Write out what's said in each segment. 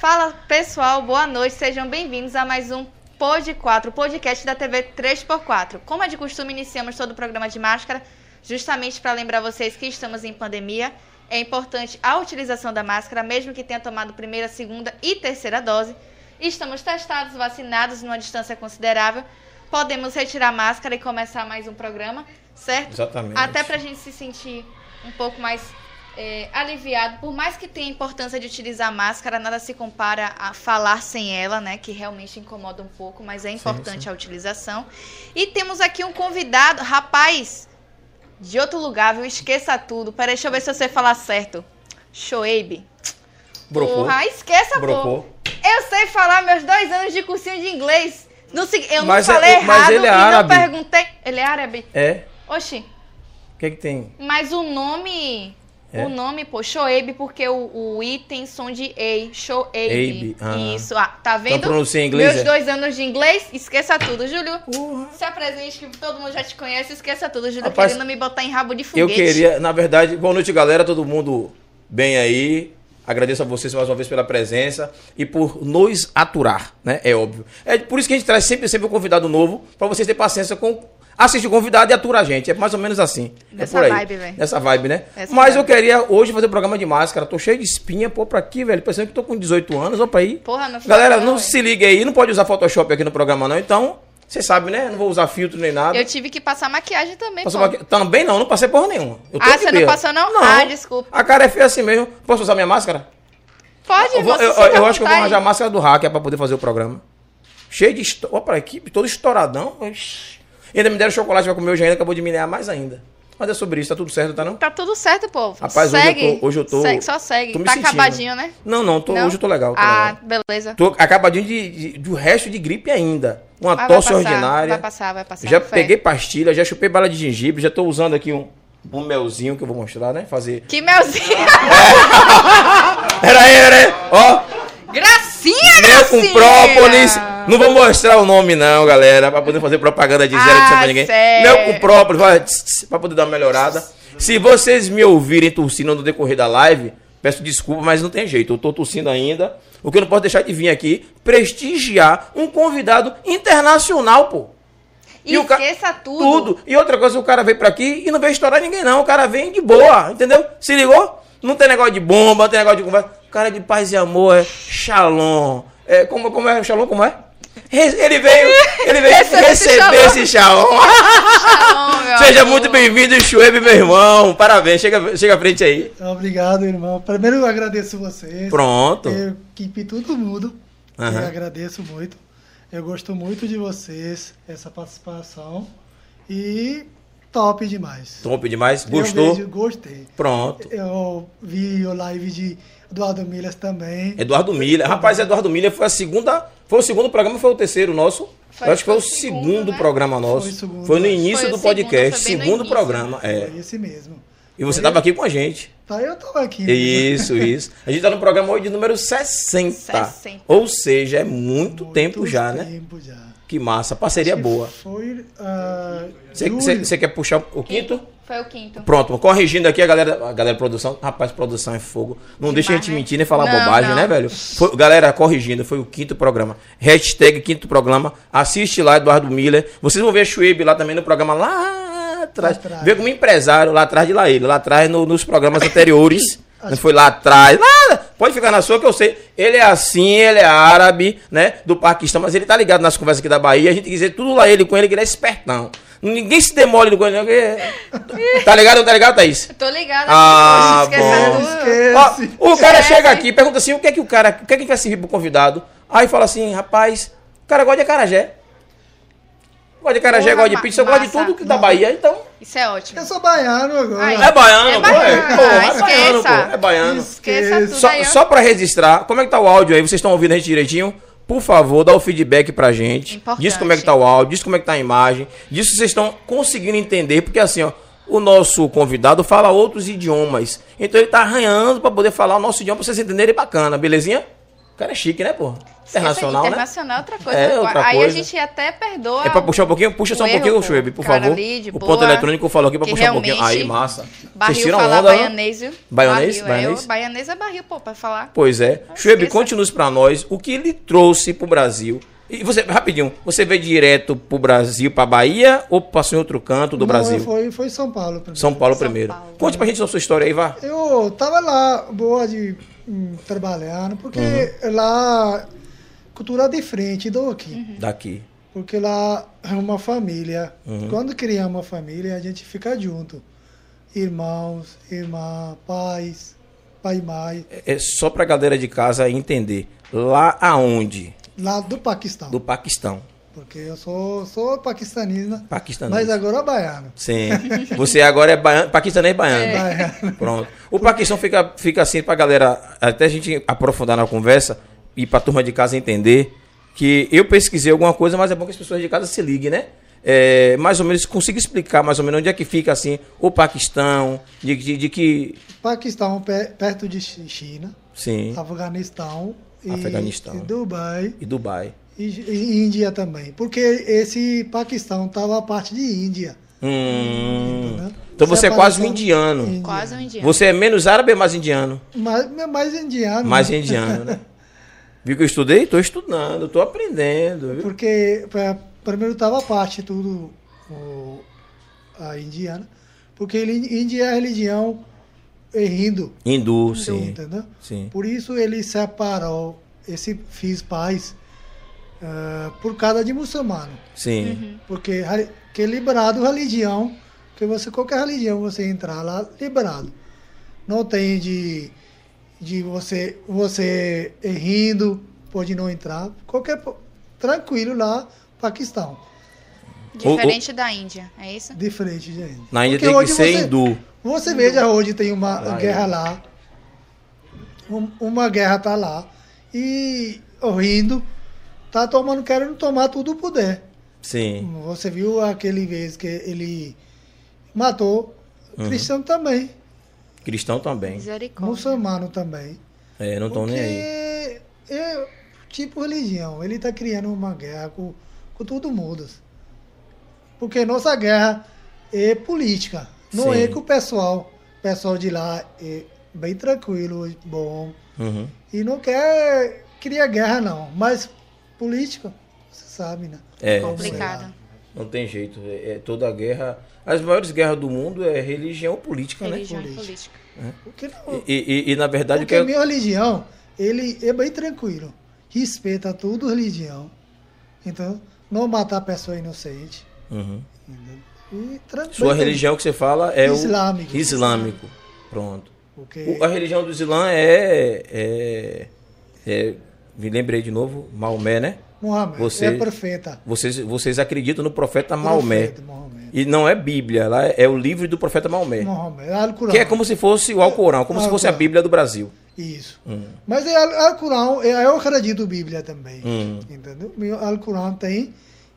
Fala pessoal, boa noite, sejam bem-vindos a mais um Pod 4, podcast da TV 3x4. Como é de costume, iniciamos todo o programa de máscara, justamente para lembrar vocês que estamos em pandemia. É importante a utilização da máscara, mesmo que tenha tomado primeira, segunda e terceira dose. Estamos testados, vacinados numa distância considerável. Podemos retirar a máscara e começar mais um programa, certo? Exatamente. Até para a gente se sentir um pouco mais é, aliviado. Por mais que tenha importância de utilizar máscara, nada se compara a falar sem ela, né? Que realmente incomoda um pouco, mas é importante sim. a utilização. E temos aqui um convidado, rapaz, de outro lugar, viu? Esqueça tudo. Peraí, deixa eu ver se você falar certo. Shoaib. Brocou. Porra, esqueça, Brocou. pô. Eu sei falar meus dois anos de cursinho de inglês. Não, se- eu não Mas é- falei mas errado ele é e não árabe. perguntei. Ele é árabe? É? Oxi. O que que tem? Mas o nome. É? O nome, pô, Shoaib, porque o, o I tem som de EI. Shoaib. Abe, ah. Isso, ah, tá vendo? pronuncia em inglês, Meus é? dois anos de inglês, esqueça tudo, Júlio. Porra. Se apresente, que todo mundo já te conhece, esqueça tudo, Júlio. Rapaz, querendo me botar em rabo de Eu foguete. queria, na verdade, boa noite, galera, todo mundo bem aí. Agradeço a vocês mais uma vez pela presença e por nos aturar, né? É óbvio. É por isso que a gente traz sempre, sempre um convidado novo, pra vocês terem paciência com assistir o convidado e aturar a gente. É mais ou menos assim. É por aí. vibe, velho. Nessa vibe, né? Essa Mas eu vibe. queria hoje fazer um programa de máscara. Tô cheio de espinha, pô, pra aqui, velho. Pensando que tô com 18 anos, ó pra aí. Porra, não Galera, não, não se liga aí, não pode usar Photoshop aqui no programa, não. Então, você sabe, né? Não vou usar filtro nem nada. Eu tive que passar maquiagem também, Passou maqui- Também não, não passei porra nenhuma. Eu Ah, você não passou, não? Ah, desculpa. A cara é feia assim mesmo. Posso usar minha máscara? Pode, Eu, vou- você eu- à eu acho que eu vou arranjar a máscara do hacker pra poder fazer o programa. Cheio de. Pra equipe, todo estouradão. Ixi. Ainda me deram chocolate pra comer hoje ainda, acabou de me mais ainda. Mas é sobre isso, tá tudo certo, tá não? Tá tudo certo, pô. Rapaz, hoje eu segue. tô- hoje eu tô- Segue, só segue. tá sentindo. acabadinho, né? Não, não, tô- Não? hoje eu tô legal. Tô ah, legal. beleza. Tô acabadinho de, de- do resto de gripe ainda. Uma vai tosse passar, ordinária. Vai passar, vai passar. Já peguei pastilha, já chupei bala de gengibre, já tô usando aqui um, um melzinho que eu vou mostrar, né? Fazer. Que melzinho. Pera aí, pera aí. Ó, gracinha, com gracinha. própolis. Não vou mostrar o nome não, galera, pra poder fazer propaganda de zero Ah, de pra ninguém. Mel com tss, pra poder dar uma melhorada. Se vocês me ouvirem tossindo no decorrer da live, peço desculpa, mas não tem jeito. Eu tô tossindo ainda. O que eu não posso deixar de vir aqui, prestigiar um convidado internacional, pô. E ca- esqueça tudo. Tudo. E outra coisa, o cara veio pra aqui e não veio estourar ninguém, não. O cara vem de boa, entendeu? Se ligou? Não tem negócio de bomba, não tem negócio de conversa. O cara é de paz e amor, é shalom. É, como, como é? Shalom, como é? Ele veio, ele veio Receber esse receber shalom. esse meu Seja amor. muito bem-vindo, Chuebe, meu irmão. Parabéns, chega, chega à frente aí. Obrigado, irmão. Primeiro eu agradeço vocês. Pronto. Eu, equipe todo mundo. Aham. Eu agradeço muito. Eu gosto muito de vocês, essa participação. E top demais. Top demais. Eu Gostou? vejo- gostei. Pronto. Eu vi o live de Eduardo Milas também. Eduardo Milha. Rapaz, Eduardo Milha foi a segunda. Foi o segundo programa, foi o terceiro nosso. Foi- Eu acho que foi, foi o segundo, segundo, né? programa nosso. Foi o segundo, Foi no né? início Foi do segundo, podcast, segundo início. programa. É. Foi esse mesmo. E você estava aqui com a gente. Tá, eu tô aqui. né? Isso, isso. A gente tá no programa hoje de número 60. 60. Ou seja, é muito, Muito tempo já, né? tempo já. Que massa. Parceria boa. Foi. ah, Você julho. você quer puxar o quinto? Foi o quinto. Pronto, corrigindo aqui a galera, a galera produção. Rapaz, produção é fogo. Não deixa a gente né? mentir nem falar Não, bobagem, não. né, velho? Foi- galera, corrigindo, foi o quinto programa. Hashtag quinto programa. Assiste lá, Eduardo Miller. Vocês vão ver a Schweb lá também no programa lá atrás. Lá atrás. Vê como empresário lá atrás de lá ele. Lá atrás no- nos programas anteriores. Não foi lá atrás. Nada. Pode ficar na sua que eu sei. Ele é assim, ele é árabe, né? Do Paquistão, mas ele tá ligado nas conversas aqui da Bahia. A gente tem que dizer tudo lá ele com ele, que ele é espertão. Ninguém se demole com ele, não. porque- Tá ligado, tá ligado, Thaís? Eu tô ligada. Ah, bom. Ó, o cara Esquece. chega aqui e pergunta assim: o que é que o cara. O que é que vai servir pro convidado? Aí fala assim, rapaz, o cara gosta de acarajé. Gosta de acarajé, gosta de pizza, gosta de tudo que da Bahia, então. Isso é ótimo. Eu sou baiano agora. Aí. É baiano, É pô. baiano, É, pô, é esqueça. baiano, pô. É baiano. Esqueça tudo Só, aí. só pra registrar, como é que tá o áudio aí? Vocês estão ouvindo a gente direitinho? Por favor, dá o feedback pra gente. Importante. Diz como é que tá o áudio, diz como é que tá a imagem, diz se vocês estão conseguindo entender, porque assim, ó, o nosso convidado fala outros idiomas. Então ele tá arranhando pra poder falar o nosso idioma pra vocês entenderem bacana, belezinha? cara é chique, né, pô? Internacional, né? Internacional é outra coisa. É, outra Aí a coisa. gente até perdoa. É pra puxar um pouquinho? Puxa só um pouquinho, Schweb, por favor. ali, o boa, ponto eletrônico falou aqui pra que puxar um pouquinho. Aí, massa. Vocês Barril tiram falar onda, baianês, viu? Baianês? Barril, Baianês? É, baianês é barril, pô, pra falar. Pois é. Schweb, conte-nos pra nós o que ele trouxe pro Brasil. E você, rapidinho, você veio direto pro Brasil, pra Bahia, ou passou em outro canto do Não, Brasil? Foi, foi São Paulo primeiro. São Paulo São primeiro. Paulo. Conte pra gente a sua história aí, vá. Eu tava lá, boa de hum, trabalhando, porque Uhum. lá cultura é diferente do aqui. Uhum. Daqui. Porque lá é uma família. Uhum. Quando cria uma família, a gente fica junto. Irmãos, irmã, pais, pai e mãe. É só pra galera de casa entender. Lá aonde? Lá do Paquistão. Do Paquistão. Porque eu sou, sou paquistanina, Paquistanês. mas agora baiano. Sim. Você agora é baiano, paquistanês baiano. Baiano. Pronto. O Paquistão fica, fica assim pra galera, até a gente aprofundar na conversa e pra turma de casa entender que eu pesquisei alguma coisa, mas é bom que as pessoas de casa se liguem, né? É, mais ou menos, consiga explicar mais ou menos onde é que fica assim o Paquistão, de, de, de que. Paquistão, pe- perto de Chi- China, Sim. Afeganistão, e, Afeganistão. e Dubai E Dubai. e, e Índia também. Porque esse Paquistão estava a parte de Índia. Hum. entendeu? Então você é quase um indiano. Quase um indiano. Você é menos árabe ou mais indiano? Mais, mais indiano. Mais né? indiano, né? Viu que eu estudei? Tô estudando, tô aprendendo, viu? Porque pra- primeiro estava a parte tudo o- a indiana, porque ele, Índia é a religião é hindu, Hindu, sim. entendeu? Sim. Por isso ele separou esse fiz pais ah, por causa de muçulmano, Sim. porque re- que é liberado religião, que você qualquer religião você entrar lá liberado, não tem de de você você hindu pode não entrar, qualquer tranquilo lá Paquistão. Diferente da Índia, é isso? Diferente, gente. Na Índia Porque tem que hoje ser você- hindu. Você veja hoje tem uma Lá guerra é. lá. Um- uma guerra tá lá. E o Hindu tá tomando, querendo tomar tudo o poder. Sim. Você viu aquele vez que ele matou Uhum. cristão também, Cristão também. Misericórdia. muçulmano também. É, não estão nem aí. Porque é tipo religião. Ele tá criando uma guerra com, com todo mundo. Porque nossa guerra é política. Não Sim. é com o pessoal. O pessoal de lá é bem tranquilo, bom. Uhum. E não quer criar guerra, não. Mas política, você sabe, né? É. Complicado. Não tem jeito. É, é toda guerra. As maiores guerras do mundo é religião política, Religião e Política. política. Porque, não, né? E, e- e, na verdade o que porque é- a minha religião, ele é bem tranquilo. Respeita tudo religião. Então, não matar pessoa inocente. Uhum. E tranquilo. Sua religião que você fala é Islâmico. o islâmico. Pronto. Porque O- a religião do Islã é, é, é- Me lembrei de novo, Maomé, né? Muhammad Você- é profeta. Vocês, vocês acreditam no profeta Maomé. Profeta, Muhammad. E não é Bíblia, lá é o livro do profeta Maomé. Muhammad, Al-Qur'an. Que é como se fosse o Alcorão, como se fosse a Alcorão. Bíblia do Brasil. Isso. Hum. Mas é Al- Al-Qur'an, é- eu acredito Bíblia também. Hum. Entendeu? Al-Qur'an tem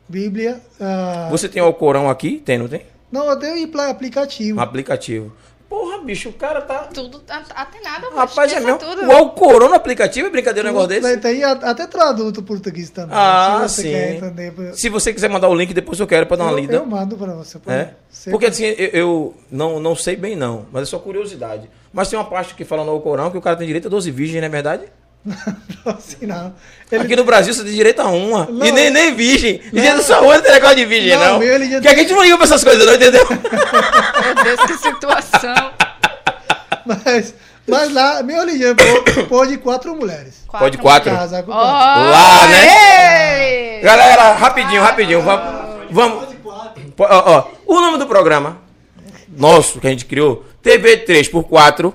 Bíblia. ah, Você tem o Alcorão aqui? Tem, não tem? Não, eu tenho aplicativo. Um aplicativo. Porra, bicho, o cara tá. Tudo, a- até nada, Rapaz, é mesmo. tudo. O Alcorão no aplicativo é brincadeira um negócio desse? Tem a- até traduto português também. Ah, se você sim. quer entender. Se você quiser mandar o link, depois eu quero pra dar uma eu, lida. eu mando para você. pode É? Porque assim, eu, eu não, não sei bem não, mas é só curiosidade. Mas tem uma parte que fala no Alcorão que o cara tem direito a 12 virgens, não é verdade? Não, assim não. Ele- Aqui no Brasil você tem direito a uma. Não. E nem, nem virgem. E Não. Jesus só não tem negócio de virgem, Não, não. meu, ele já Porque a gente não liga pra essas coisas, não, entendeu? Meu Deus, que situação. Mas, mas lá, meu pô- pode quatro mulheres. Pode quatro. Casar com Ó, quatro. Lá, né? ei! Galera, rapidinho, rapidinho. Vamos. vamos. Ó, ó, o nome do programa nosso que a gente criou, TV 3x4,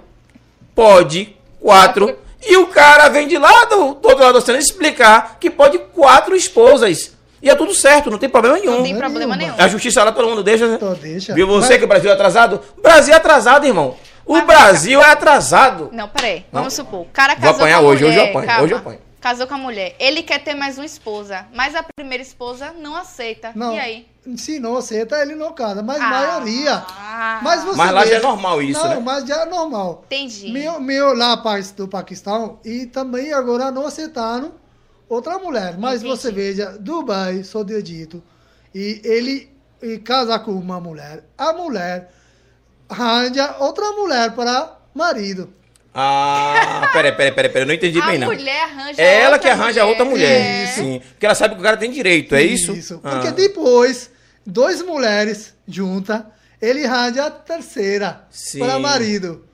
pode 4. E o cara vem de lá do, do outro lado do oceano explicar que pode quatro esposas. E é tudo certo, não tem problema nenhum. Não tem é problema nenhum. A justiça lá todo mundo deixa, né? Então deixa. Viu você Mas- que o Brasil é atrasado? O Brasil é atrasado, irmão. O Mas- Brasil é atrasado. Não, peraí. Não? Vamos supor. O cara Vou casou apanhar com a hoje, hoje eu mulher, apanho, calma. hoje eu apanho. Casou com a mulher, ele quer ter mais uma esposa, mas a primeira esposa não aceita. Não. E aí? Se não aceita, ele não casa. Mas Ah. maioria. Mas, você Mas lá já veja- é normal isso, não, né? mas já é normal. Entendi. Meu, meu lá país do Paquistão e também agora não aceitaram outra mulher. Mas Entendi. você veja, Dubai, sou de Egito, e ele e casa com uma mulher. A mulher arranja outra mulher para marido. Ah, peraí, peraí, peraí, peraí, eu não entendi a bem, não. mulher arranja É ela que arranja outra mulher. É. Sim. Porque ela sabe que o cara tem direito, é isso? Isso. Porque Ah. depois, duas mulheres juntas, ele arranja a terceira Sim. para marido.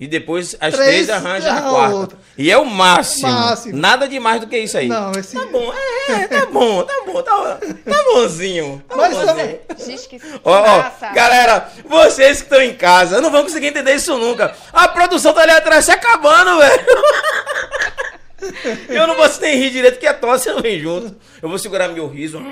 E depois as Três três arranjam a a quarta. outra. E é o máximo. Máximo. Nada de mais do que isso aí. Não, esse. Tá bom, é, tá bom, tá bom, tá, tá bonzinho. Tá Mas bonzinho. também- Ó, ó, galera, vocês que estão em casa, não vão conseguir entender isso nunca. A produção tá ali atrás se acabando, velho. Eu não vou nem rir direito, que a tosse não vem junto. Eu vou segurar meu riso.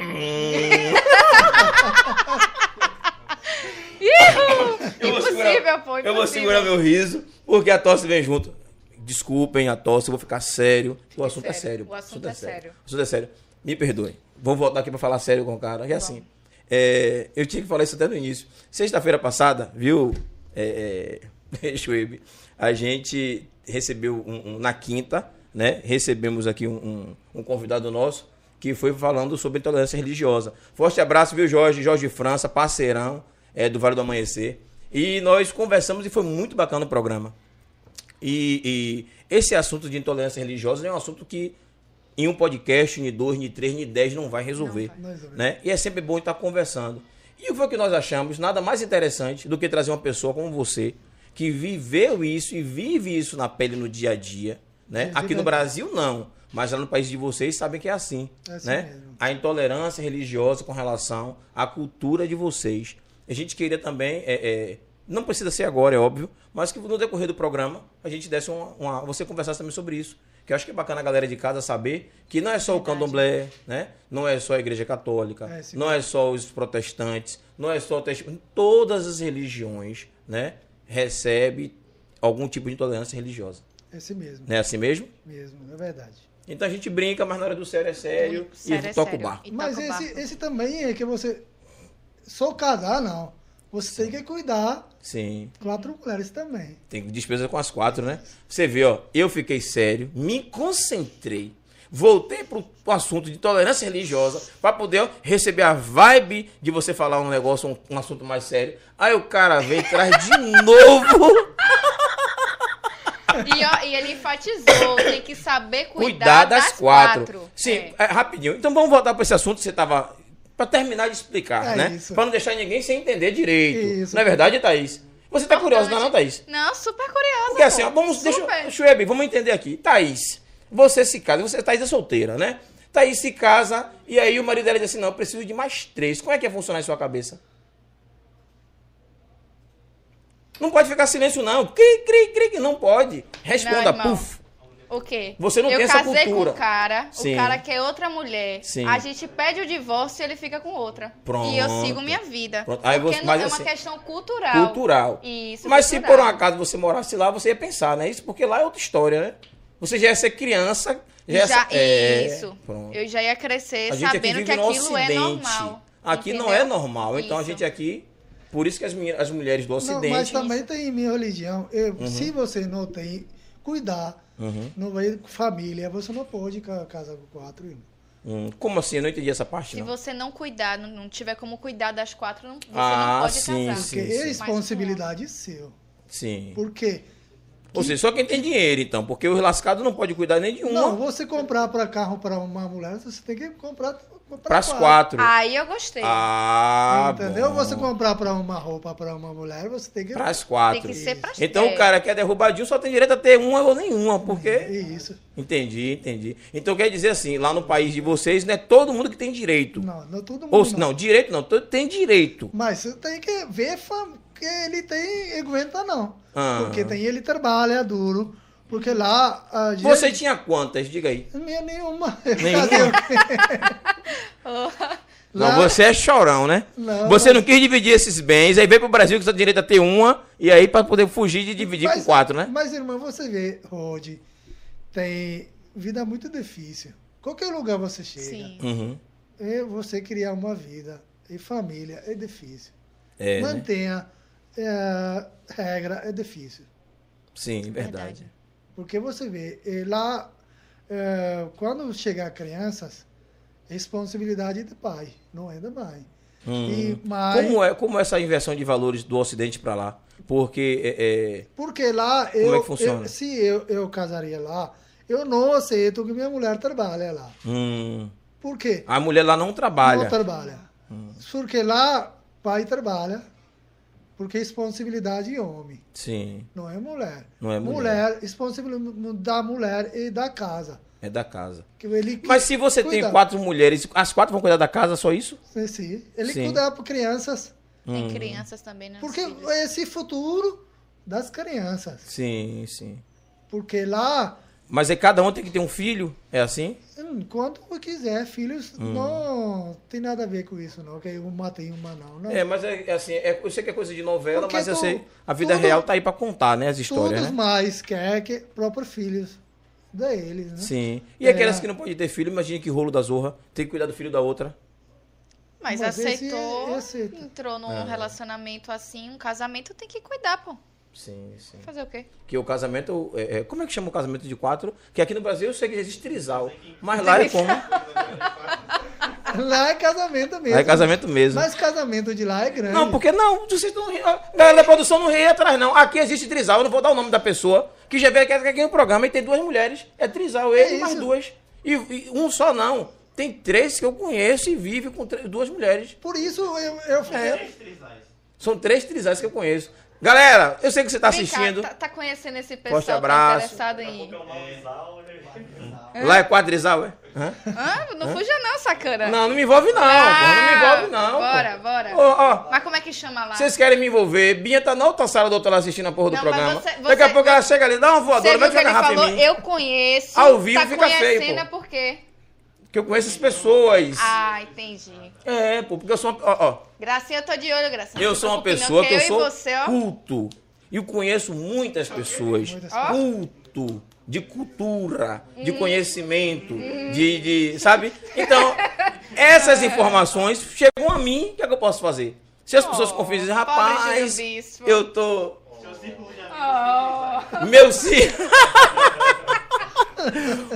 Eu vou Impossível, segurar- pô, Eu vou impossível. segurar meu riso, porque a tosse vem junto. Desculpem a tosse, eu vou ficar sério. O assunto é sério, sério. o assunto é sério. O assunto é sério. Me perdoem. Vamos voltar aqui pra falar sério com o cara. E assim, é, eu tinha que falar isso até no início. Sexta-feira passada, viu, é, é, Schweb, a gente recebeu um- um- na quinta, né? Recebemos aqui um, um- um convidado nosso que foi falando sobre intolerância religiosa. Forte abraço, viu, Jorge? Jorge França, parceirão é, do Vale do Amanhecer. E nós conversamos e foi muito bacana o programa. E, e esse assunto de intolerância religiosa é um assunto que em um podcast, em dois, em três, em dez não vai resolver. Não vai né? E é sempre bom estar conversando. E o que foi que nós achamos? Nada mais interessante do que trazer uma pessoa como você, que viveu isso e vive isso na pele no dia a dia. Né? Aqui no. Brasil, não. Mas lá no país de vocês sabem que é assim. É assim né? mesmo. A intolerância religiosa com relação à cultura de vocês. A gente queria também, é, é, não precisa ser agora, é óbvio, mas que no decorrer do programa a gente desse uma, uma- você conversasse também sobre isso. Que eu acho que é bacana a galera de casa saber que não é só o candomblé, né? Não é só a igreja católica, É, não é só os protestantes, não é só o testemunho. Todas as religiões, né? Recebe algum tipo de intolerância religiosa. Esse mesmo. Não é assim mesmo? Mesmo, é verdade. Então a gente brinca, mas na hora do sério é sério, Sério, e é toca o sério. bar. E Mas esse, barco. esse também é que você. Só casar, não. Você tem que cuidar Sim. quatro mulheres também. Tem despesa com as quatro, né? Você vê, ó, eu fiquei sério, me concentrei, voltei pro, pro assunto de tolerância religiosa para poder ó, receber a vibe de você falar um negócio, um, um assunto mais sério. Aí o cara vem traz de novo E, ó, e ele enfatizou, tem que saber cuidar, cuidar das, quatro. Sim, É. é, rapidinho. Então vamos voltar para esse assunto que você tava para terminar de explicar, É né? Para não deixar ninguém sem entender direito. Isso. Não é verdade, Thaís? Você tá curiosa, não, é não, Thaís? Não, super curiosa. Porque assim, ó, vamos, deixa, Super. Schweb, vamos entender aqui. Thaís, você se casa, você, Thaís é solteira, né? Thaís se casa e aí o marido dela diz assim, não, eu preciso de mais três. Como é que ia funcionar em sua cabeça? Não pode ficar silêncio, não. Cri, cri, cri, que não pode. Responda, Não, puf. O quê? Você não eu tem essa casei cultura. com um cara, Sim. o cara quer outra mulher. Sim. A gente pede o divórcio e ele fica com outra. Pronto. E eu sigo minha vida. Pronto. Aí Porque você- não mas é assim, uma questão cultural. Cultural. Isso, Mas se cultural. por um acaso você morasse lá, você ia pensar, né? Isso porque lá é outra história, né? Você já ia ser criança. Já, ia Já, ser- é, isso. pronto. Eu já ia crescer A gente aqui sabendo vive que no aquilo é Ocidente. normal. Aqui não entendeu? é normal. Então a Isso. gente aqui. Por isso que as, as mulheres do Não, Ocidente. mas também tem minha religião. Eu, Se você não tem cuidar, Uhum. não vai com família, você não pode ca- casar com quatro irmãos. Hum, como assim? Eu não entendi essa parte, Se não. você não cuidar, não, não tiver como cuidar das quatro, não, você Ah, não pode sim, casar. sim. Porque é Mas com responsabilidade seu. Sim. Por quê? Ou seja, só quem tem dinheiro, então. Porque o lascado não pode cuidar nem de uma. Não, você comprar para carro para uma mulher, você tem que comprar para as quatro. Aí eu gostei. Ah, Entendeu? bom. Você comprar para uma roupa para uma mulher, você tem que. Para as quatro. Tem que ser pra Então é. o cara quer derrubar de um só tem direito a ter uma ou nenhuma. Porque. Isso. Entendi, entendi. Então quer dizer assim, lá no país de vocês não é todo mundo que tem direito. Não, não todo mundo. Ou se- não, direito não, todo tem direito. Mas você tem que ver fam- que ele tem aguenta não. Ah. Porque tem ele trabalha duro. Porque lá a gente. Você tinha quantas? Diga aí. Minha nenhuma. Nenhuma? O- Não, Lá- você é chorão, né? Não, você mas- não quis dividir esses bens, aí veio pro Brasil que só tem direito a ter uma, e aí pra poder fugir de dividir Mas- com quatro, né? Mas, irmão, você vê, Rod, tem vida muito difícil. Qualquer lugar você chega, Sim. Uhum. é você criar uma vida e família é difícil. É, né? Mantenha é, regra é difícil. Sim, verdade. Porque você vê, lá, eh, quando chegar crianças, responsabilidade do pai, não é da mãe. Hum. E, mas, Como é, como é essa inversão de valores do Ocidente para lá? Porque é, é, Porque lá, Como eu, é que funciona? eu- se eu, eu casaria lá, eu não aceito que minha mulher trabalhe lá. hum, Por quê? a mulher lá não trabalha. Não trabalha. Porque lá, pai trabalha, porque responsabilidade é homem, Sim, não é mulher. Não é mulher. Mulher, responsabilidade da mulher e da casa. é da casa. Ele Mas se você tem quatro mulheres, as quatro vão cuidar da casa, só isso? Sim, ele Sim. cuida para crianças, Tem crianças também, né? porque filhos. esse futuro das crianças. Sim, sim. Porque lá, Mas é cada um tem que ter um filho? É assim? hum, quando quiser, filhos, Hum. não tem nada a ver com isso, não. Que uma tem, uma não. não. É, mas é, é assim, é, eu sei que é coisa de novela, Porque mas eu sei, a vida tudo- real tá aí pra contar, né, as histórias, Todos né? mais quer que próprios filhos deles, né? Sim. E É. aquelas que não podem ter filho, imagine que rolo da zorra, tem que cuidar do filho da outra. Mas, Mas aceitou, é- entrou num É. relacionamento assim, um casamento tem que cuidar, pô. Sim, sim. Fazer o quê? Que o casamento, é, é, como é que chama o casamento de quatro? Que aqui no Brasil eu sei que existe trisal, mas lá é como? Lá é casamento mesmo. Lá é casamento mesmo. Mas casamento de lá é grande. Não, porque não, vocês estão. A galera da produção não ri atrás, não. Aqui existe trisal, eu não vou dar o nome da pessoa, que já veio aqui, aqui no programa e tem duas mulheres. É trisal, ele e mais duas. E, e um só não. Tem três que eu conheço e vive com três- duas mulheres. Por isso eu, eu É. São três trisais que eu conheço. Galera, eu sei que você tá Vem cá, assistindo. tá, tá conhecendo esse pessoal Forte tá abraço. interessado em... Lá é quadrisal, é? Hã? Ah, não fuja não, sacana. Não, não me envolve não, Ah, pô, não me envolve não. pô. Bora, bora. Ó, ó, Mas como é que chama lá? vocês querem me envolver? Binha tá na outra sala do outro lado assistindo a porra do Não, mas programa. você- Daqui a você- pouco ela chega ali, dá uma voadora, Você vai falou, em mim. eu conheço. Ao vivo tá fica feio, conhecendo pô. é por quê? Que eu conheço as pessoas. Ah, entendi. É, pô, porque eu sou uma, ó, ó, Gracinha, eu tô de olho, Gracinha. eu sou uma pessoa que eu eu sou você, culto. E eu conheço muitas pessoas. Muitas Ó. Culto, de cultura, de Hum. conhecimento, de, de, sabe? Então, essas informações chegam a mim, o que é que eu posso fazer? Se as pessoas Oh, confiam e dizem, rapaz, Júlio Bispo." eu tô... Oh. Meu círculo.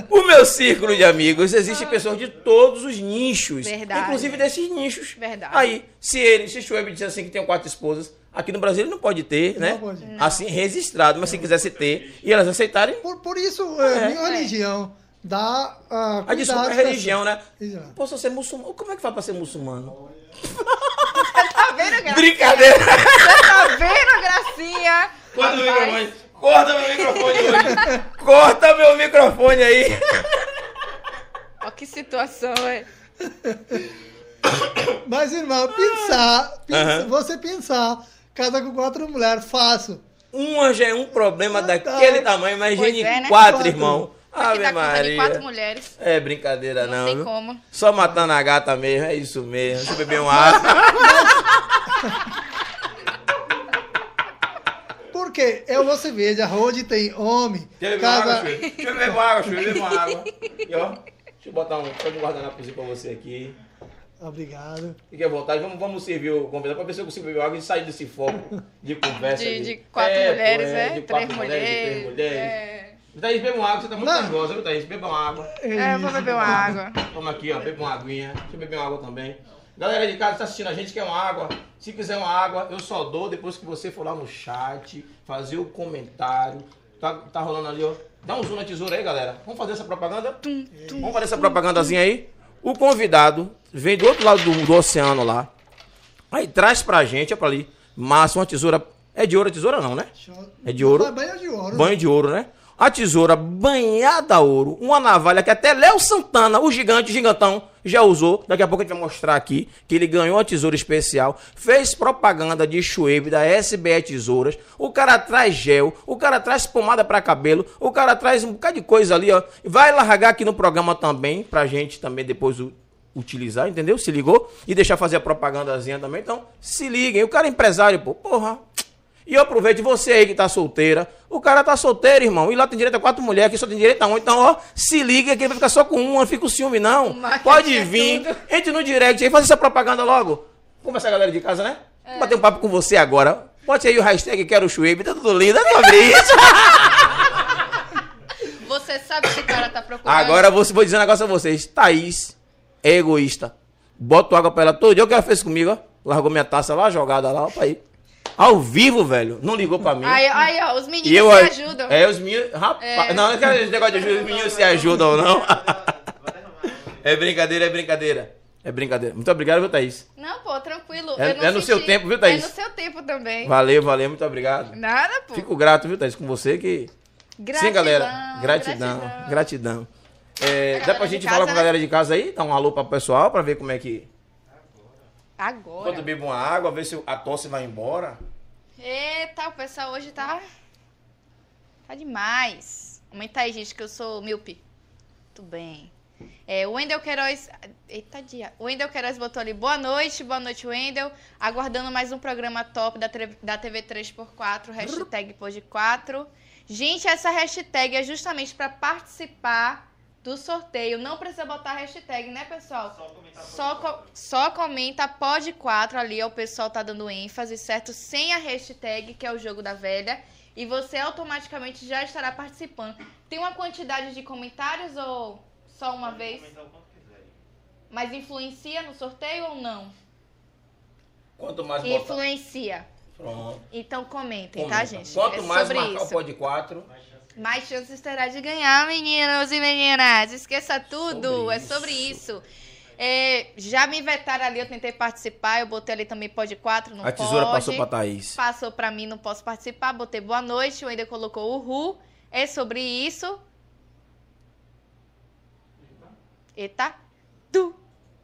o meu círculo de amigos existe pessoas de todos os nichos. Verdade. Inclusive desses nichos. Verdade. Aí, se ele, se Schweb disser assim que tem quatro esposas, aqui no Brasil ele não pode ter, né? pode. Assim, registrado, mas se quisesse ter e elas aceitarem, Por, por isso, é, É. minha religião dá a a desculpa é religião, né? Exato. Pô, se você é muçulmano, como é que faz pra ser muçulmano? Tá vendo, Gracinha? Brincadeira! Você tá vendo, Gracinha? Meu Rapaz, microfone! Corta meu microfone hoje! Corta meu microfone aí! Ó, que situação, é. Mas, irmão, pensar, pensa- Aham. você pensar, casa com quatro mulheres, fácil. Uma já é um problema Ah, daquele tá. tamanho, gente é, né? quatro, Quatro. irmão. Ave de Maria. quatro mulheres. É brincadeira Não não. sei viu? como. Só matando a gata mesmo, é isso mesmo. Deixa eu beber uma água. Porque eu, você veja, onde tem homem, beber uma casa... água, Chuí? Deixa eu beber uma água, Chuí. Beber água. E ó, deixa eu botar um, pode um guardanapozinho pra você aqui. Obrigado. Fique à vontade, vamos, vamos servir o convidado pra ver se eu consigo beber água e sair desse foco de conversa. De, de quatro É, mulheres, é, né? De Três quatro mulheres. mulheres, de três mulheres. É. Thaís, beba uma água, você tá muito Não. nervosa, viu, Thaís? Beba uma água. É, eu vou beber uma água. Toma aqui, ó, beba uma aguinha. Deixa eu beber uma água também. Galera de casa que tá assistindo a gente, quer uma água. Se quiser uma água, eu só dou depois que você for lá no chat, fazer o comentário. Tá, tá rolando ali, ó. Dá um zoom na tesoura aí, galera. Vamos fazer essa propaganda? Vamos fazer essa propagandazinha aí? O convidado vem do outro lado do, do oceano lá. Aí traz pra gente, ó, pra ali. Massa, uma tesoura. É de ouro a tesoura, não, né? É de ouro? Banho de ouro. Banho de ouro, né? A tesoura banhada a ouro, uma navalha que até Léo Santana, o gigante, gigantão, já usou. Daqui a pouco a gente vai mostrar aqui que ele ganhou a tesoura especial, fez propaganda de Schwab da SBE Tesouras. O cara traz gel, o cara traz pomada para cabelo, o cara traz um bocado de coisa ali, ó. Vai largar aqui no programa também, pra gente também depois utilizar, entendeu? Se ligou? E deixar fazer a propagandazinha também. Então, se liguem. O cara é empresário, pô, porra. E eu aproveito você aí que tá solteira. O cara tá solteiro, irmão. E lá tem direito a quatro mulheres, aqui só tem direito a um. Então, ó, se liga que ele vai ficar só com uma, não fica com ciúme, não. Marketing Pode é vir. tudo. Entre no direct aí, faz essa propaganda logo. Como essa galera de casa, né? É. Vou bater um papo com você agora. Bote aí o hashtag Quero Schwab, tá tudo lindo, é sobre isso. Você sabe que o cara tá procurando. Agora vou, vou dizer um negócio a vocês. Thaís é egoísta. Boto água pra ela todo dia. O que ela fez comigo, ó? Largou minha taça lá, jogada lá, pra ir. Ao vivo, velho. Não ligou pra mim. Aí, aí, ó, os meninos eu, se ajudam. É, os meninos. Rapaz, É. não, não quero esse negócio de ajuda, os meninos se ajudam, não. é brincadeira, é brincadeira. É brincadeira. Muito obrigado, viu, Thaís? Não, pô, tranquilo. É- é no seu senti- tempo, viu, Thaís? É no seu tempo também. Valeu, valeu, muito obrigado. Nada, pô. Fico grato, viu, Thaís, com você que. Gratidão, Sim, galera. Gratidão. Gratidão. É, A dá pra gente casa, falar com a né? galera de casa aí? Dar um alô pra pessoal pra ver como é que. Agora. Enquanto eu bebo uma água, ver se a tosse vai embora. Eita, o pessoal hoje tá. Tá demais. Aumenta aí, gente, que eu sou míope. Muito bem. É, o Wendel Queiroz. Eita, dia. O Wendel Queiroz botou ali. Boa noite, boa noite, Wendel. Aguardando mais um programa top da, da TV 3x4, hashtag Pod4. Gente, essa hashtag é justamente para participar do sorteio. Não precisa botar hashtag, né, pessoal? Só, co- só comenta pode 4 ali, ó, o pessoal tá dando ênfase, certo? Sem a hashtag, que é o jogo da velha. E você automaticamente já estará participando. Tem uma quantidade de comentários ou só uma vez? Mas influencia no sorteio ou não? Quanto mais botar. Influencia. Pronto. Então comentem, Comenta. tá, gente? Quanto é mais sobre marcar o isso. pod 4, Mais chances terá de ganhar, meninos e meninas. Esqueça tudo, Sobre é sobre isso. É, já me vetaram ali, eu tentei participar, eu botei ali também pode 4, não a tesoura pode. passou pra Thaís. Passou pra mim, não posso participar. Botei boa noite, o ainda colocou uhul. É sobre isso. Eita. Tu.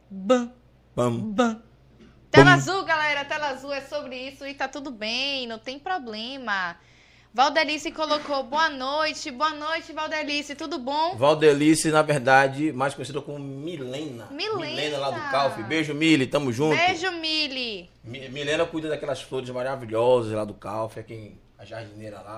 Bam. Vamos. Bam. Tela azul, galera, tela azul é sobre isso e tá tudo bem, não tem problema. Valdelice colocou boa noite, boa noite, Valdelice, tudo bom? Valdelice, na verdade, mais conhecida como Milena. Milena. lá do Calf. Beijo, Mili, tamo junto. Beijo, Mili. Mi- Milena cuida daquelas flores maravilhosas lá do Calf, aqui em a jardineira lá.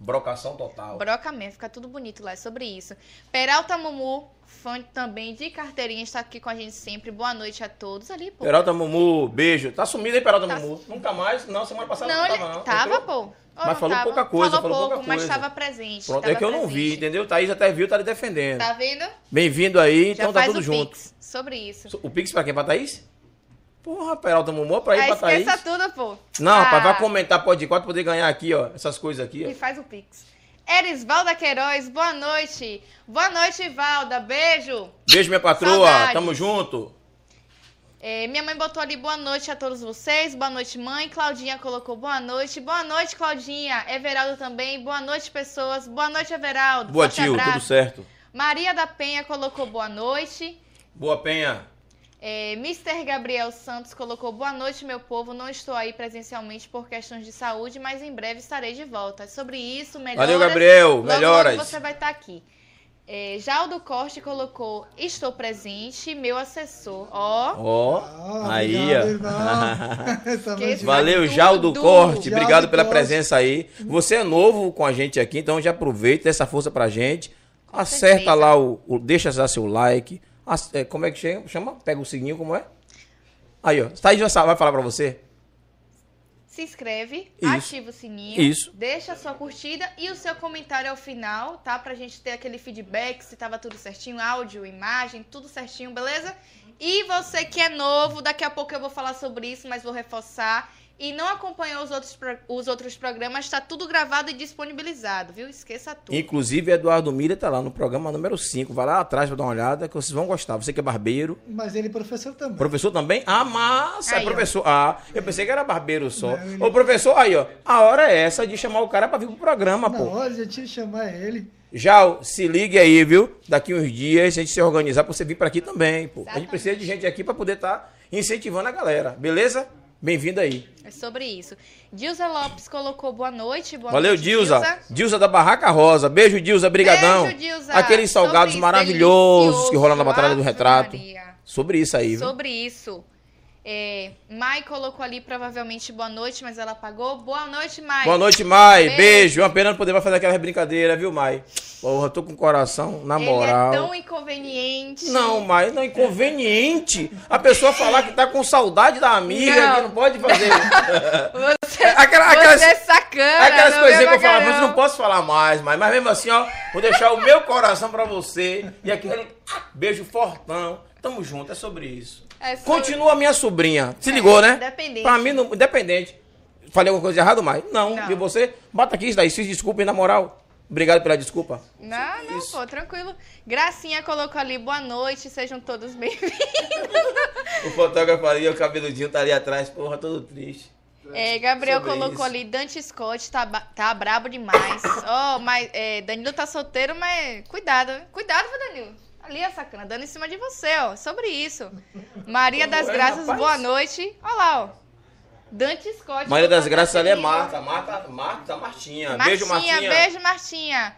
Brocação total. Broca mesmo, fica tudo bonito lá, é sobre isso. Peralta Mumu, fã também de carteirinha, está aqui com a gente sempre. Boa noite a todos ali, pô. Peralta Mumu, beijo. Tá sumido aí, Peralta Tá Mumu? Nunca mais? Não, semana passada Não, não, ele tava não. tava, Entrou? pô. Ou Mas falou tava? pouca coisa, falou, falou pouco, pouca mas coisa. estava presente. Pronto, tava é que eu não vi, entendeu? Thaís até viu, tá lhe defendendo. Tá vendo? Bem-vindo aí, Já então tá tudo junto. Pix sobre isso. O Pix pra quem? Pra Thaís? Porra, Peralta Mumu, pra ir Ah, pra Thaís. esqueça tudo, pô. Não, Ah, rapaz, vai comentar pode 4 poder ganhar aqui, ó. Essas coisas aqui, E ó. faz o Pix. Erisvalda Queiroz, boa noite. Boa noite, Valda. Beijo. Beijo, minha patroa. Saudades. Tamo junto. É, minha mãe botou ali boa noite a todos vocês. Boa noite, mãe. Claudinha colocou boa noite. Boa noite, Claudinha. Everaldo também. Boa noite, pessoas. Boa noite, Everaldo. Boa, Forte tio, abraço. tudo certo. Maria da Penha colocou boa noite. Boa, Penha. É, Mr. Gabriel Santos colocou boa noite, meu povo. Não estou aí presencialmente por questões de saúde, mas em breve estarei de volta. É Sobre isso, melhoras. Valeu, Gabriel. Logo, Melhoras. Logo você vai estar aqui. É, Jaldo Corte colocou estou presente, meu assessor. Ó, Ó, Ah, aí, obrigado, ó. Valeu, Tudo. Jaldo Corte. Jaldo Obrigado pela Corte. presença aí. Você é novo com a gente aqui, então já aproveita essa força pra gente. Com Acerta certeza. lá o, o- Deixa já seu like. As- é, como é que chama? chama? Pega o sininho, como é? Aí, ó. Thaís vai vai falar pra você. Se inscreve, Isso. ativa o sininho, Isso. deixa a sua curtida e o seu comentário ao final, tá? Pra gente ter aquele feedback, se tava tudo certinho, áudio, imagem, tudo certinho, beleza? E você que é novo, daqui a pouco eu vou falar sobre isso, mas vou reforçar. E não acompanhou os outros, os outros programas, tá tudo gravado e disponibilizado, viu? Esqueça tudo. Inclusive, Eduardo Mira tá lá no programa número 5. Vai lá atrás pra dar uma olhada que vocês vão gostar. Você que é barbeiro. Mas ele é professor também. Professor também? Ah, massa! Aí, ó. professor. Ah, eu pensei que era barbeiro só. Não, ele- Ô, professor, aí, ó. A hora é essa de chamar o cara pra vir pro programa, Na pô. hora de te chamar ele. Já, se ligue aí, viu? Daqui uns dias, a gente se organizar pra você vir pra aqui também, pô. A gente Exatamente. precisa de gente aqui pra poder estar incentivando a galera, beleza? Bem-vindo aí. É sobre isso. Dilza Lopes colocou boa noite. Boa Valeu, noite, Dilza. Dilza da Barraca Rosa. Beijo, Dilza. Brigadão. Beijo, Dilza. Aqueles salgados isso, maravilhosos delicioso. que rolam na Batalha do Retrato. Maria. Sobre isso aí, viu? Sobre isso. É, Mai colocou ali provavelmente boa noite, mas ela apagou. Boa noite, Mai. Boa noite, Mai. Beijo. Beijo. Uma pena não poder mais fazer aquela brincadeira, viu, Mai? Porra, tô com o coração na moral. Ele é tão inconveniente. Não, Mai, não é inconveniente. A pessoa falar que tá com saudade da amiga, Não. que não pode fazer. Você, Aquela- você aquelas- é sacana. Aquelas coisinhas que eu falo, mas não posso falar mais, Mai. Mas mesmo assim, ó, vou deixar o meu coração pra você. E aquele beijo fortão. Tamo junto, é sobre isso. É Continua minha sobrinha. Se ligou, né? independente. Pra mim, não, independente. Falei alguma coisa errada, Mai? Não. Não. E você? Bota aqui isso daí. Se desculpem, na moral. Obrigado pela desculpa. Não, não, Isso. pô, tranquilo. Gracinha colocou ali, boa noite, sejam todos bem-vindos. O fotógrafo ali, o cabeludinho tá ali atrás, porra, todo triste. É, Gabriel Sobre colocou isso. ali, Dante Scott tá, tá brabo demais. Ó, mas é, Danilo tá solteiro, mas cuidado, cuidado, Danilo? Ali a sacana, dando em cima de você, ó, sobre isso. Maria das Ué, Graças, rapaz. boa noite. Ó lá, ó. Dante Scott. Maria das Graças ali é. Marta. Marta, Marta, Martinha. Martinha, Beijo, Martinha. beijo, Martinha.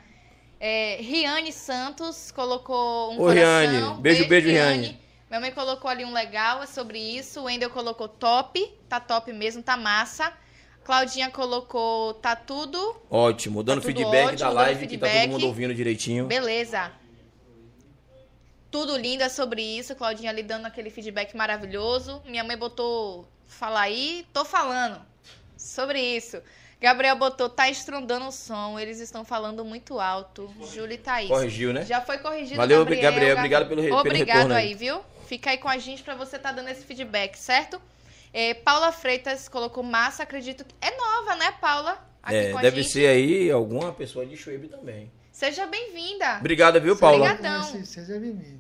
É, Riane Santos colocou um Ô, coração. Riane, beijo, beijo, Riane. Minha mãe colocou ali um legal, é sobre isso. O Wendel colocou top, tá top mesmo, tá massa. Claudinha colocou tá tudo, Ótimo, dando Tá tudo feedback ótimo, da live que tá todo feedback. mundo ouvindo direitinho. beleza. Tudo lindo é sobre isso. Claudinha ali dando aquele feedback maravilhoso. Minha mãe botou fala aí, tô falando sobre isso. Gabriel botou tá estrondando o som, eles estão falando muito alto. Júlia e Thaís. Corrigiu, né? Já foi corrigido, Valeu, Gabriel. Gabriel, obrigado pelo re- pelo Obrigado retorno aí. aí, viu? Fica aí com a gente pra você tá dando esse feedback, certo? É, Paula Freitas colocou massa, acredito que é nova, né, Paula? Aqui É, com a deve gente. ser aí alguma pessoa de Schwab também. Seja bem-vinda. Obrigado, viu, Paula? Obrigada. Então. Seja- bem-vindo.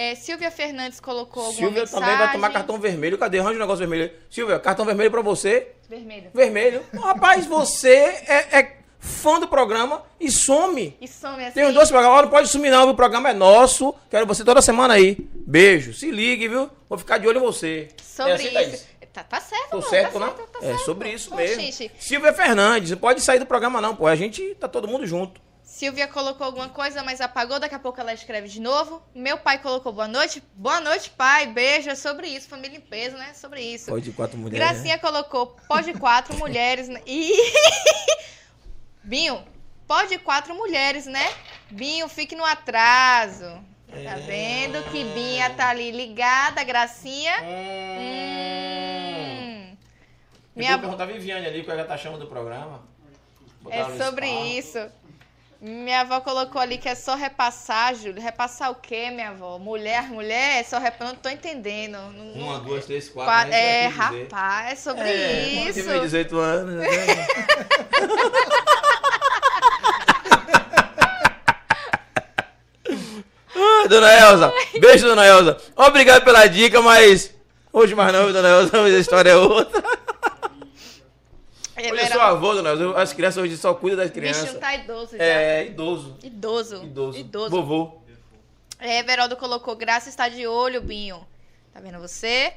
É, Silvia Fernandes colocou alguma Silvia mensagem. também vai tomar cartão vermelho. Cadê? Arranja um negócio vermelho. aí. Silvia, cartão vermelho pra você. Vermelho. Vermelho. Rapaz, você é, é fã do programa e some. E some assim. Tem uns dois programas. Ó, Não pode sumir não, viu? o programa é nosso. Quero você toda semana aí. Beijo. Se ligue, viu? Vou ficar de olho em você. Sobre É assim, Thaís? isso. Tá, tá certo, Tô amor, certo, tá né? certo, tá é certo. sobre isso mesmo. gente, Silvia Fernandes, não pode sair do programa não, pô. A gente tá todo mundo junto. Silvia colocou alguma coisa, mas apagou. Daqui a pouco ela escreve de novo. Meu pai colocou boa noite. Boa noite, pai. Beijo. É sobre isso. Família em peso, né? Sobre isso. Pode quatro mulheres. né? Gracinha colocou pode quatro mulheres. Né? Ih! Binho, pode quatro mulheres, né? Binho, fique no atraso. Tá vendo que Binha tá ali ligada, Gracinha? Hum. Minha Minha perguntar a Viviane ali, que ela tá chamando do programa. Botar É sobre isso. Minha avó colocou ali que é só repassar, Júlio. Repassar o quê, minha avó? Mulher, mulher, é só repassar. Não tô entendendo. Não- não- Uma, duas, três, quatro. Qua- né? É, rapaz, é sobre É, isso. Tive 18 anos. né? Ah, dona Elza, beijo, dona Elza. Obrigado pela dica, mas hoje mais não, dona Elza, hoje a história é outra. Ele eu era- sou avô, dona. As crianças hoje só cuidam das O bichinho crianças. tá idoso já. É, idoso. Idoso. Idoso. Idoso. Vovô. É, Everaldo colocou, Graça está de olho, Binho. Tá vendo você?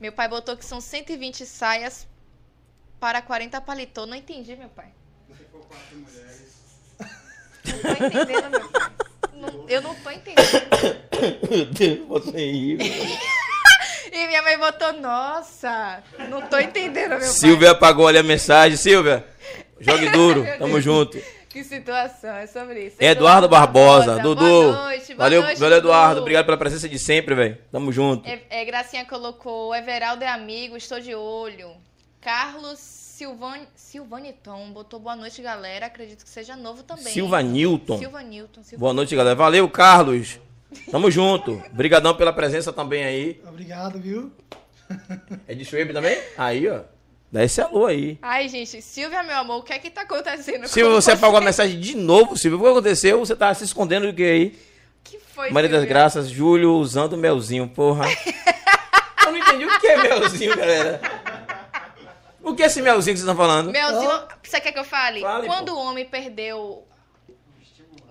Meu pai botou que são 120 saias para 40 paletô. Não entendi, meu pai. Não tô entendendo, meu pai. Não- eu não tô entendendo. Meu Deus, você aí. E minha mãe botou, nossa, não tô entendendo, meu pai. Silvia apagou ali a mensagem. Silvia, jogue duro. Tamo junto. Que situação, é sobre isso. Eduardo Barbosa, Dudu. Boa noite, boa valeu, noite, valeu, Eduardo. Dudu. Obrigado pela presença de sempre, velho. Tamo junto. É, é, Gracinha colocou, Everaldo é amigo, estou de olho. Carlos Silvan, Silvaniton botou boa noite, galera. Acredito que seja novo também. Silva Newton. Silva Newton. Silva... Boa noite, galera. Valeu, Carlos. Tamo junto. Obrigadão pela presença também aí. Obrigado, viu? É de Schwab também? Aí, ó. Dá esse alô aí. Ai, gente, Silvia, meu amor, o que é que tá acontecendo Silvia, você apagou a mensagem de novo, Silvia. O que aconteceu? Você tá se escondendo do que aí? que foi, Maria das Silvia? Graças, Júlio usando melzinho, porra. Eu não entendi o que é melzinho, galera. O que é esse melzinho que vocês estão falando? Melzinho, você quer que eu fale? Fale, Quando pô. o homem perdeu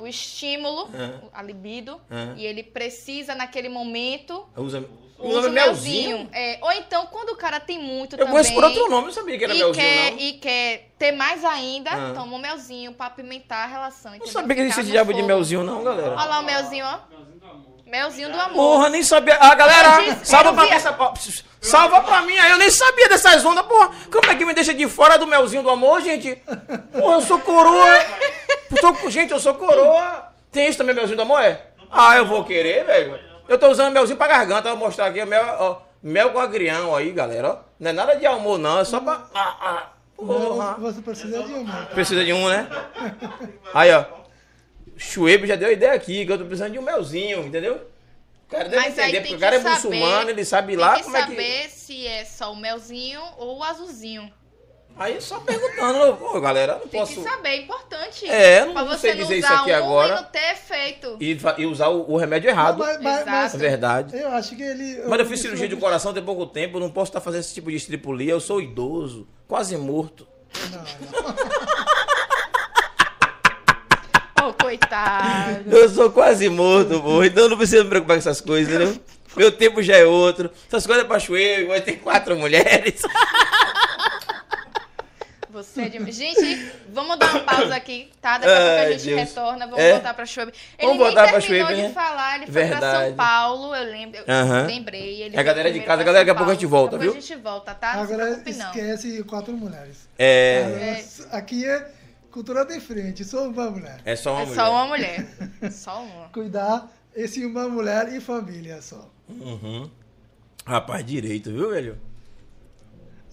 o estímulo, Ah. a libido, Ah. e ele precisa naquele momento Usa, usa o melzinho? melzinho. É, ou então, quando o cara tem muito Eu também... conheço por outro nome, não sabia que era e melzinho, quer, não. E quer ter mais ainda, Ah. toma um melzinho pra apimentar a relação. Não entendeu? sabia que existia diabo de fogo. melzinho, não, galera. Olha lá o melzinho, ó. Melzinho do amor. Porra, nem sabia. Ah, galera, disse- salva pra mim essa. Salva pra mim aí, eu nem sabia dessas ondas, porra. Como é que me deixa de fora do melzinho do amor, gente? Porra, eu sou coroa. Tô- gente, eu sou coroa. Tem isso também, melzinho do amor? É? Ah, eu vou querer, velho. Eu tô usando melzinho pra garganta, vou mostrar aqui, mel, ó, mel com agrião aí, galera, ó. Não é nada de amor, não, é só pra. Ah, ah, porra. Você precisa de uma. Precisa de um, né? Aí, ó. Chuebe já deu ideia aqui, que eu tô precisando de um melzinho, entendeu? O cara deve Mas entender, tem porque o que cara é saber- muçulmano, ele sabe Tem lá que como é que. saber se é só o melzinho ou o azulzinho. Aí só perguntando, pô, galera, não Tem posso. que saber, é importante. É, não pra sei você não dizer isso usar aqui um agora. e não ter efeito. E, e usar o, o remédio errado. Mas, mas- Exato. mas- É verdade. Eu acho que ele. Mas eu fiz cirurgia de coração tem pouco tempo, eu não posso estar fazendo esse tipo de estripulia, eu sou idoso, quase morto. Não, não. Oh, coitado. Eu sou quase morto, pô, então não preciso me preocupar com essas coisas, entendeu? Meu tempo já é outro. Essas coisas é pra chueiro, vai ter quatro mulheres. Você é de... Gente, vamos dar uma pausa aqui, tá? Daqui a pouco a Ai, gente Deus. retorna. Vamos É? voltar pra Chuebe. Ele Vamos nem terminou Chuebe, de né? falar. Ele foi pra Verdade. São Paulo, eu lembro. Eu Aham. lembrei. Ele É a galera de casa, galera, daqui a pouco a gente volta, Depois viu? a gente volta, tá? Não se Agora preocupe, não. esquece quatro mulheres. É. Aqui é cultura diferente, só uma mulher. É só uma É mulher. só uma mulher. Só uma. Cuidar, esse uma mulher e família só. Uhum. Rapaz, direito, viu, velho?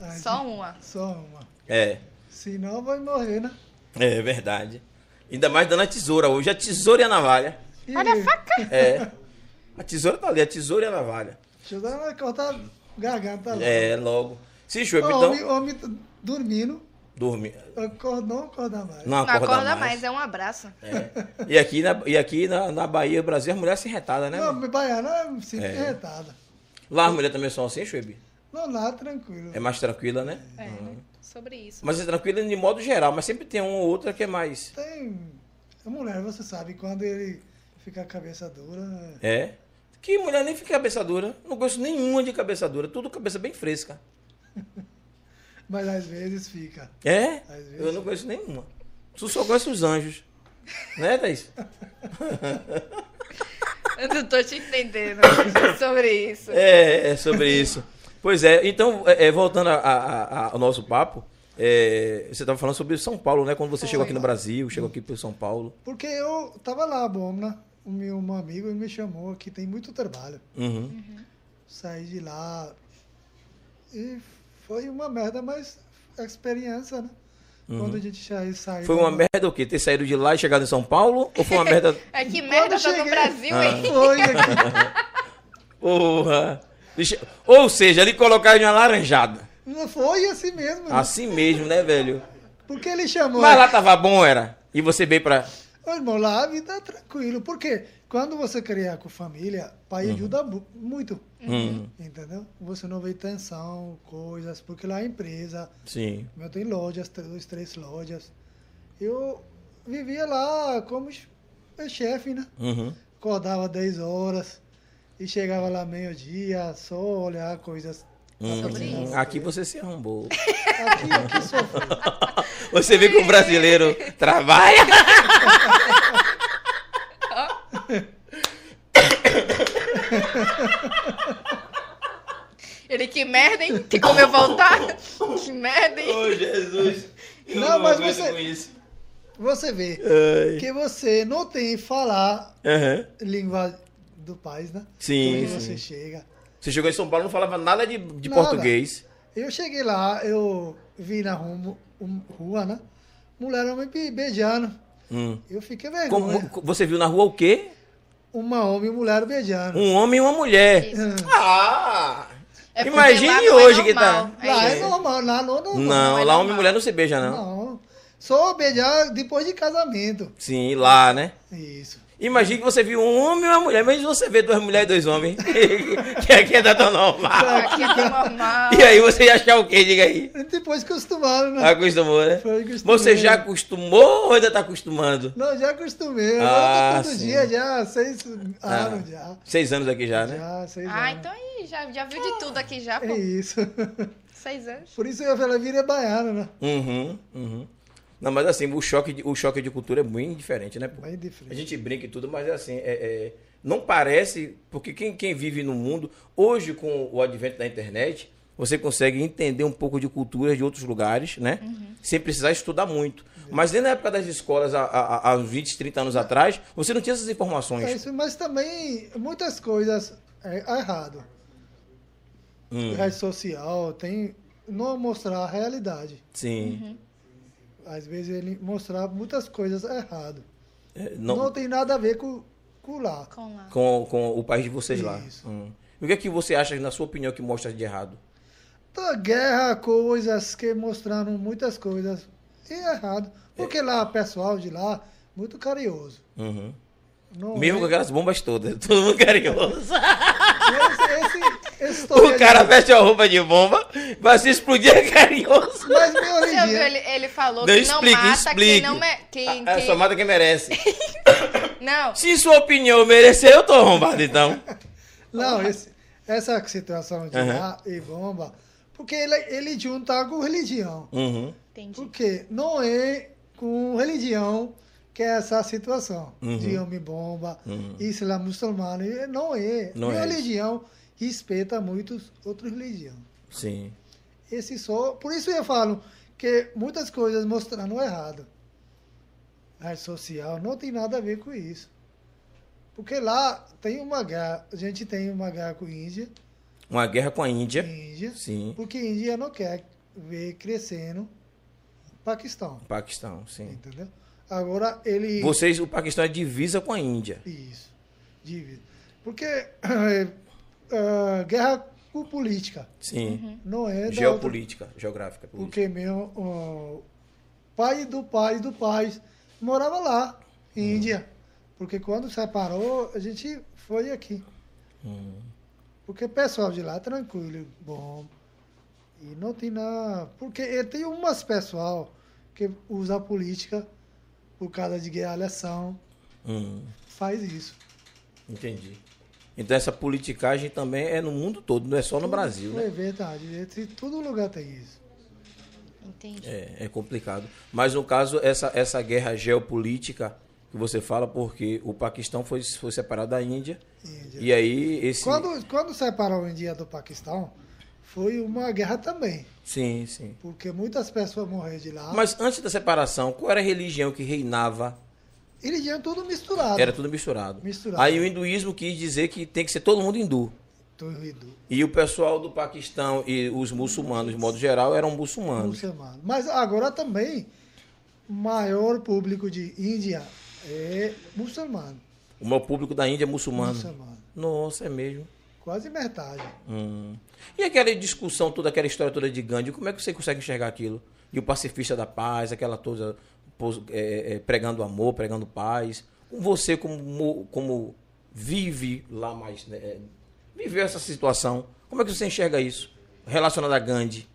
Aí, Só uma. Só uma. É. Senão vai morrer, né? É verdade. Ainda mais dando a tesoura hoje, a tesoura e a navalha. E, Olha a faca. É. A tesoura tá ali, a tesoura e a navalha. Deixa eu dar uma cortar garganta lá. É, logo. Se chuva, Ó, então. homem, homem tá dormindo, Dorme. acorda, não acorda mais. Não Não acorda, acorda mais. mais, é um abraço. É. E aqui, na, e aqui na, na Bahia, Brasil, as mulheres se retada, né? Não, baiana é sempre É. retada. Lá as mulheres também são assim, Chuebe? Não, lá tranquilo. É mais tranquila, né? É, sobre isso. Mas é tranquila de modo geral, mas sempre tem uma ou outra que é mais. Tem. A mulher, você sabe, quando ele fica a cabeça dura. É. Que mulher nem fica cabeça dura. Não gosto nenhuma de cabeça dura. Tudo cabeça bem fresca. Mas às vezes fica. É? Às vezes. Eu não conheço nenhuma. Tu só conhece os anjos. Né, Thaís? Eu não tô te entendendo sobre isso. É, é sobre isso. Pois é, então, é, é, voltando a- a- a- ao nosso papo, é, você estava falando sobre São Paulo, né? Quando você Foi. chegou aqui no Brasil, chegou aqui para São Paulo. Porque eu tava lá, bom, né? O meu um amigo me chamou aqui, tem muito trabalho. Uhum. Saí de lá e foi uma merda, mas a experiência, né? Quando a gente já saiu. Uhum. Foi uma merda o quê? Ter saído de lá e chegado em São Paulo? Ou foi uma merda. É que merda tá no cheguei- Brasil, Ah. hein? Foi aqui. Porra! Deixa- Ou seja, ali colocaram em uma laranjada. Não foi assim mesmo. né? Assim mesmo, né, velho? Porque ele chamou. Mas lá tava bom, era? E você veio pra. Ô, irmão, lá a vida é tranquilo. Porque quando você criar com família, pai ajuda mu- muito. Hum, Entendeu? Você não vê tensão, coisas, porque lá é empresa. sim. Meu tem lojas, três, três lojas. Eu vivia lá como ch- chefe, né? Uhum. Acordava 10 horas e chegava lá meio-dia, só olhar coisas. Hum. Aqui você se arrombou. Aqui, aqui sofri. Você vê que o brasileiro trabalha. Ele, que merda, hein? Tem como eu voltar? Que merda, hein? Ô, Jesus. Eu Não, mas aguento você- com isso. Você vê Ai. que você não tem que falar Aham. língua do país, né? Sim, Quando sim. você chega. Você chegou em São Paulo não falava nada de, de Nada. português. Eu cheguei lá, eu vi na rua, um- rua né? Mulher homem be- beijando. Hum. Eu fiquei vergonha. Como, você viu na rua o quê? Uma homem e mulher beijando. Um homem e uma mulher. Isso. Ah! É Imagine não é hoje que tá. lá é isso. normal, lá não é normal. Não, é lá homem e mulher não se beija, não. Não. Só beijar depois de casamento. Sim, lá, né? Isso. Imagine que você viu um homem e uma mulher, mas você vê duas mulheres e dois homens. que aqui é da tão normal. Aqui é normal. E aí você ia achar o quê? Diga aí. Depois acostumaram, né? Acostumou, né? Foi acostumei. Você já acostumou ou ainda tá acostumando? Não, já acostumei. Ah, Agora tá todo sim. dia, já seis Ah, anos já. Seis anos aqui já, né? Já, seis Ah, anos. então aí, já, já viu de tudo aqui já, pô. É isso. Seis anos. Por isso eu falei, vira baiano, né? Uhum, uhum. Não, mas assim, o choque de, o choque de cultura é bem diferente, né? pô? Bem A diferente. gente brinca e tudo, mas é assim, é, é- não parece, porque quem, quem vive no mundo, hoje com o advento da internet, você consegue entender um pouco de culturas de outros lugares, né? Sem precisar estudar muito. Mas nem na época das escolas, há, há, há uns 20, 30 anos atrás, você não tinha essas informações. É isso, mas também muitas coisas é, errado. Hum, Rede social tem não mostrar a realidade. sim. Às vezes ele mostrar muitas coisas errado. É, Não, não, tem nada a ver com, com lá. Com lá. com, com o país de vocês lá. Hum. E o que é que você acha, na sua opinião, que mostra de errado? Então, guerra, coisas que mostraram muitas coisas e errado. Porque lá, o pessoal de lá, muito carinhoso. Uhum. Não Mesmo é- com aquelas bombas todas, todo mundo carinhoso. Esse, esse, esse O cara veste a roupa de bomba, vai se explodir é carinhoso. Mas meu religião. Ele, ele falou Não que não explique, mata explique. quem não... Me... Quem, Ah, quem- Só mata quem merece. Não, Se sua opinião merecer, eu tô arrombado, então. Não, esse- essa situação de Aham. lá e bomba, porque ele, ele junta com religião. Uhum. entendi. Porque não é com religião que é essa situação Uhum. de homem-bomba, Uhum. islã muçulmano. Não é. Não Minha é religião respeita muitas outras religiões. Sim. Esse só. Por isso eu falo que muitas coisas mostrando errado. A rede social não tem nada a ver com isso. Porque lá tem uma guerra, a gente tem uma guerra com a Índia, Uma guerra com a Índia. Índia Sim. porque a Índia não quer ver crescendo o Paquistão, Paquistão, sim. entendeu? Agora ele Vocês, o Paquistão é divisa com a Índia. isso, dívida. Porque eh, ah, guerra com política Sim. não é da outra- Geopolítica, geográfica. política. Porque meu o pai do pai do pai morava lá, em Índia. Porque quando separou, a gente foi aqui. Hum. Porque o pessoal de lá é tranquilo, bom. E não tem nada. Porque eh, tem umas pessoal que usa a política por causa de guerra eleição, Hum. faz isso. Entendi. Então essa politicagem também é no mundo todo, não é só no Brasil, né? É verdade. Em todo lugar tem isso. Entendi. É, é complicado. Mas no caso, essa, essa guerra geopolítica que você fala, porque o Paquistão foi, foi separado da Índia. Índia. E aí esse. Quando, quando separou a Índia do Paquistão, foi uma guerra também. Sim, sim. Porque muitas pessoas morreram de lá. Mas antes da separação, qual era a religião que reinava? Eles iam tudo misturado. Era tudo misturado. Misturado. Aí o hinduísmo quis dizer que tem que ser todo mundo hindu. Tudo hindu. E o pessoal do Paquistão e os muçulmanos, de modo geral, eram muçulmanos. Muçulmano. Mas agora também, o maior público de Índia é muçulmano. O meu público da Índia é muçulmano. Muçulmano. Nossa, é mesmo. Quase metade. Hum. E aquela discussão toda, aquela história toda de Gandhi, como é que você consegue enxergar aquilo? E o pacifista da paz, aquela toda é, é, pregando amor, pregando paz. Você como, como vive lá mais, né, é, viveu essa situação, como é que você enxerga isso? Relacionado a Gandhi.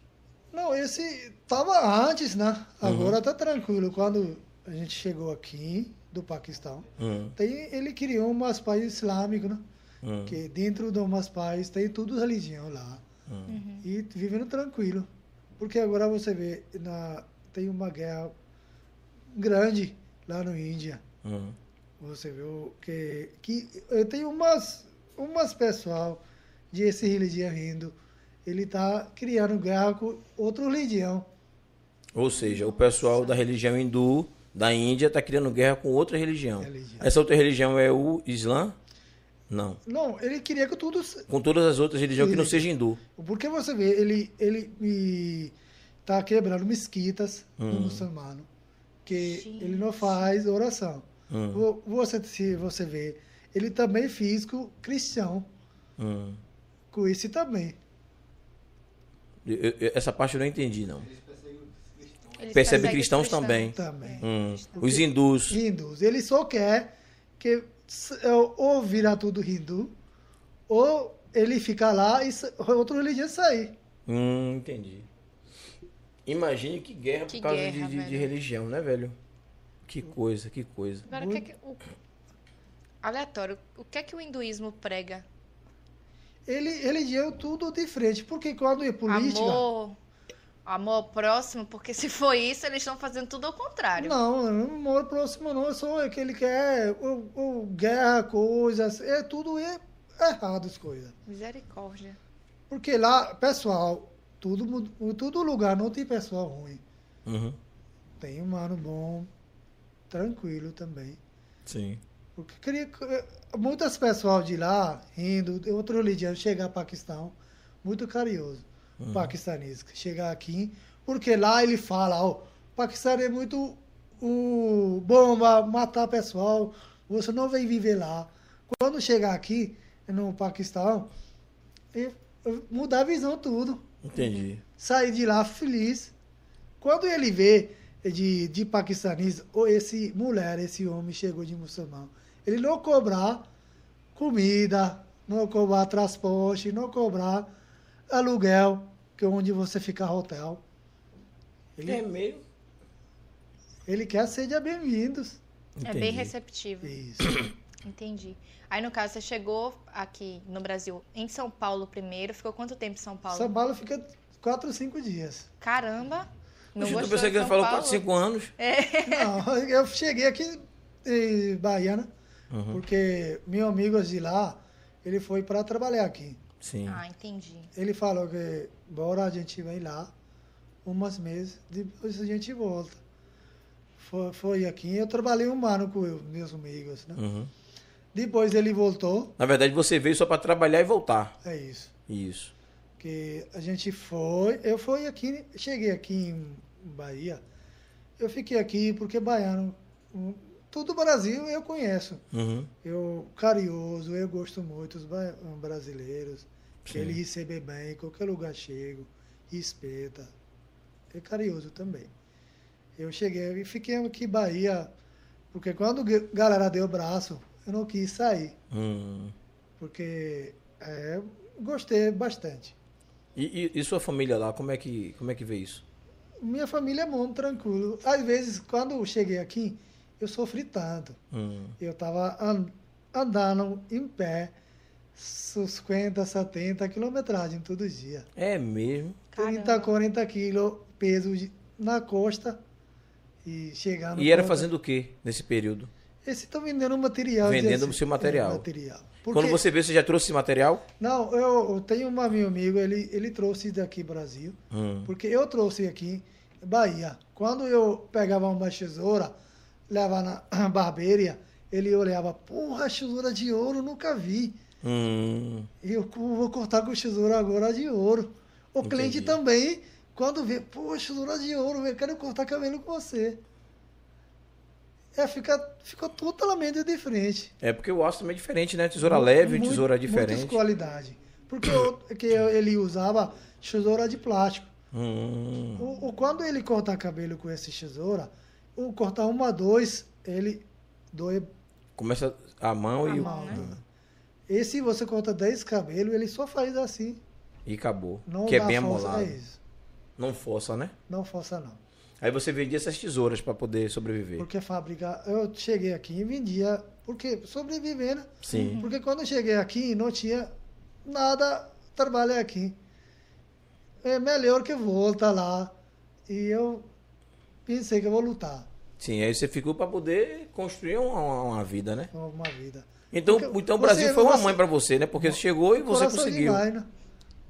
Não, esse tava antes, né? Uhum. Agora tá tranquilo. Quando a gente chegou aqui do Paquistão, Hum, tem, ele criou umas países islâmicos, né? Hum, Que dentro de umas países tem tudo religião lá. hum. E vivendo tranquilo. Porque agora você vê, na, tem uma guerra grande lá no Índia. hum. Você vê o que, que eu tenho umas, umas pessoal de esse religião rindo. Ele tá criando guerra com outra religião. Ou seja, o pessoal da religião hindu da Índia está criando guerra com outra religião. Religião. Essa outra religião é o Islã? Não. Não, ele queria que tudo. Com todas as outras religiões que não Sim. seja hindu. Porque você vê, ele, ele me tá quebrando mesquitas Hum. no muçulmano. Que Gente. ele não faz oração. Hum. Vo- Você, se você vê, ele também fez com cristão. Hum. Com esse também. Eu- eu- essa parte eu não entendi, não. Eles Percebe cristãos também. Também. Hum. Os hindus. hindus. Ele só quer que ou virar tudo hindu, ou ele ficar lá e outra religião sair. Hum, entendi. Imagine que guerra Que por causa guerra, de, de- de religião, né, velho? Que coisa, que coisa. Agora, o que é que o... Aleatório. O que é que o hinduísmo prega? Ele religião tudo diferente, porque quando é política, Amor. Amor próximo, porque se for isso, eles estão fazendo tudo ao contrário. Não, amor próximo não, é só aquele que é o, o guerra, coisas, é tudo é errado as coisas. Misericórdia. Porque lá, pessoal, tudo, todo lugar não tem pessoal ruim. Uhum. Tem humano bom, tranquilo também. Sim. Porque queria que- muitas pessoas de lá, indo, de outro religião, chegar ao Paquistão, muito carinhoso. Paquistanês, que chegar aqui, porque lá ele fala, ó, Paquistão é muito o bomba, matar pessoal, você não vai viver lá. Quando chegar aqui no Paquistão, mudar a visão tudo. Entendi. Sair de lá feliz. Quando ele vê de, de paquistanês, ou esse mulher, esse homem chegou de muçulmano, ele não cobrar comida, não cobrar transporte, não cobrar aluguel, que é onde você fica hotel. Ele, É meio. ele quer seja bem-vindos. É bem receptivo. Isso. Entendi. Aí, no caso, você chegou aqui no Brasil, em São Paulo primeiro. Ficou quanto tempo em São Paulo? São Paulo fica quatro ou cinco dias. Caramba! Não gostou pensei que ele falou? 4, 5 anos. Não, eu cheguei aqui em Bahia, né? Uhum. Porque meu amigo de lá, ele foi para trabalhar aqui. Sim. Ah, entendi. Ele falou que bora a gente vai lá umas meses, depois a gente volta. Foi, foi aqui, eu trabalhei um ano com eu, meus amigos, né? Uhum. Depois ele voltou, Na verdade, você veio só para trabalhar e voltar. é isso. Isso. Que a gente foi, eu fui aqui, cheguei aqui em Bahia, eu fiquei aqui porque baiano, um, tudo Brasil eu conheço. Uhum. Eu, carinhoso, eu gosto muito dos brasileiros. Sim. ele recebe bem, em qualquer lugar chego, respeita. É carinhoso também. Eu cheguei e fiquei aqui em Bahia, porque quando a galera deu o braço, eu não quis sair, Hum. porque é, gostei bastante. E, e- e sua família lá, como é que, como é que vê isso? Minha família é muito tranquilo. Às vezes, quando eu cheguei aqui, eu sofri tanto. Hum. Eu estava andando em pé, 50, 70 quilometragem todo dia. É mesmo? 30, Caramba. 40 quilos peso na costa e chegando. E era fazendo o que nesse período? Esse estão vendendo material. Vendendo desse- seu material. É, material. Quando Porque- você vê, você já trouxe esse material? Não, eu, eu tenho um meu amigo, ele, ele trouxe daqui Brasil, Hum. porque eu trouxe aqui Bahia. Quando eu pegava uma tesoura, levava na barbearia, ele olhava, porra, tesoura de ouro, nunca vi. Hum. E eu vou cortar com tesoura agora de ouro. O Entendi. cliente também, quando vê, pô, tesoura de ouro, eu quero cortar cabelo com você. É, fica, ficou totalmente diferente. É porque o aço também é diferente, né? Tesoura leve, Muito- tesoura Muitas diferente. qualidades. Porque o, que ele usava tesoura de plástico. Hum. O, o- quando ele cortar cabelo com essa tesoura, o cortar uma, dois, ele doe Começa a mão A e, mão, né? E se você corta 10 cabelos, ele só faz assim. e acabou. Não que é bem força, amolado. É. Não força, né? Não força não. Aí você vendia essas tesouras para poder sobreviver. Porque fábrica, eu cheguei aqui e vendia, porque sobrevivendo. Sim. Porque quando eu cheguei aqui, não tinha nada, trabalhar aqui. É melhor que eu voltar lá. E eu pensei que eu vou lutar Sim, aí você ficou para poder construir uma, uma- vida, né? uma vida. Então, Porque então o você- Brasil foi uma você- mãe para você, né? Porque você chegou e você Coração de conseguiu. mãe, né?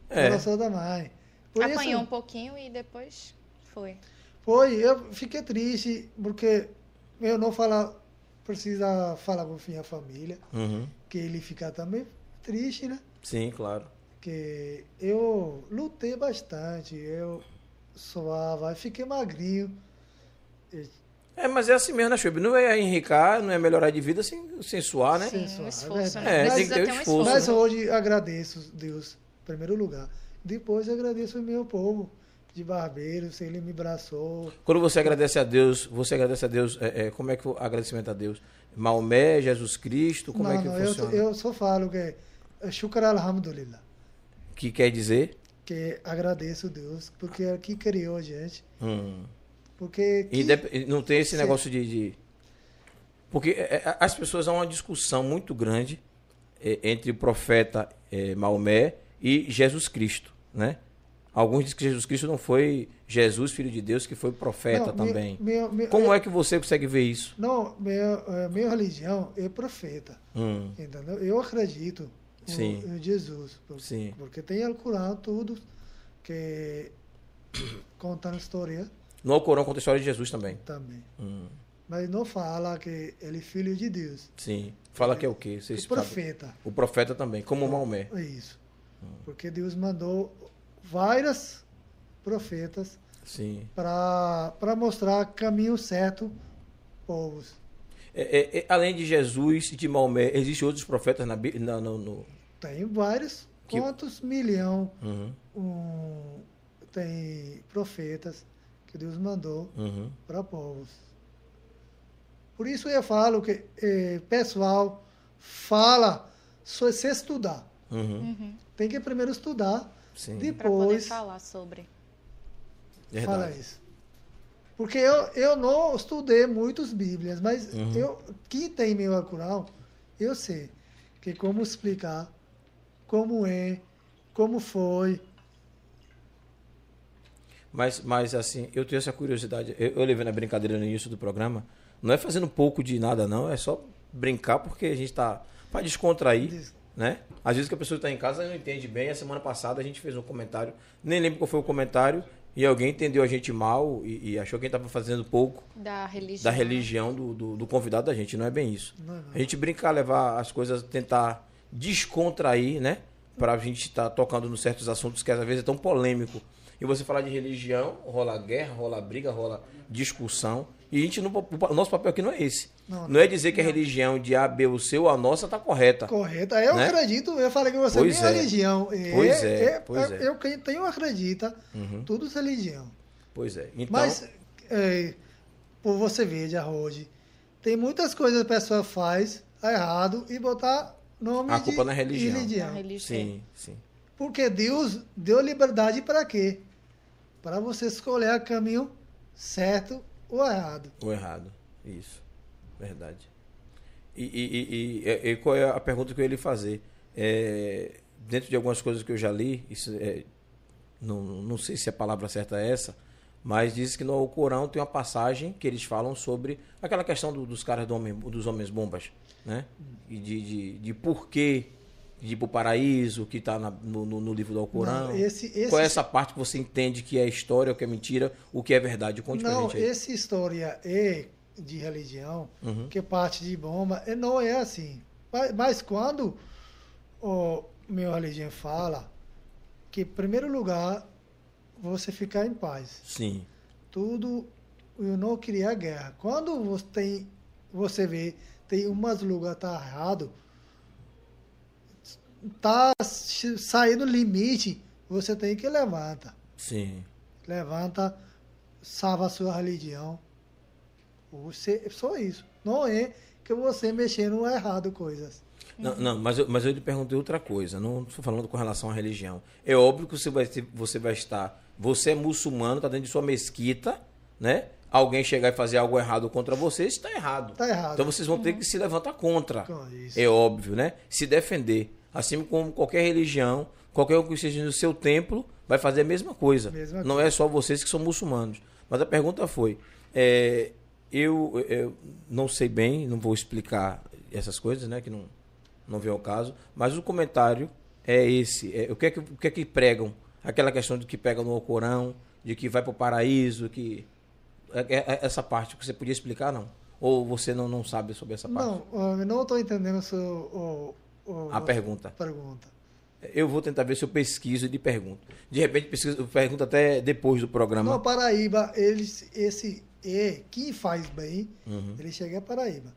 É. Coração da mãe. Por Apanhou isso- um pouquinho e depois foi. Foi, eu fiquei triste, porque eu não falar, precisa falar com minha família, Uhum. que ele fica também triste, né? Sim, claro. Que eu lutei bastante, eu suava, eu fiquei magrinho. É, mas é assim mesmo, né, Chubb? Não é enricar, não é melhorar de vida sem, sem suar, né? Sim, Sim, um é esforço, verdade. né? É, tem que ter um esforço, Mas né? hoje agradeço Deus, em primeiro lugar. Depois agradeço o meu povo de barbeiro, se ele me abraçou. Quando você agradece a Deus, você agradece a Deus, é, é, como é que o agradecimento a Deus? Maomé, Jesus Cristo, como é que não, eu, funciona? eu só falo que é Shukra Alhamdulillah. Que quer dizer? que agradeço a Deus, porque é que criou a gente. Hum. Porque que- Não tem esse negócio de. de- Porque é, é, as pessoas há uma discussão muito grande é, entre o profeta Maomé e Jesus Cristo, né? Alguns dizem que Jesus Cristo não foi Jesus, filho de Deus, que foi profeta Não, também. Como é que você consegue ver isso? Não, minha, minha religião é profeta. Hum, Entendeu? Eu acredito Sim. em Jesus. por- Sim. Porque tem o Corão, tudo que contando história No Alcorão conta a história de Jesus também. também. Hum, Mas não fala que ele é filho de Deus. sim. Fala que é o quê? Vocês sabem? profeta. O profeta também, como Maomé. É isso. Porque Deus mandou vários profetas Sim. para mostrar caminho certo povos. É, é, é, além de Jesus e de Maomé, existem outros profetas na? Na- no, no- Tem vários. Que- Quantos milhão Uhum, um, tem profetas que Deus mandou uhum. para povos. Por isso eu falo que eh, pessoal fala só se estudar. Uhum. Tem que primeiro estudar, Sim. Depois falar sobre. Verdade. fala isso. Porque eu, eu não estudei muitas Bíblias, mas Uhum. eu quem tem meu Alcorão, eu sei que como explicar, como é, como foi. Mas, mas assim, eu tenho essa curiosidade. Eu, eu levei na brincadeira no início do programa. Não é fazendo pouco de nada, não. É só brincar porque a gente tá. para descontrair, Des- né? Às vezes que a pessoa está em casa e não entende bem. A semana passada a gente fez um comentário. Nem lembro qual foi o comentário. E alguém entendeu a gente mal e, e achou que a gente estava fazendo pouco Da religião. da religião do, do, do convidado da gente. Não é bem isso. Não, não. A gente brincar, levar as coisas, tentar descontrair, né? Pra gente estar tocando nos certos assuntos que às vezes é tão polêmico. E você falar de religião, rola guerra, rola briga, rola discussão. E a gente não, o nosso papel aqui não é esse. Não, Não, é dizer que a religião de A, B ou C ou a nossa tá correta. Correto. Aí Eu Né? acredito, eu falei que você Pois minha é. religião. É, Pois é, pois é. Eu quem tenho acredita, Uhum. tudo é religião. Pois é. Então, Mas, é, por você ver, de hoje, tem muitas coisas que a pessoa faz errado e botar nome A de culpa na religião. Na religião. sim, sim. Porque Deus deu liberdade para quê? Para você escolher o caminho certo ou errado. O errado. Isso. Verdade. E, e- e- e- qual é a pergunta que eu ia lhe fazer? É, dentro de algumas coisas que eu já li, isso é, não, não sei se a palavra certa é essa, mas diz que no Corão tem uma passagem que eles falam sobre aquela questão do- dos caras do homem- dos homens bombas, né? E de, de, de porquê de ir para o paraíso, que está no, no- livro do Alcorão. Não, esse- esse- Qual é essa parte que você entende que é história, o que é mentira, o que é verdade? Conte pra não, gente aí. essa história é de religião, Uhum. que parte de bomba, é- não é assim. Mas, mas quando o meu religião fala que, em primeiro lugar, você ficar em paz. Sim. Tudo, eu não queria guerra. Quando você tem, você vê, tem umas lugares tá errado, tá saindo limite, você tem que levanta. Sim. Levanta, salva a sua religião. Você, só isso. Não é que você mexendo errado coisas. Não, não, mas, eu, mas eu lhe perguntei outra coisa. Não estou falando com relação à religião. É óbvio que você vai, você vai estar. Você é muçulmano, está dentro de sua mesquita, né? Alguém chegar e fazer algo errado contra você, está errado. Tá errado. Então vocês vão ter que se levantar contra. Isso. É óbvio, né? Se defender. Assim como qualquer religião, qualquer um que esteja no seu templo, vai fazer a mesma coisa. Mesma Não é só vocês que são muçulmanos. Mas a pergunta foi: é, eu, eu não sei bem, não vou explicar essas coisas, né? Que não, não vem ao caso. Mas o comentário é esse: é, o, que é que, o que é que pregam? Aquela questão de que pegam no Alcorão, de que vai para o paraíso, que. é- é- essa parte que você podia explicar, não? Ou você não, não sabe sobre essa parte? Não, eu não estou entendendo sua o, o- A pergunta. pergunta. Eu vou tentar ver se eu pesquiso e lhe pergunto. De repente, pesquiso, pergunto até depois do programa. No Paraíba, eles, esse E, quem faz bem, Uhum. ele chega a Paraíba.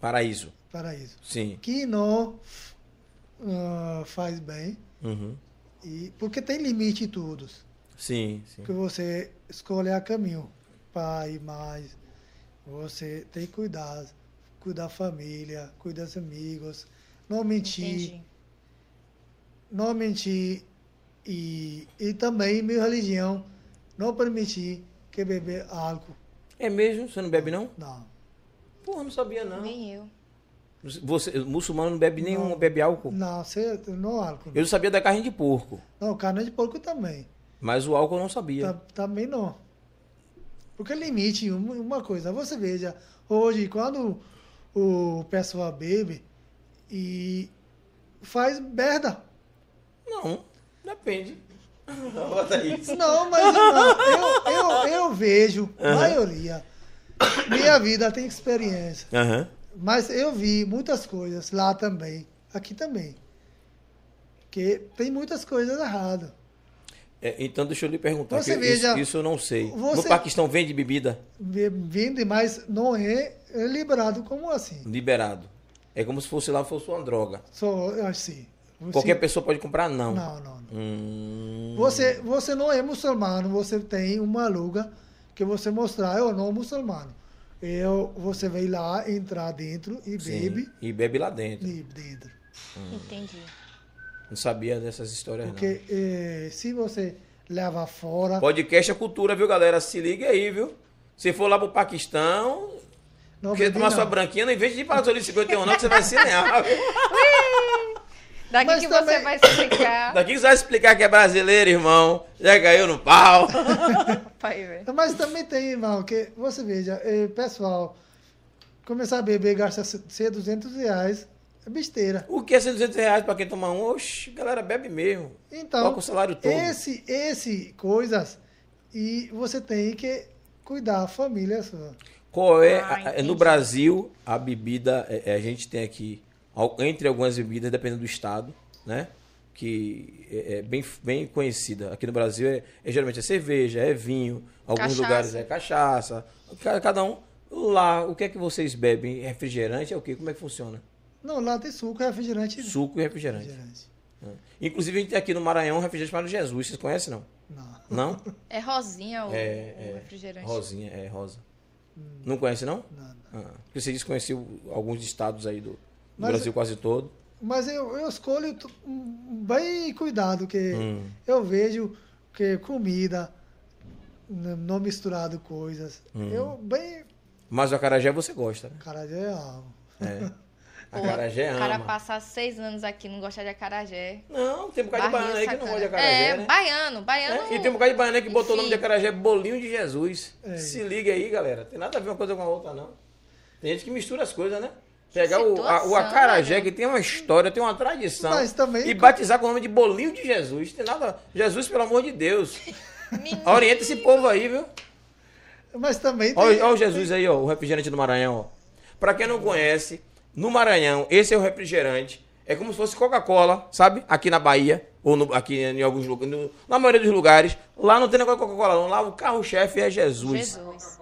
Paraíso. Paraíso. Sim. Quem não ah, faz bem, Uhum. e, porque tem limite em tudo. Sim, sim. que você escolhe a caminho para ir mais. Você tem que cuidar, cuidar da família, cuidar dos amigos, não mentir, Entendi. não mentir e, e também minha religião não permitir que beber álcool. É mesmo? Você não bebe, não? Não. Porra, não sabia, não. Nem eu. Você, muçulmano não bebe nenhum, Não. bebe álcool? Não, você, não álcool. Eu não sabia da carne de porco. Não, carne de porco também. Mas o álcool eu não sabia. Também não. Porque limite, uma coisa, você veja, hoje, quando o pessoal bebe e faz merda. Não, depende. Bota isso. Não, mas não, eu, eu, eu vejo, maioria. Minha vida tem experiência. Aham. Mas eu vi muitas coisas lá também, aqui também. Que tem muitas coisas erradas. É, então deixa eu lhe perguntar. Você que veja, isso, isso eu não sei. No você- Paquistão vende bebida Ve- Vende, mas não é liberado como assim. liberado. É como se fosse lá fosse uma droga. Só assim. Você- Qualquer pessoa pode comprar? Não. Não, não, não. Hum, Você, você não é muçulmano, você tem uma luga que você mostrar, eu não muçulmano. Eu, você vai lá, entrar dentro e sim. bebe E bebe lá dentro. e dentro. Entendi. Não sabia dessas histórias, Porque eh, se você leva fora, não. Podcast é cultura, viu, galera? Se liga aí, viu? Se for lá pro Paquistão, não quer bebe tomar não. sua branquinha, em vez de ir para a Gasolina 51, não, que você vai se lear. viu? Daqui Mas que também- você vai explicar. Daqui que você vai explicar que é brasileiro, irmão. Já caiu no pau. Pai. Mas também tem, irmão, que você veja, eh, pessoal, começar a beber, gasta ser 200 reais, é besteira. O que é 100, 200 reais pra quem tomar um? Oxe, galera bebe mesmo. Então, Coloca o salário todo. esse, esse coisas, e você tem que cuidar da família sua. Qual é, Ah, a- a- no Brasil, a bebida, é- é, a gente tem aqui, entre algumas bebidas, dependendo do estado, né? Que é, é bem, bem conhecida. Aqui no Brasil, é, é geralmente é cerveja, é vinho, alguns Cachaça. lugares é cachaça. Ca- Cada um. Lá, o que é que vocês bebem? Refrigerante é o quê? Como é que funciona? Não, lá tem suco, refrigerante. Suco e refrigerante. refrigerante. É. Inclusive, a gente tem aqui no Maranhão um refrigerante chamado Jesus. Vocês conhecem, não? Não. Não? É rosinha o, É, o é. refrigerante. Rosinha, é rosa. Não conhece, não? Nada. Ah, porque você disse que conhecia alguns estados aí do, do Mas- Brasil quase todo. Mas eu, eu escolho bem cuidado, que Hum. eu vejo que comida, não misturado coisas. Hum. Eu bem. Mas o acarajé você gosta, né? Cara, é algo. É. Pô, Acarajé O cara ama. passar seis anos aqui e não gostar de acarajé. Não, tem um bocado de baiano aí que não gosta de acarajé, É, né? baiano. Baiano. É, E tem um bocado de baiano aí que botou o nome de Enfim. acarajé Bolinho de Jesus. É. Se liga aí, galera. Tem nada a ver uma coisa com a outra, não. Tem gente que mistura as coisas, né? Pegar o, a- o acarajé, velho. que tem uma história, tem uma tradição. Mas também- E batizar com o nome de Bolinho de Jesus. Tem nada. Jesus, pelo amor de Deus. Orienta esse povo aí, viu? Mas também tem. Olha, olha o Jesus aí, ó, o refrigerante do Maranhão, ó. Pra quem não conhece, no Maranhão, esse é o refrigerante. É como se fosse Coca-Cola, sabe? Aqui na Bahia, ou no- aqui em alguns lugares, no- na maioria dos lugares. Lá não tem negócio de Coca-Cola, não. Lá o carro-chefe é Jesus. Jesus.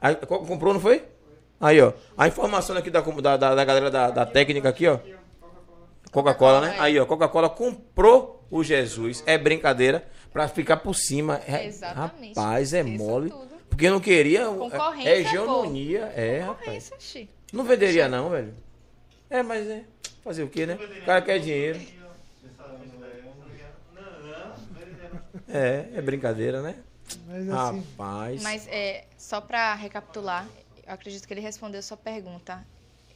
Aí, co- comprou, não foi? Aí, ó. A informação aqui da, da, da, galera da, da técnica aqui, ó. Coca-Cola, né? Aí, ó. Coca-Cola comprou o Jesus. É brincadeira. Pra ficar por cima. É, Exatamente. Rapaz, é mole. tudo. Porque não queria. Concorrência, É hegemonia. É, rapaz. Concorrência, xi. Não venderia, não, velho. É, mas é. Fazer o quê, né? O cara quer dinheiro. É, é brincadeira, né? Mas assim. Rapaz. Mas é, só pra recapitular, eu acredito que ele respondeu sua pergunta.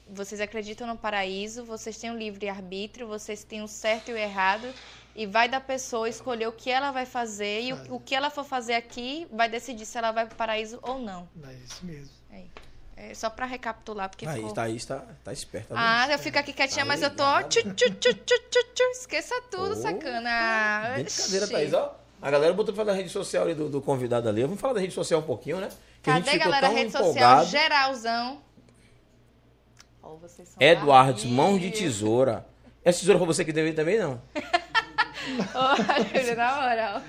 Vocês acreditam no paraíso, vocês têm o livre arbítrio, vocês têm o certo e o errado, e vai da pessoa escolher o que ela vai fazer, e o, o que ela for fazer aqui vai decidir se ela vai pro paraíso ou não. É isso mesmo. É, é só pra recapitular, porque Aí, ficou... tá aí, tá, tá esperta. Ah, eu fico aqui quietinha, Tá mas eu tô. tchu, tchu, tchu, tchu, tchu, tchu, esqueça tudo, sacana. Brincadeira. Thaís, ó. A galera botou pra falar da rede social ali do, do convidado ali. Vamos falar da rede social um pouquinho, né? Que a gente Cadê, ficou galera? Rede social, empolgado. geralzão. Vocês são Edwards, barris. mão de tesoura. Essa tesoura foi você que deu também, não? Júlio, na moral.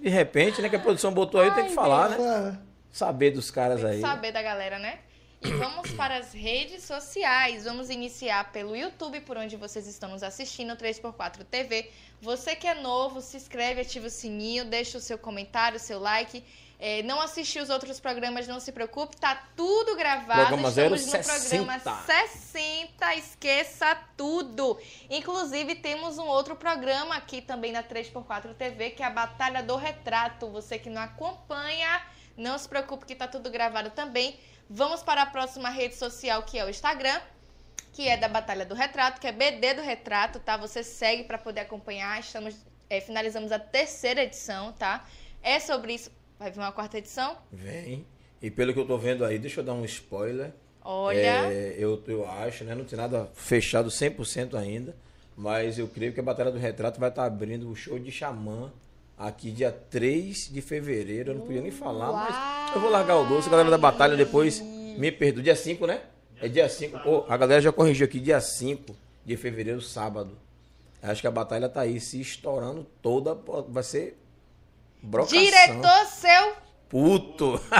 De repente, né? Que a produção botou aí, tem que falar, né? Saber dos caras aí. Saber da galera, né? E vamos para as redes sociais. Vamos iniciar pelo YouTube, por onde vocês estão nos assistindo, 3x4 TV. Você que é novo, se inscreve, ativa o sininho, deixa o seu comentário, o seu like. É, não assistiu os outros programas, não se preocupe, tá tudo gravado. Programa Estamos 060. no programa 60, esqueça tudo. Inclusive, temos um outro programa aqui também na 3x4 TV, que é a Batalha do Retrato. Você que não acompanha, não se preocupe que tá tudo gravado também. Vamos para a próxima rede social, que é o Instagram, que é da Batalha do Retrato, que é BD do Retrato, tá? Você segue para poder acompanhar. Estamos é, finalizamos a terceira edição, tá? É sobre isso. Vai vir uma quarta edição? Vem. E pelo que eu tô vendo aí, deixa eu dar um spoiler. Olha. É, eu, eu acho, né? Não tem nada fechado 100% ainda. Mas eu creio que a Batalha do Retrato vai estar abrindo o show de Xamã aqui dia 3 de fevereiro. Eu não podia nem falar, mas eu vou largar o doce. A galera da Batalha depois me perdoa. Dia 5, né? É dia 5. Oh, a galera já corrigiu aqui, dia 5 de fevereiro, sábado. Acho que a batalha tá aí se estourando toda. Vai ser brocação. Diretor seu. Puto.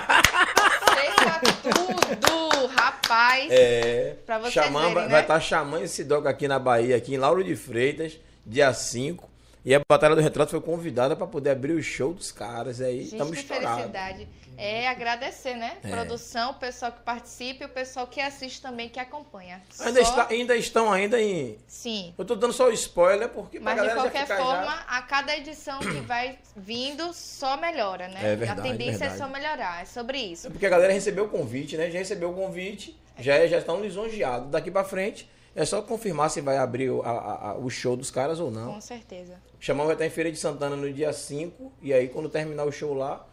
Tudo, rapaz. É. Pra vocês Xamã verem, vai né? estar chamando esse dog aqui na Bahia, aqui em Lauro de Freitas, dia 5. E a Batalha do Retrato foi convidada para poder abrir o show dos caras. Aí estamos estourados. felicidade. É agradecer, né? É. Produção, o pessoal que participa e o pessoal que assiste também, que acompanha. Ainda, Só- está, ainda estão ainda em. Sim. Eu tô dando só o spoiler porque Mas de qualquer forma, já... a cada edição que vai vindo só melhora, né? É verdade, a tendência verdade. é só melhorar, é sobre isso. É porque a galera recebeu o convite, né? Já recebeu o convite, já, já estão lisonjeados. Daqui pra frente é só confirmar se vai abrir o, a- a- a- o show dos caras ou não. Com certeza. O Xamã vai estar em Feira de Santana no dia 5. E aí, quando terminar o show lá,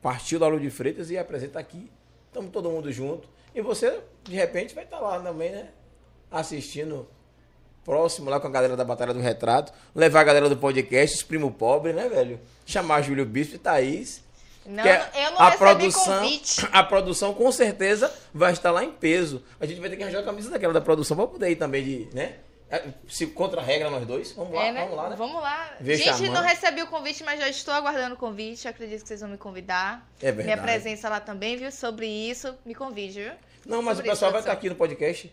partiu da Lua de Freitas e apresenta aqui. Estamos todo mundo junto. E você, de repente, vai estar lá também, né? Assistindo próximo lá com a galera da Batalha do Retrato. Levar a galera do podcast, os Primo Pobre, né, velho? Chamar Júlio Bispo e Thaís. Não, é eu não a produção, convite. A produção com certeza vai estar lá em peso. A gente vai ter que arranjar a camisa daquela da produção pra poder ir também de, né? É, Se contra a regra nós dois, vamos lá, É, né? vamos lá, né? Vamos lá. Ver Gente, Xamã. não recebi o convite, mas já estou aguardando o convite. Acredito que vocês vão me convidar. É verdade. Minha presença lá também, viu? Sobre isso, me convide, viu? Não, mas Sobre o pessoal isso, vai estar produção. aqui no podcast.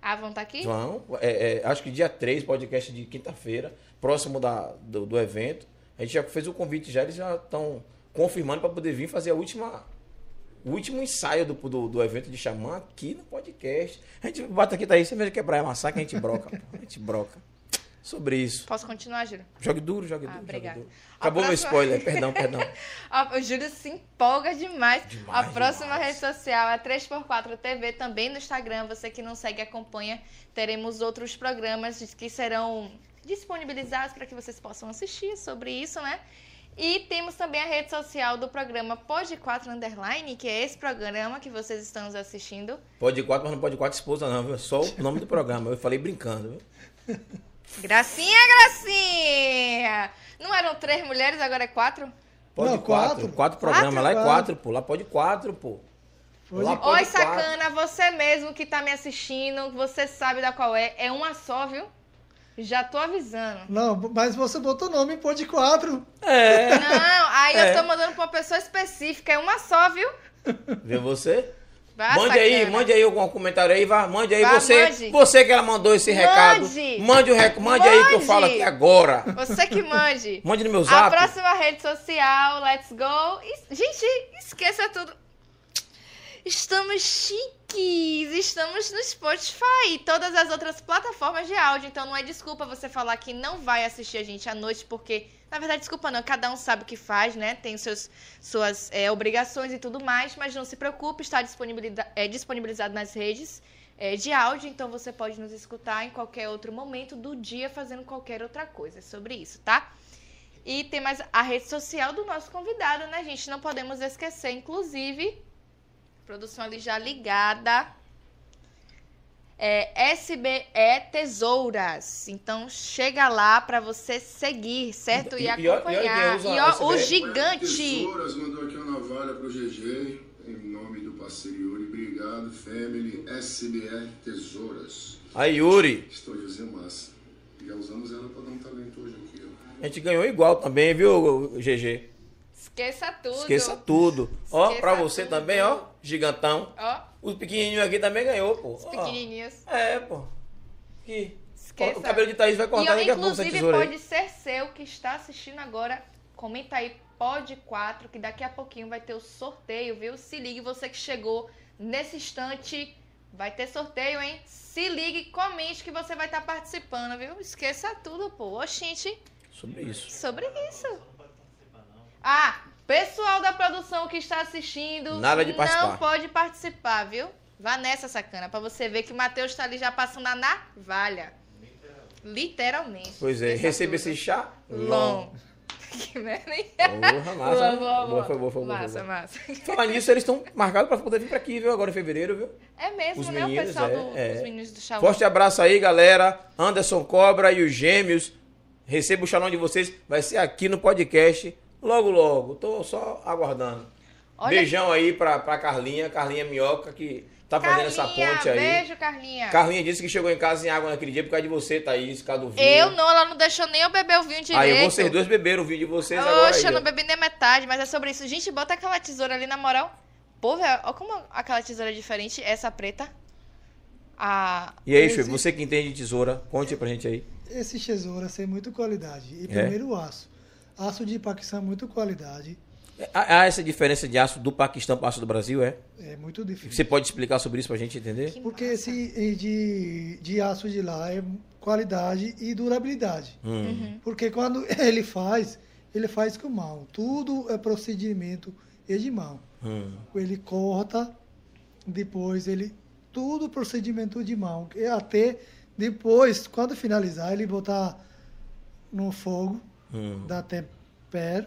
Ah, vão estar aqui? Vão. É, é, acho que dia 3, podcast de quinta-feira, próximo da, do, do evento. A gente já fez o convite já, eles já estão confirmando para poder vir fazer a última, o último ensaio do, do, do evento de Xamã aqui no podcast. A gente bate aqui, tá aí, você veja quebrar e amassar que a gente broca. pô. A gente broca. Sobre isso. Posso continuar, Júlio? Jogue duro, jogue Ah, duro. obrigada. Jogue duro. Acabou meu próxima- spoiler, perdão, perdão. O Júlio se empolga demais. Demais, a próxima demais. rede social é 3x4 TV, também no Instagram. Você que não segue, acompanha. Teremos outros programas que serão disponibilizados para que vocês possam assistir sobre isso, né? E temos também a rede social do programa Pod 4 Underline, que é esse programa que vocês estão nos assistindo. Pode quatro, mas não pode quatro esposa, não, viu? Só o nome do programa. Eu falei brincando, viu? Gracinha, Gracinha! Não eram três mulheres, agora é quatro? Pode Não, quatro. quatro. Quatro programas. Lá é Quatro. quatro, pô. Lá pode quatro, pô. Lá pode Oi, quatro. sacana, você mesmo que tá me assistindo, você sabe da qual é. É uma só, viu? Já tô avisando. Não, mas você botou o nome em pôr de quatro. É. Não, aí É. eu tô mandando pra uma pessoa específica. É uma só, viu? Vê você? Vai, mande aí, sacana. mande aí algum comentário aí, vai, mande aí Vai, você, mande. você que ela mandou esse recado. Mande. Mande o rec, mande aí que eu Mande. falo aqui agora. Você que mande. Mande no meu A zap. próxima rede social, let's go. Gente, esqueça tudo. Estamos estamos no Spotify e todas as outras plataformas de áudio. Então não é desculpa você falar que não vai assistir a gente à noite, porque, na verdade, desculpa não, cada um sabe o que faz, né? Tem seus, suas é, obrigações e tudo mais, mas não se preocupe, está é, disponibilizado nas redes é, de áudio, então você pode nos escutar em qualquer outro momento do dia fazendo qualquer outra coisa. Sobre isso, tá? E tem mais a rede social do nosso convidado, né, gente? Não podemos esquecer, inclusive, produção ali já ligada. É SBE Tesouras. Então chega lá pra você seguir, certo? E, E- e- e e acompanhar. E ó, o SBE. gigante. Tesouras mandou aqui uma navalha pro GG, em nome do parceiro Yuri. Obrigado, Family SBR Tesouras. Aí, Yuri, Estou dizendo massa. Já usamos ela para dar um talento hoje aqui, ó. a gente ganhou igual também, viu, GG? Esqueça tudo. Esqueça tudo. Ó, Esqueça pra você tudo. também, ó, gigantão. Ó, Os pequenininhos aqui também ganhou, pô. os Ó. pequenininhos. É, pô. Aqui. Esqueça. O cabelo de Thaís vai E, cortar ó, daqui a pouco inclusive, tesoura aí. pode ser seu que está assistindo agora. Comenta aí, pode 4, que daqui a pouquinho vai ter o sorteio, viu? Se ligue, você que chegou nesse instante, vai ter sorteio, hein? Se ligue, comente que você vai estar participando, viu? Esqueça tudo, pô. Oxente, Sobre isso. sobre isso. Ah, pessoal da produção que está assistindo, Nada de participar. não pode participar, viu? Vá nessa, sacana, pra você ver que o Matheus tá ali já passando a navalha. Literalmente. Pois é, receba esse chá Long. que merda, hein? Porra, massa. Boa, boa, boa. foi boa, foi. Massa, boa. massa. Falar nisso, eles estão marcados para poder vir para aqui, viu? Agora em fevereiro, viu? É mesmo, Os né? meninos, o pessoal é, do, é. os meninos do Shaolin. Forte abraço aí, galera. Anderson Cobra e os gêmeos. Receba o xalão de vocês. Vai ser aqui no podcast. Logo, logo. Tô só aguardando. Olha- Beijão aí pra, pra Carlinha. Carlinha Minhoca, que tá fazendo essa Carlinha, ponte aí. Beijo, Carlinha. Carlinha disse que chegou em casa em água naquele dia por causa de você, Thaís, por causa do vinho. Eu não, ela não deixou nem eu beber o vinho direito. Aí vocês dois beberam o vídeo de vocês agora. Oxe, eu não bebi nem metade, mas é sobre isso. Gente, bota aquela tesoura ali, na moral. Pô, velho, olha como aquela tesoura é diferente. Essa preta. A... E aí, Esse- você que entende de tesoura, conte pra gente aí. Esse tesoura tem muita qualidade. E É? primeiro o aço. Aço de Paquistão é muito qualidade. Há há essa diferença de aço do Paquistão para aço do Brasil, é? É muito difícil. Você pode explicar sobre isso pra gente entender? Que Porque massa. esse de, de aço de lá é qualidade e durabilidade. Hum. Uhum. Porque quando ele faz, ele faz com mão. Tudo é procedimento é de mão. Hum. Ele corta, depois ele. Tudo procedimento de mão. E até depois, quando finalizar, ele botar no fogo, Hum. dá tempero,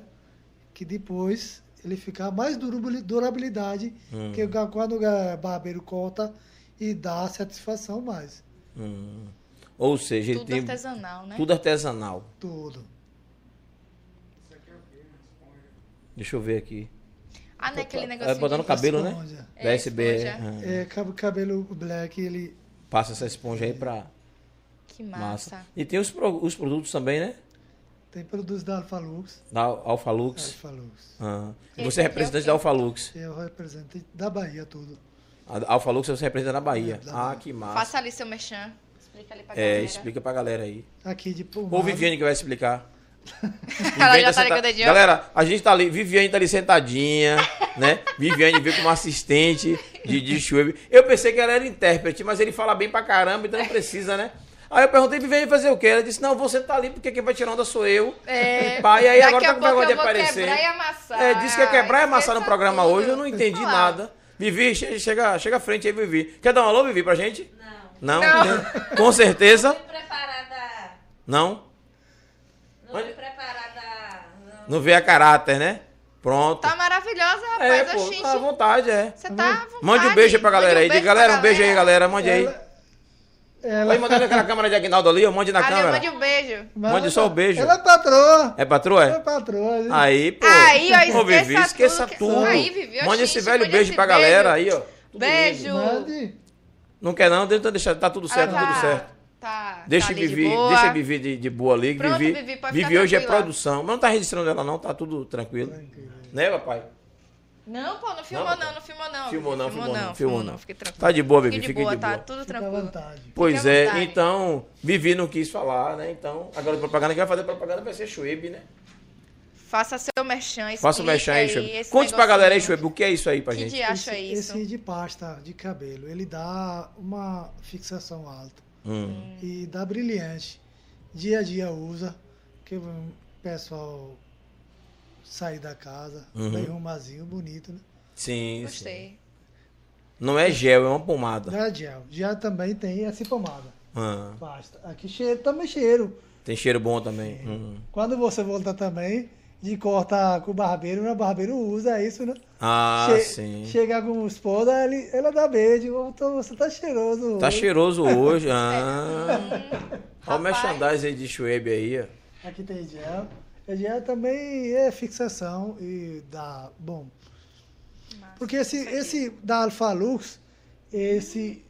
que depois ele fica mais durabili- durabilidade, Hum. que o- quando o barbeiro corta e dá satisfação mais. Hum. Ou seja, ele Tudo tem artesanal, né? tudo artesanal. Tudo. Deixa eu ver aqui. Ah, não é aquele É negocinho botando de- cabelo, né? Esponja. É, Da SB. ah. É, cab- cabelo black, ele Passa essa esponja aí pra Que massa. massa. E tem os, pro- os produtos também, né? Tem produtos da Alphalux. Da Alphalux. Alphalux. Ah. E você é é representante da Alphalux. Eu represento da Bahia tudo. A Alphalux você representa na Bahia. É, da Ah, Bahia. que massa. Faça ali seu merchan. Explica ali pra É, galera. explica pra galera aí. Aqui de Ou Pomar. Viviane que vai explicar. Ela já tá senta- ligando. Galera, a gente tá ali, Viviane tá ali sentadinha, né? Viviane veio como assistente de, de Schweb. Eu pensei que ela era intérprete, mas ele fala bem pra caramba, então não precisa, né? Aí eu perguntei, Viviane, fazer o quê? Ela disse, não, você tá ali porque quem vai tirar onda sou eu. É. Pai, aí agora tá com vergonha de aparecer. quebrar e amassar. É, disse que ia quebrar e amassar no Esqueça programa tudo. hoje, eu não entendi Olha lá. nada. Vivi, che- chega, chega à frente aí, Vivi. Quer dar um alô, Vivi, pra gente? Não. Não? Não. Com certeza? Fui preparada. Não? Não fui preparada. Não. Não vê a caráter, né? Pronto. Tá maravilhosa, É, rapaz. pô, oxente. tá à vontade, é. Você tá à vontade. Mande um beijo aí pra galera um aí. Diga, galera, um beijo aí, galera. Mande aí. Ela, ela, Vai mandar naquela câmera de Aguinaldo ali, ó. Mande na Ali, câmera. mande um beijo. Mande só o beijo. Ela é patroa. É patroa, Ela é é? patroa. gente. Aí, pô. Aí, ó, Ô, Vivi, esqueça esqueça tudo. tudo. Aí, Vivi, Mande esse velho mande beijo esse pra beijo. galera aí, ó. Tudo Beijo. Mande. Não quer não, tenta deixar, tá tudo certo, Ah, tudo certo. Tá, Deixa tá de Vivi, boa. deixa Vivi de, de boa ali. Pronto, Vivi, Vivi, pode Vivi ficar hoje é produção. Mas não tá registrando ela não, tá tudo tranquilo. Tranquilo. Né, papai? Não, pô, não filmou Não, não, não filmou não. Filmou não, filmou não, filmou não. Fique tranquilo. Tá de boa, Fique Vivi, de fique boa, de tá boa. tudo Fica à tranquilo. vontade. Pois é, então, Vivi não quis falar, né? Então, agora a propaganda que vai fazer propaganda vai ser Schweb, né? Faça seu merchan, Faça o mexer aí, Schweb. esse Conte pra galera aí. Schweb, o que é isso aí pra Que gente? diacho é esse, isso? esse de pasta de cabelo, ele dá uma fixação alta Hum. e dá brilhante. Dia a dia usa, que o pessoal sair da casa, Uhum. bem arrumazinho, bonito, né? Sim, sim. Gostei. Não é gel, é uma pomada. Da gel. Já também tem essa pomada, Ah, pasta. Aqui cheiro, também cheiro. tem cheiro bom também. Hum. Quando você volta também, de cortar com o barbeiro, né? o barbeiro usa isso, né? Ah, Che- sim. Chegar com esposa, ele, ela dá beijo. "Ô, tô- Você tá cheiroso. Tá hoje." cheiroso hoje. Ah. Olha o merchandising aí de Schweb aí, ó. Aqui tem gel. O gel também é fixação e dá bom. Massa. Porque esse, esse da Alfa Lux, esse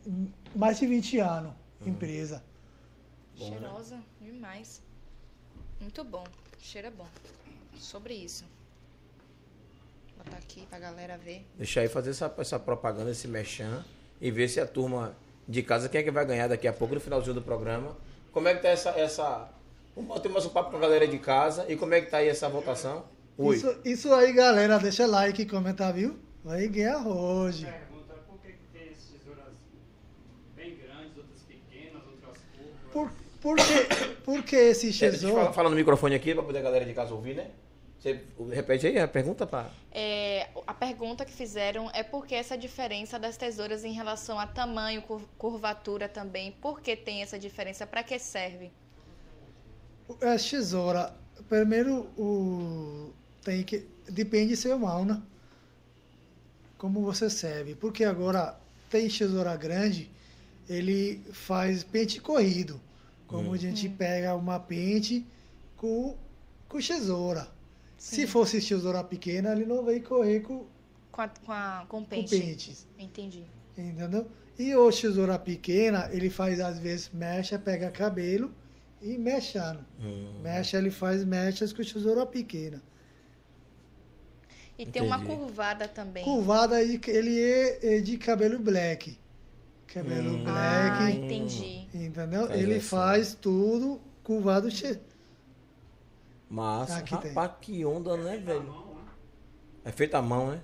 mais de 20 anos, Hum. empresa. Bom, né? Cheirosa demais. Muito bom. Cheiro é bom. Sobre isso. Vou botar aqui pra galera ver. Deixa aí fazer essa, essa propaganda, esse merchan, e ver se a turma de casa, quem é que vai ganhar daqui a pouco, no finalzinho do programa. Como é que tá essa. essa... Vamos bater mais um papo com a galera de casa. E como é que tá aí essa votação? Oi. Isso, isso aí, galera. Deixa like e comenta, viu? Vai ganhar hoje. Pergunta por que, que tem essas tesouras bem grandes, outras pequenas, outras curvas. Por, por, que, por que esse É, deixa eu tesouro? falar, no microfone aqui para poder a galera de casa ouvir, né? Você repete aí a pergunta para. É, a pergunta que fizeram é por que essa diferença das tesouras em relação a tamanho, cur- curvatura também? Por que tem essa diferença? Para que serve? O- As tesoura, primeiro o tem que depende do seu mão, né? Como você serve, porque agora tem tesoura grande, ele faz pente corrido, como a gente pega uma pente com com tesoura. Se fosse tesoura pequena, ele não vai correr com, Com, a, com, a, com com pente. pentes. Entendi. Entendeu? E o tesoura pequena, ele faz às vezes mecha, pega cabelo e mechando. Hum, Mecha, ele faz mechas com tesoura pequena. E tem uma Entendi. curvada também. Curvada, ele ele é é de cabelo black. Cabelo Hum. Ah, black, entendi. entendeu? Faz ele assim. faz tudo curvado. che- Massa. Aqui tem. Rapaz, que onda, né, velho? É feito à mão, né?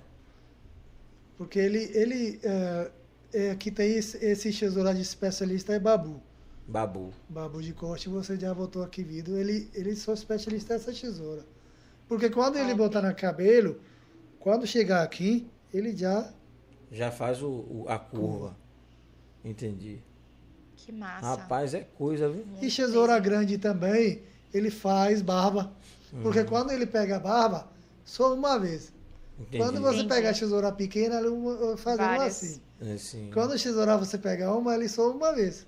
Porque ele, ele é, é, aqui tem esse, esse tesoura de especialista é babu. Babu. Babu de corte, você já botou aqui vídeo, ele, ele só especialista nessa tesoura. Porque quando ele Top. botar no cabelo, quando chegar aqui, ele já. Já faz o, o- a curva. Entendi. Que massa. Rapaz, é coisa, viu? E tesoura grande também, ele faz barba. Porque quando ele pega a barba, só uma vez. Entendi. Quando você Entendi. pega a tesoura pequena, ele uma- faz uma assim. É, sim. Quando a tesoura você pega uma, ele só uma vez.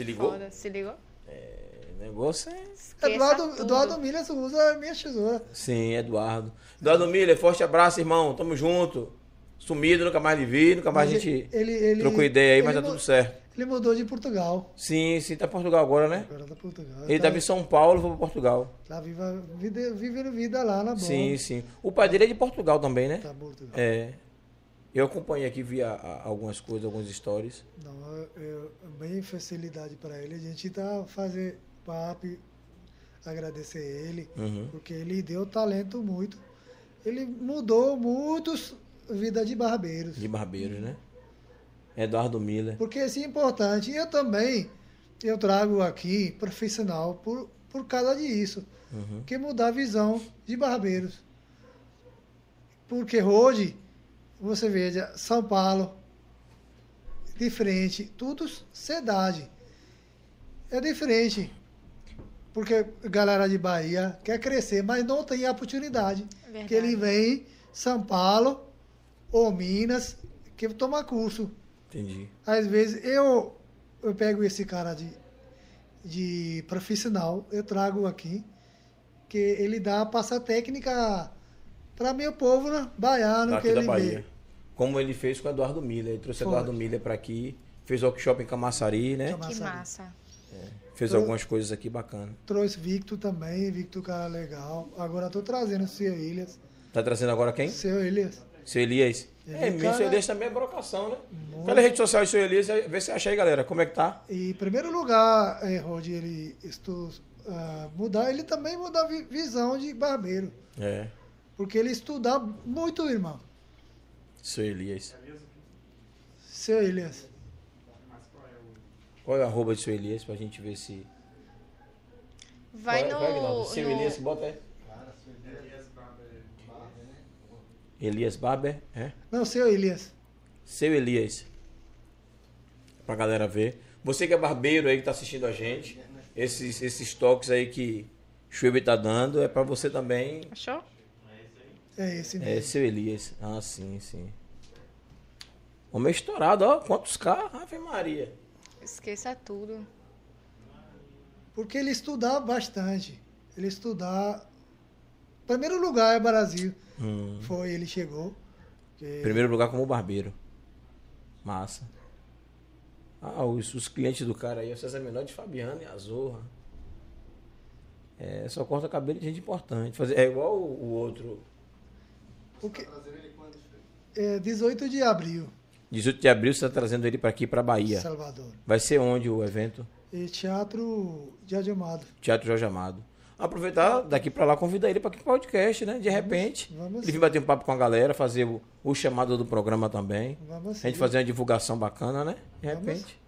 Se ligou? Foda, se ligou? O negócio é... Esqueça Eduardo, tudo. Eduardo Milhas usa a minha tesoura. Sim, Eduardo. Eduardo Miller, forte abraço, irmão. Tamo junto. Sumido, nunca mais lhe vi, nunca mais a Mas gente ele, ele, trocou ideia aí, mas ele tá tudo certo. Ele mudou de Portugal. Sim, sim, tá em Portugal agora, né? Agora tá Portugal. Ele tá, tava em São Paulo, foi pra Portugal. tá viva, vida, vivendo vida lá na boa. Sim, sim. O pai dele é de Portugal também, né? Tá Portugal. É. Eu acompanhei aqui, vi a- a- algumas coisas, algumas stories. Não, eu, eu- bem facilidade para ele. A gente tá fazer papo, agradecer ele, Uhum. porque ele deu talento muito. Ele mudou muitos vida de barbeiros. De barbeiros, né? Eduardo Miller. Porque isso é importante. Eu também, eu trago aqui profissional por, por causa disso. Uhum. Que mudar a visão de barbeiros. Porque hoje, você veja, São Paulo, diferente, tudo cidade. É diferente. Porque a galera de Bahia quer crescer, mas não tem a oportunidade. Verdade. Que ele vem São Paulo ou Minas, que toma curso. Entendi. Às vezes eu, eu pego esse cara de, de profissional, eu trago aqui, que ele dá, passa técnica para meu povo, né? Baiano, que Daqui da ele Bahia. vê. Como ele fez com o Eduardo Miller. Ele trouxe Foi. Eduardo Miller pra aqui. Fez workshop em Camaçari, né? Que massa. Fez Então- algumas coisas aqui bacanas. Trouxe Victor também, Victor cara legal. Agora tô trazendo o seu Ilhas. Tá trazendo agora quem? Seu Ilhas. Seu Elias. Ele É, meu, cara- seu Elias também é brocação, né? Muito. Pela rede social do seu Elias, vê se acha aí, galera. Como é que tá? E em primeiro lugar, eh, Rod, ele estu, ah, mudar, ele também mudar a vi- visão de barbeiro. É, Porque ele estuda muito, irmão. Seu Elias. Seu. Mas qual é o. Qual é o arroba de seu Elias pra gente ver se. Vai Qual é- qual é, no. Seu no- Elias, bota aí. Elias Barber. Elias Barber, é? Não, seu Ilhas. Seu Elias. Pra galera ver. Você que é barbeiro aí que tá assistindo a gente, esses, esses toques aí que Schwebe tá dando, é pra você também. Achou? É esse É, mesmo. seu Elias. Ah, sim, sim. Homem estourado, ó. Quantos carros? Ave Maria. Esqueça tudo. Porque ele estudar bastante. Ele estudar. Primeiro lugar é Brasil. Hum. Foi, ele chegou. Que- Primeiro lugar como barbeiro. Massa. Ah, os, os clientes do cara aí, o César Menor de Fabiano e a Zorra. É, só corta cabelo de gente importante. Fazer, é igual o, o outro. Porque, é 18 de abril, 18 de abril você está trazendo ele para aqui, para Bahia. Salvador. Vai ser onde o evento? E Teatro de Adilmado. Teatro Jorge Amado. Aproveitar daqui para lá, convidar ele para aqui podcast, né? De repente. vamos ele vir bater um papo com a galera, fazer o, o chamado do programa também. Vamos A gente sim. fazer uma divulgação bacana, né? De Vamos. repente.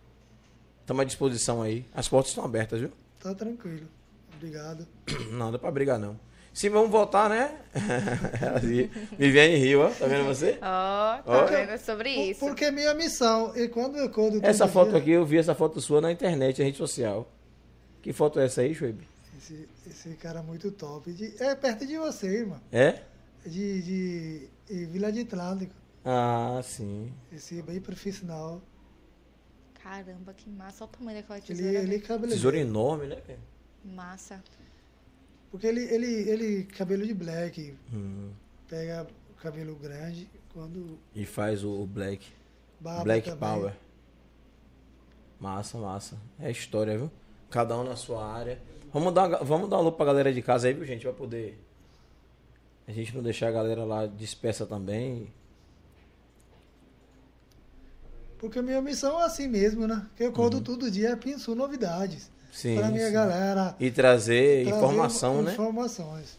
Estamos à disposição aí. As portas estão abertas, viu? Tá tranquilo. Obrigado. Não, dá pra brigar não. Sim, vamos voltar, né? Viviane Rio, ó. Tá vendo você? Ó, tá Ó. vendo sobre isso. Porque é minha missão. E quando eu acordo Essa foto dia- aqui, eu vi essa foto sua na internet, na rede social. Que foto é essa aí, Schweb? Esse, esse cara muito top. De- é perto de você, irmão. É? De, de, de Vila de Atlântico. Ah, sim. Esse é bem profissional. Caramba, que massa. Olha o tamanho daquela Ele, tesoura. ele é velho. cabeleireiro. Tesoura enorme, né? velho? Massa. Porque ele, ele, ele cabelo de black, Hum. pega o cabelo grande, quando E faz o Black. barba Black também. Power. Massa, massa. É história, viu? Cada um na sua área. Vamos dar, uma- vamos dar uma lupa pra galera de casa aí, viu, gente? Pra poder. A gente não deixar a galera lá dispersa também. Porque a minha missão é assim mesmo, né? Que eu acordo todo dia penso novidades. Uhum. Sim. para minha sim. galera. E trazer, trazer informação, né? Informações.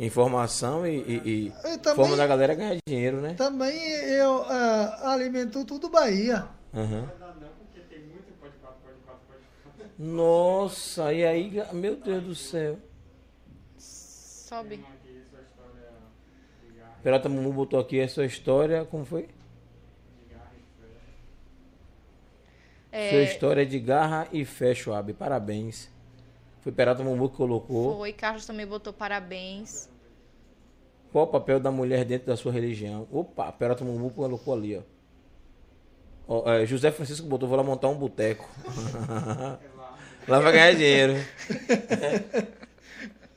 Informação e, e, e Eu também- forma da galera ganhar dinheiro, né? Também eu ah, alimento tudo Bahia. Aham. Não dá não, porque tem muito pode quatro, pode quatro, pode quatro. Nossa, e aí, meu Deus do céu. Sobe. Garra, Peralta Mumu botou aqui a sua história, como foi? de garra e fé. É, Sua história de garra e fé, Schwab. Parabéns. Foi Peralta Mumu que colocou. Foi, Carlos também botou parabéns. Qual o papel da mulher dentro da sua religião? Opa, Peralta Mumu colocou ali, ó. Ó, é, José Francisco botou, vou lá montar um boteco. lá vai ganhar dinheiro.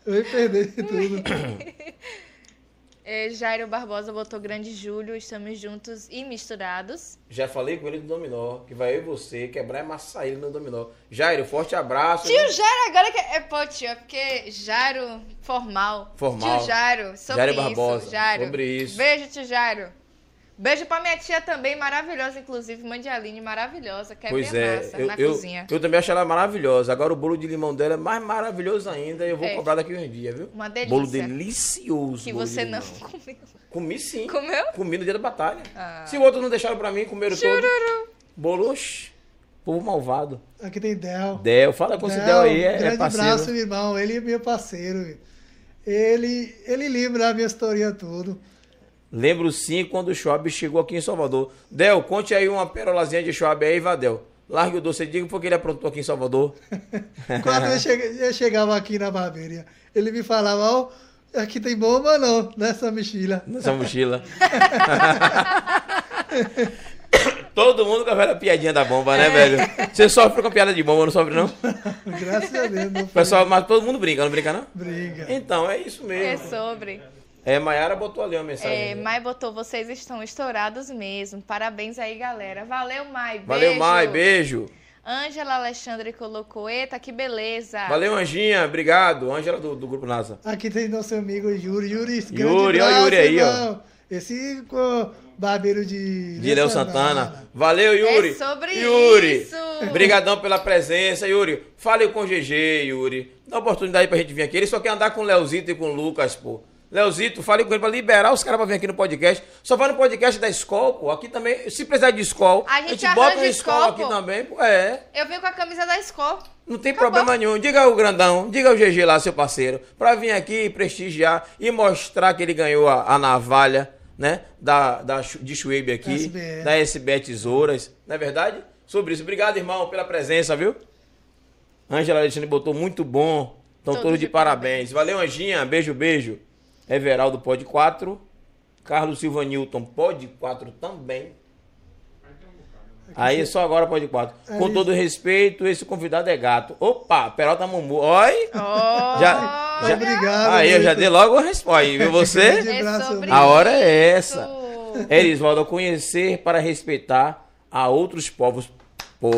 Eu ia perder tudo. É, Jairo Barbosa botou grande Júlio, estamos juntos e misturados. Já falei com ele do dominó, que vai eu e você quebrar e amassar ele no dominó. Jairo, forte abraço. Tio Jairo agora que é pô, tio, é porque Jairo formal. Formal. Tio Jairo, sobre Jairo isso. Barbosa, Jairo. sobre isso. Beijo, tio Jairo. Beijo pra minha tia também, maravilhosa, inclusive, mãe de Aline, maravilhosa. Quer Pois ver é, massa eu, na eu, cozinha. eu também acho ela maravilhosa. Agora o bolo de limão dela é mais maravilhoso ainda. E eu vou É. cobrar daqui uns dias, viu? Uma delícia. Bolo delicioso. Que bolo de você não limão. comeu. Comi sim. Comeu? Comi no dia da batalha. Ah. Se o outro não deixaram pra mim, comeram todo. Bolo, oxi, povo malvado. Aqui tem Del. Del, fala com esse Del aí, é, é grande parceiro. abraço, meu irmão. Ele é meu parceiro. Ele, ele lembra a minha história tudo. Lembro sim quando o Schwab chegou aqui em Salvador. Del, conte aí uma perolazinha de Schwab aí, Vadel. Largue o doce, diga porque ele aprontou aqui em Salvador. Quando eu, cheguei- eu chegava aqui na barbearia, ele me falava, ó, aqui tem bomba não, nessa mochila. Nessa mochila. Todo mundo com a velha piadinha da bomba, né, velho? Você sofre com a piada de bomba, não sofre, não? Graças a Deus, não pessoal, mas todo mundo brinca, não brinca, não? briga. Então, é isso É mesmo. sobre. É, Maiara botou ali uma mensagem. É, Mai botou, vocês estão estourados mesmo. Parabéns aí, galera. Valeu, Mai. Beijo. Valeu, Mai, beijo. Ângela Alexandre colocou, eita, que beleza. Valeu, Anjinha, obrigado. Ângela do, do Grupo NASA. Aqui tem nosso amigo Yuri. Yuri, grande Yuri, ó, abraço, Yuri aí, ó. irmão. Esse co- barbeiro de... De Léo Santana. Valeu, Yuri. É sobre Yuri. isso. Obrigadão pela presença, Yuri. Fale com o GG, Yuri. Dá oportunidade pra gente vir aqui. Ele só quer andar com o Leozito e com o Lucas, pô. Leozito, fale com ele pra liberar os caras pra vir aqui no podcast. Só vai no podcast da escola, pô. Aqui também, se precisar de escola, A gente bota arranja uma escola aqui também, pô. É. Eu vim com a camisa da escola. Não tem Acabou. problema nenhum. Diga o grandão, diga o GG lá, seu parceiro, pra vir aqui prestigiar e mostrar que ele ganhou a, a navalha, né? Da, da, de Schwab aqui, SBE. da SB Tesouras. Não é verdade? Sobre isso. Obrigado, irmão, pela presença, viu? Ângela Alexandre botou muito bom. Estão Todos de de parabéns. Valeu, Anjinha. Beijo, beijo. Everaldo pode 4. Carlos Silva Newton pode 4 também. Aí só agora pode 4. Com Aí- todo respeito, esse convidado é gato. Opa, Peralta Mumu. Oi! Oh, Já, já, Obrigado, Aí eu já dei logo a resposta. Viu você? É A hora é essa. isso. Erisvaldo, conhecer para respeitar a outros povos. Pô!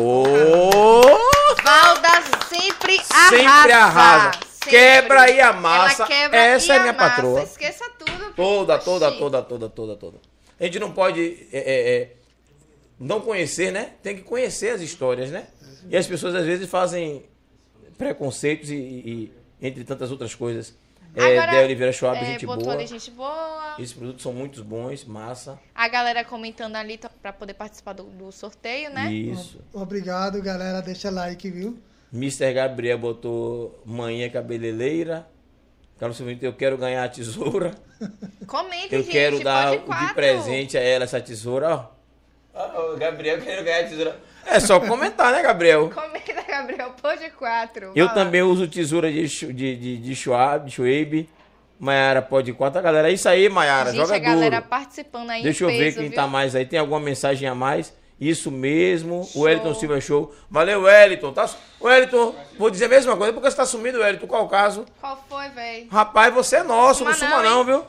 Valda sempre arrasa. Sempre arrasa. Sempre. Quebra aí a massa. Ela quebra Essa e é minha amassa. patroa. Esqueça tudo. Toda, toda, toda, toda, toda, toda. A gente não pode é, é, é, não conhecer, né? Tem que conhecer as histórias, né? E as pessoas às vezes fazem preconceitos e, e- entre tantas outras coisas. É, Agora, Dé Oliveira Schwab, É, gente botou boa. ali gente boa. Esses produtos são muito bons, massa. A galera comentando ali pra poder participar do, do sorteio, né? Isso. Obrigado, galera. Deixa like, viu? Mr. Gabriel botou manhã cabeleireira. Carlos Silva, eu quero ganhar a tesoura. Comente, Eu gente. quero dar de presente a ela essa tesoura, ó. Ó, o Gabriel querendo ganhar a tesoura. É só comentar, né, Gabriel? Comenta, Gabriel, pode quatro. Eu Vai lá. também uso tesoura de, de, de, de Schwab, Schwab. Maiara pode quatro. Galera, é isso aí, Maiara. Gente, Joga a galera duro. participando aí Deixa em eu ver peso, quem viu? tá mais aí. Tem alguma mensagem a mais? Isso mesmo. Show. O Wellington Silva Show. Valeu, Wellington. Tá... Wellington, vou dizer a mesma coisa. Porque você tá sumindo, Wellington. Qual o caso? Qual foi, véi? Rapaz, você é nosso. Não Suma não, não, viu?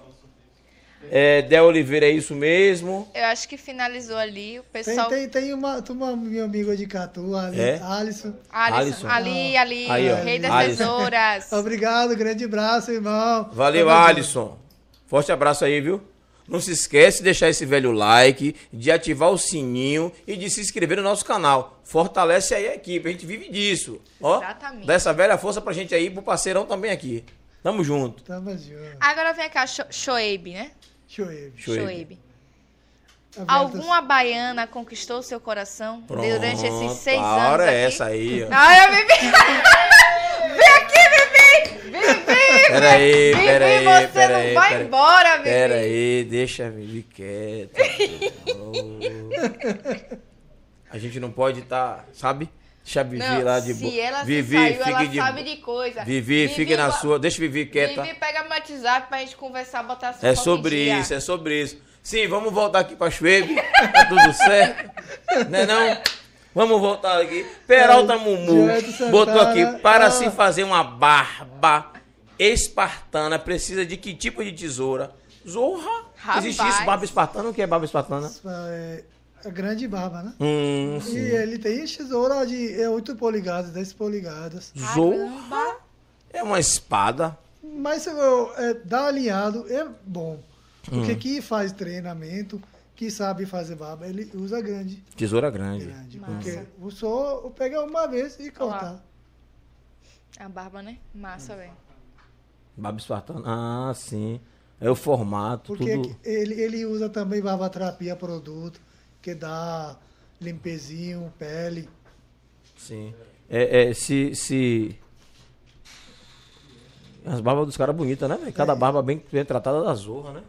É, Del Oliveira, é isso mesmo. Eu acho que finalizou ali. O pessoal. tem, tem uma, tem uma minha amiga de Catu, ali, É? Alisson. Alisson, Alisson. ali, ali, Aí, ó. rei das Alisson. tesouras. Obrigado, grande abraço, irmão. Valeu. Alisson. Forte abraço aí, viu? Não se esquece de deixar esse velho like, de ativar o sininho e de se inscrever no nosso canal. Fortalece aí a equipe, a gente vive disso. Ó, Exatamente. Dá essa velha força pra gente aí, pro parceirão também aqui. Tamo junto. Tamo junto. Agora vem cá, Sho- Shoaib, né? Shoaib. A Alguma baiana conquistou seu coração durante esses seis a anos hora aqui? é essa aí, ó. Ai, eu Peraí, Vivi, peraí, você peraí, não vai peraí. embora, Vivi! Pera aí, deixa a Vivi quieta. A gente não pode estar, sabe? Deixa a Vivi Não, lá de se boa. ela se Vivi, saiu, fique ela de sabe de coisa. Vivi, fique na sua. Deixa Vivi quieta. Vivi, pega meu WhatsApp pra gente conversar, botar essa É sobre dia. isso, é sobre isso. Sim, vamos voltar aqui pra Schwebe. Tá tudo certo. Né não? Vamos voltar aqui. Peralta Mumu botou aqui. Para se fazer uma barba espartana, precisa de que tipo de tesoura? Zorra. Existe Rapaz. isso, barba espartana? O que é barba espartana? É a grande barba, né? Hum, E sim. ele tem tesoura de é, 8 polegadas, 10 polegadas. Zorra. É uma espada. Mas se eu, é, dar alinhado é bom. Porque Hum. quem faz treinamento, que sabe fazer barba, ele usa grande. Tesoura grande. grande porque o só pegar uma vez e cortar. A barba, né? Massa, velho. Barba espartana. Ah, sim. É o formato, Porque tudo. ele, ele usa também barbaterapia produto, que dá limpezinho, pele. Sim. É, é, se, se. As barbas dos caras bonitas, né? Cada É. barba bem, bem tratada da zorra, né?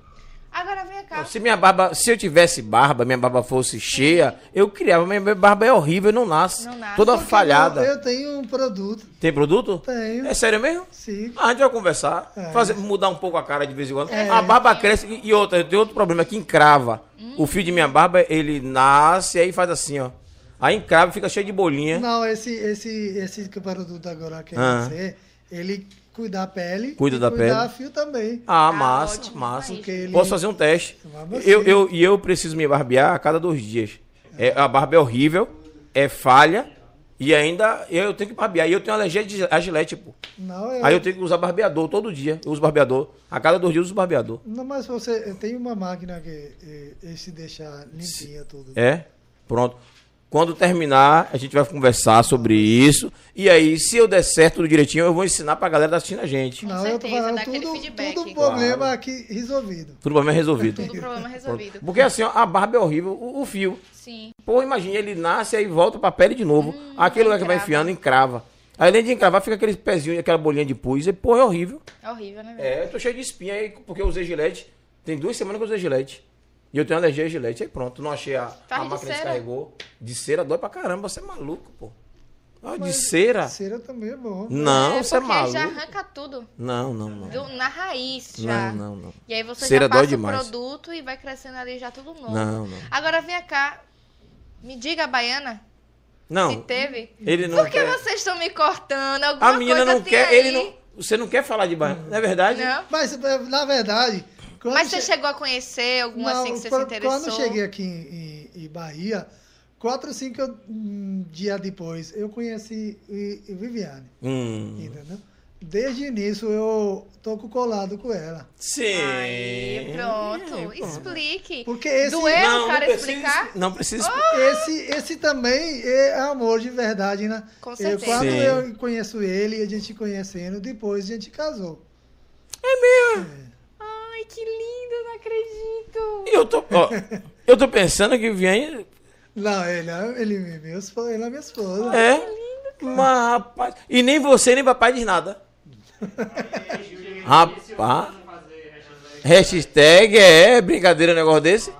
Agora vem cá. Se minha barba, se eu tivesse barba, minha barba fosse cheia, eu criava. Minha barba é horrível, não nasce. Não nasce. Toda Porque falhada. Eu, eu tenho um produto, Tem produto? tenho. É sério mesmo? Sim. Ah, a gente vai conversar. É. Fazer, mudar um pouco a cara de vez em quando. É. A barba cresce. E, e outra, tem outro problema que encrava. O fio de minha barba, ele nasce e aí faz assim, ó. Aí encrava e fica cheio de bolinha. Não, esse, esse, esse produto agora que é Ah. você, ele cuida da pele. Cuida e da cuida pele. fio também. Ah, Ah, massa, ótimo. massa. Ele- Posso fazer um teste. Eu, eu, e eu preciso me barbear a cada dois dias. É, a barba é horrível, é falha, e ainda eu tenho que barbear. E eu tenho alergia de a gilete, pô. Não, é, Aí eu tenho que usar barbeador todo dia. Eu uso barbeador. A cada dois dias eu uso barbeador. não, mas você tem uma máquina que eh, esse deixa limpinha tudo. É? Pronto. Quando terminar, a gente vai conversar sobre isso. E aí, se eu der certo tudo direitinho, eu vou ensinar pra galera tá assistindo a gente. Com não, eu tô certeza, falando dá aquele tudo, feedback. tudo problema aqui resolvido. Tudo problema resolvido. Tudo problema resolvido. Porque assim, ó, a barba é horrível, o, o fio. Sim. Pô, imagina, ele nasce aí volta pra pele de novo. Aquele lugar que vai enfiando, encrava. Aí, além de encravar, fica aquele pezinho, aquela bolinha de pus. E, pô, é horrível. É horrível, né, velho? É, eu tô cheio de espinha aí, porque eu usei gilete. Tem duas semanas que eu usei gilete. E eu tenho alergia a gilete. Aí pronto, não achei a, Faz a de máquina cera. descarregou. De cera dói pra caramba, você é maluco, pô. Ah, de cera? Cera também é bom. Não, é você é porque maluco. já arranca tudo. Não, não, não. do- na raiz já. Não, não, não. E aí você Cera já dói passa o demais. produto e vai crescendo ali já tudo novo. Não, não. Agora vem cá. Me diga, Baiana, se Não, teve. ele não Por que quer. vocês estão me cortando? Alguma A menina coisa não tem quer, aí? ele não... Você não quer falar de barra, não é verdade? Não. Mas, eh, na verdade... quando Mas você che- chegou a conhecer algum Não, assim que você quando, se interessou? Quando eu cheguei aqui em, em- em Bahia, quatro, cinco hum, dias depois, eu conheci e- e Viviane, Hum. entendeu? Desde o início eu tô colado com ela. Sim. Aí, pronto. É. Explique. Porque esse- Doeu Não, o cara não precisa, explicar? não precisa Esse, esse também é amor de verdade, né? Com Eu, certeza. quando Sim. eu conheço ele, a gente conhecendo, depois a gente casou. Ai, que lindo, não acredito. E eu tô, ó, eu tô pensando que vem. Não, ele, é- ele, é meu esposo, ele é minha esposa. É. Mas, rapaz. E nem você, nem papai diz nada. Rapaz. hashtag é brincadeira um negócio desse.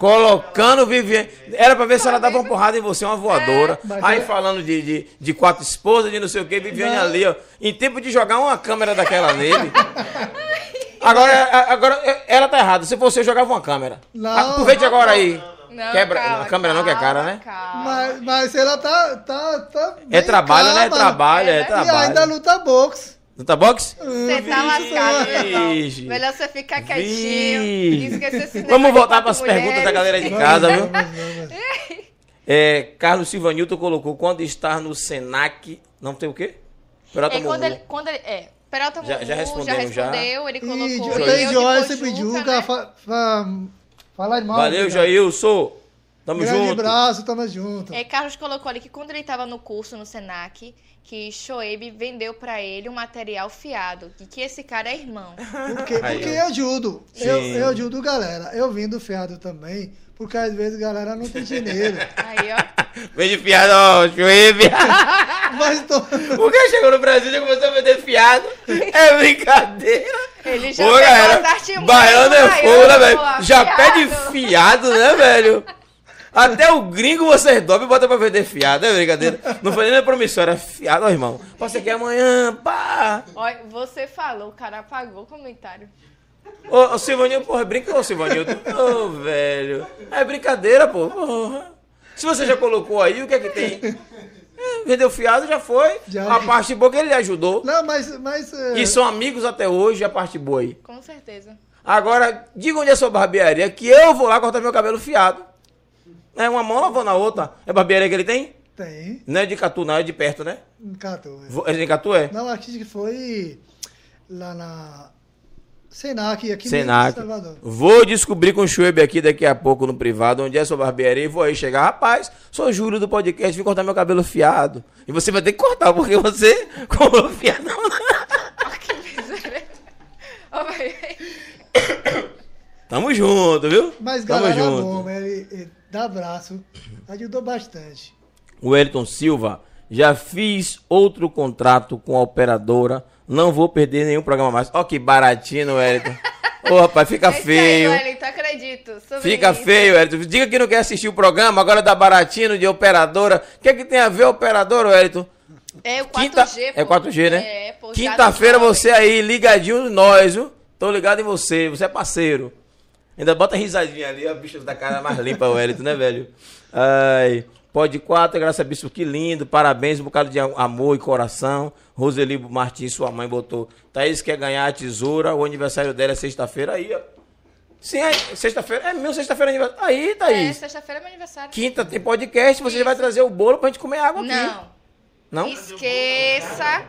Colocando Viviane. Era pra ver se ela dava uma porrada em você, uma voadora. Mas Aí é- falando de, de, de quatro esposas, de não sei o que, Viviane Não. ali, ó. Em tempo de jogar uma câmera daquela nele. Agora, a- agora, ela tá errada. Se fosse eu, jogava uma câmera. Não. Aproveite agora aí. Não, Quebra. calma, a câmera não que é cara, calma, né? calma. Mas, mas ela tá. tá, tá É trabalho, né? É calma. trabalho, é É, né? E ainda trabalho. luta boxe. Luta boxe? Você tá lascado. Vixe. Melhor você ficar quietinho. Vixe. Esquecer esse Vamos voltar para as perguntas da galera de casa, viu? É, Carlos Silvanilton colocou quando estar no Senac. Não tem o quê? É, quando ele, quando ele, é, Peralta Já- já já respondemos, já. respondeu, ele E colocou tem de Joyce Pojuca, Bijuca, né? fa, fa, falar mal. Valeu? Jailson. Tamo Grande junto. abraço, tamo junto. É, Carlos colocou ali que quando ele estava no curso no Senac, que Shoaib vendeu pra ele um material fiado, e que esse cara é irmão. Porque ó. eu ajudo. Eu, eu ajudo galera. Eu vim do fiado também, porque às vezes a galera não tem dinheiro. Aí, ó. Vem de fiado, ó, Chuíbe. Mas tô... o cara chegou no Brasil e começou a vender fiado. É brincadeira. Ele já Ô, galera, baiano é fogo, né, velho? Já fiado. pede fiado, né, velho? Até o gringo vocês dobram e botam pra vender fiado, é brincadeira. Não foi nem na promissão, era fiado, ó, irmão. Passa aqui amanhã, pá. Olha, você falou, o cara apagou o comentário. Ô, ô Silvanildo, porra, brinca, ô Silvanildo. Ô, velho. É brincadeira, pô. Porra. Se você já colocou aí, o que é que tem? É, vendeu fiado, já foi. Já. A parte boa que ele lhe ajudou. Não, mas... mas é, E são amigos até hoje, a parte boa aí. Com certeza. Agora, diga onde é a sua barbearia, que eu vou lá cortar meu cabelo fiado. É uma mão lavando a outra. É barbearia que ele tem? Tem. Não é de Catu, não, é de perto, né? Catu. é. É de Catu, é? Não, acho que foi lá na... Senac, aqui Senac. em Salvador. Vou descobrir com o Schweb aqui daqui a pouco no privado onde é sua barbearia e vou aí chegar. Rapaz, sou Júlio do podcast, vim cortar meu cabelo fiado. E você vai ter que cortar, porque você comprou fiado. Que miséria. Tamo junto, viu? Mas Tamo galera junto. bom, ele, ele dá abraço. Ajudou bastante. O Wellington Silva, já fiz outro contrato com a operadora. Não vou perder nenhum programa mais. Ó, que baratinho, Wellington. Ô, rapaz, fica É feio. Wellington, acredito. sobre Fica isso. feio, Wellington. Diga que não quer assistir o programa, agora dá baratinho de operadora. O que é que tem a ver operadora, Wellington? É o 4G, Quinta... pô. É 4G, né? É. Quinta-feira você aí, ligadinho nós, viu? Tô ligado em você, você é parceiro. Ainda bota risadinha ali, a bicha da cara mais limpa, o Wellington, né, velho? Ai, pode quatro, graças a bicho, que lindo, parabéns, um bocado de amor e coração. Roseli Martins, sua mãe, botou. Thaís quer ganhar a tesoura, o aniversário dela é sexta-feira, aí, ó. Sim, é sexta-feira, é meu sexta-feira é aniversário. Aí, É, Thaís. sexta-feira é meu aniversário. Quinta tem podcast, você vai trazer o bolo pra gente comer água aqui. Não. Não? Esqueça.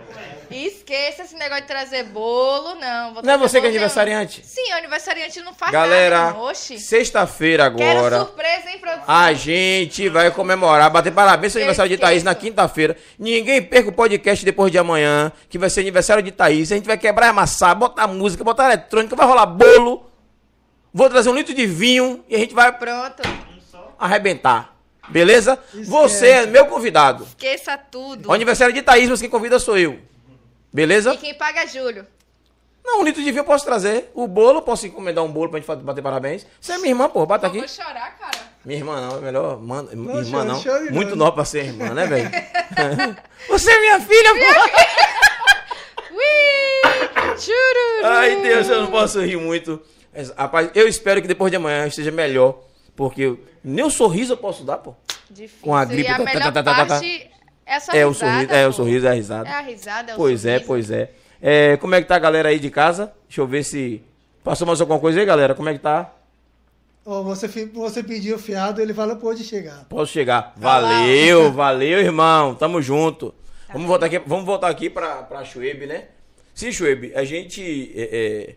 Esqueça esse negócio de trazer bolo, não. Não é você que é nenhum. aniversariante? Sim, o aniversariante não faz Galera, nada. Oxi. sexta-feira Quero agora. surpresa, hein, produção? A gente vai comemorar, bater parabéns no aniversário de Thaís na quinta-feira. Ninguém perca o podcast depois de amanhã, que vai ser aniversário de Thaís. A gente vai quebrar e amassar, botar música, botar eletrônica, vai rolar bolo. Vou trazer um litro de vinho e a gente vai Pronto. arrebentar. Beleza? Esquece. Você é meu convidado. Esqueça tudo. O aniversário de Thaís, mas quem convida sou eu. Beleza? E quem paga é Júlio. Não, um litro de vinho eu posso trazer. O bolo, posso encomendar um bolo pra gente bater parabéns. Você é minha irmã, pô, bata Eu aqui. vou chorar, cara. Minha irmã não, é melhor. Mano, irmã chore, não. Muito não. nova pra ser irmã, né, velho? Você é minha filha, pô! Ui! Chururu! Ai, Deus, eu não posso rir muito. Rapaz, eu espero que depois de amanhã eu esteja melhor. Porque eu- nem o sorriso eu posso dar, pô. Difícil. com a gripe, E a tá, melhor tá, tá, tá, tá. parte é sua É o risada, sorriso, é o sorriso, é a risada. É a risada, é o Pois é, sorriso. pois é. É, Como é que tá a galera aí de casa? Deixa eu ver se. Passou mais alguma coisa aí, galera? Como é que tá? Ó, você, você pediu fiado, ele fala, pode chegar. Posso chegar. Tá Valeu, valeu, irmão. Tamo junto. vamos, voltar aqui, vamos voltar aqui pra, pra Schweb, né? Sim, Schweb, a gente. é, é,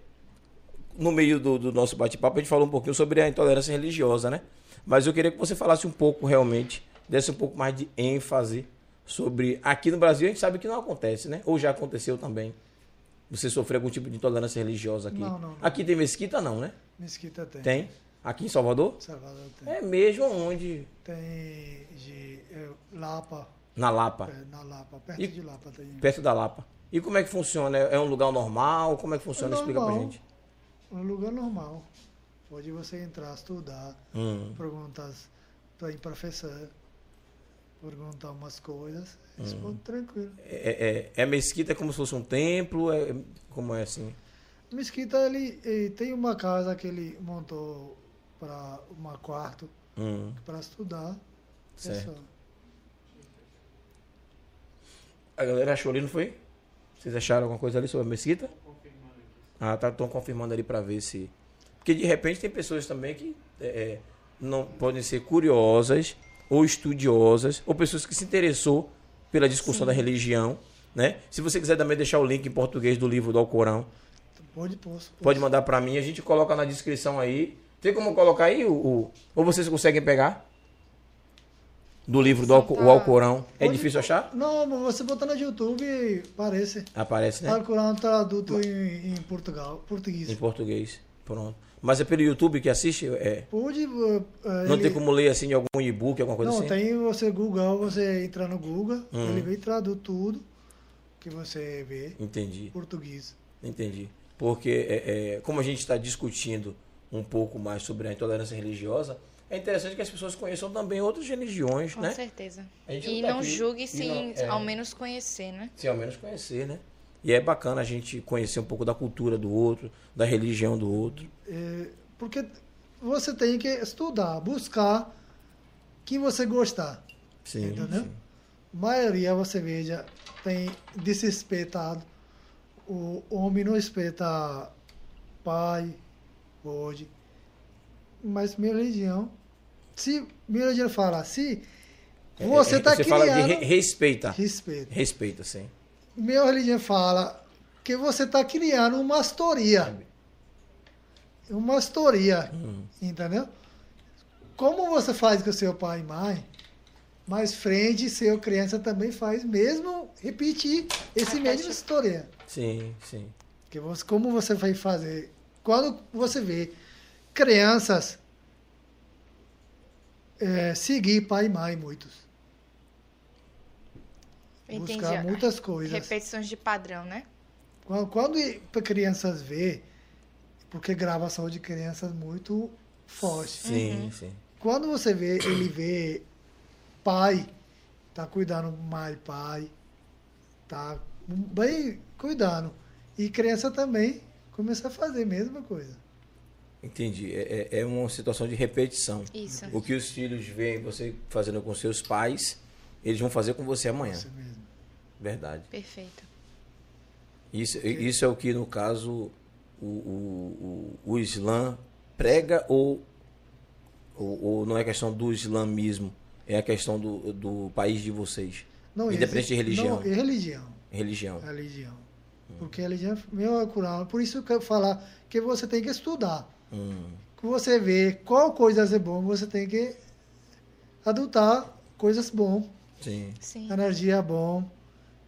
no meio do, do nosso bate-papo, a gente falou um pouquinho sobre a intolerância religiosa, né? Mas eu queria que você falasse um pouco realmente, desse um pouco mais de ênfase sobre. Aqui no Brasil a gente sabe que não acontece, né? Ou já aconteceu também. Você sofreu algum tipo de intolerância religiosa aqui? Não, não, não. Aqui tem mesquita, não, né? Mesquita tem. Tem. Aqui em Salvador? Salvador tem. É mesmo onde? Tem de é, Lapa, Na Lapa. é, na Lapa, perto E- de Lapa tem. Perto da Lapa. E como é que funciona? É um lugar normal? Como é que funciona? É Explica pra normal. gente. Um lugar normal. Pode você entrar, estudar, Hum. perguntar para ir professor, perguntar umas coisas. Hum. Responde tranquilo. É, é, é mesquita como se fosse um templo? É, como é assim? Mesquita, ele, ele tem uma casa que ele montou para um quarto Hum, para estudar. É certo. A galera achou ali, não foi? Vocês acharam alguma coisa ali sobre a mesquita? Ah, tá, estão confirmando ali para ver se. Porque de repente tem pessoas também que é, é, não podem ser curiosas ou estudiosas ou pessoas que se interessou pela discussão da religião, né? Se você quiser também deixar o link em português do livro do Alcorão, Pode, posso. pode mandar para mim, a gente coloca na descrição aí. Tem como colocar aí o, o- ou vocês conseguem pegar do livro do Alco- o Alcorão? É difícil achar? Não, mas você botar no YouTube, parece. Aparece, né? Alcorão traduto em, em Portugal, português. Em português. Pronto. Mas é pelo YouTube que assiste? É. Pode. uh, Não ele- tem como ler assim em algum e-book, alguma coisa Não, assim? tem você Google, você entra no Google, Hum. ele vem traduz tudo que você vê Entendi, em português. entendi. Porque é, é, como a gente está discutindo um pouco mais sobre a intolerância religiosa, é interessante que as pessoas conheçam também outras religiões, Com né? certeza. A gente E não tá não julgue sem não- é. ao menos conhecer, né? Se ao menos conhecer, né? E é bacana a gente conhecer um pouco da cultura do outro, da religião do outro. É, porque você tem que estudar, buscar que você gostar. Sim. Entendeu? sim. A maioria, você veja, tem desrespeitado. O homem não respeita pai, hoje. Mas minha religião, se minha religião fala assim, É, você é, está Você criando fala de re- respeita. respeito. Respeita, sim. Minha religião fala que você está criando uma história. Uma história, Hum. entendeu? Como você faz com seu pai e mãe, mais frente seu criança também faz, mesmo repetir esse mesmo história. Sim, sim. Que você, como você vai fazer? Quando você vê crianças eh, seguir pai e mãe, muitos. Entendi. Buscar muitas coisas. Repetições de padrão, né? Quando, quando crianças ver, porque gravação de crianças muito forte. Sim, Uhum. sim. Quando você vê, ele vê pai, tá cuidando mais pai, tá bem cuidando. E criança também começa a fazer a mesma coisa. Entendi. É, é- é uma situação de repetição. Isso. O que os filhos veem você fazendo com seus pais, eles vão fazer com você amanhã. Isso mesmo. Verdade. Perfeito. Isso, isso é o que, no caso, o, o, o, o Islã prega ou, ou, ou não é questão do islamismo, é a questão do, do país de vocês. Não, Independente de religião. Não, é religião. Religião. Religião. Porque religião é meu Corão. Por isso que eu falar que você tem que estudar. Hum, que você vê qual coisas é bom, você tem que adotar coisas bom, sim. Sim. energia é bom,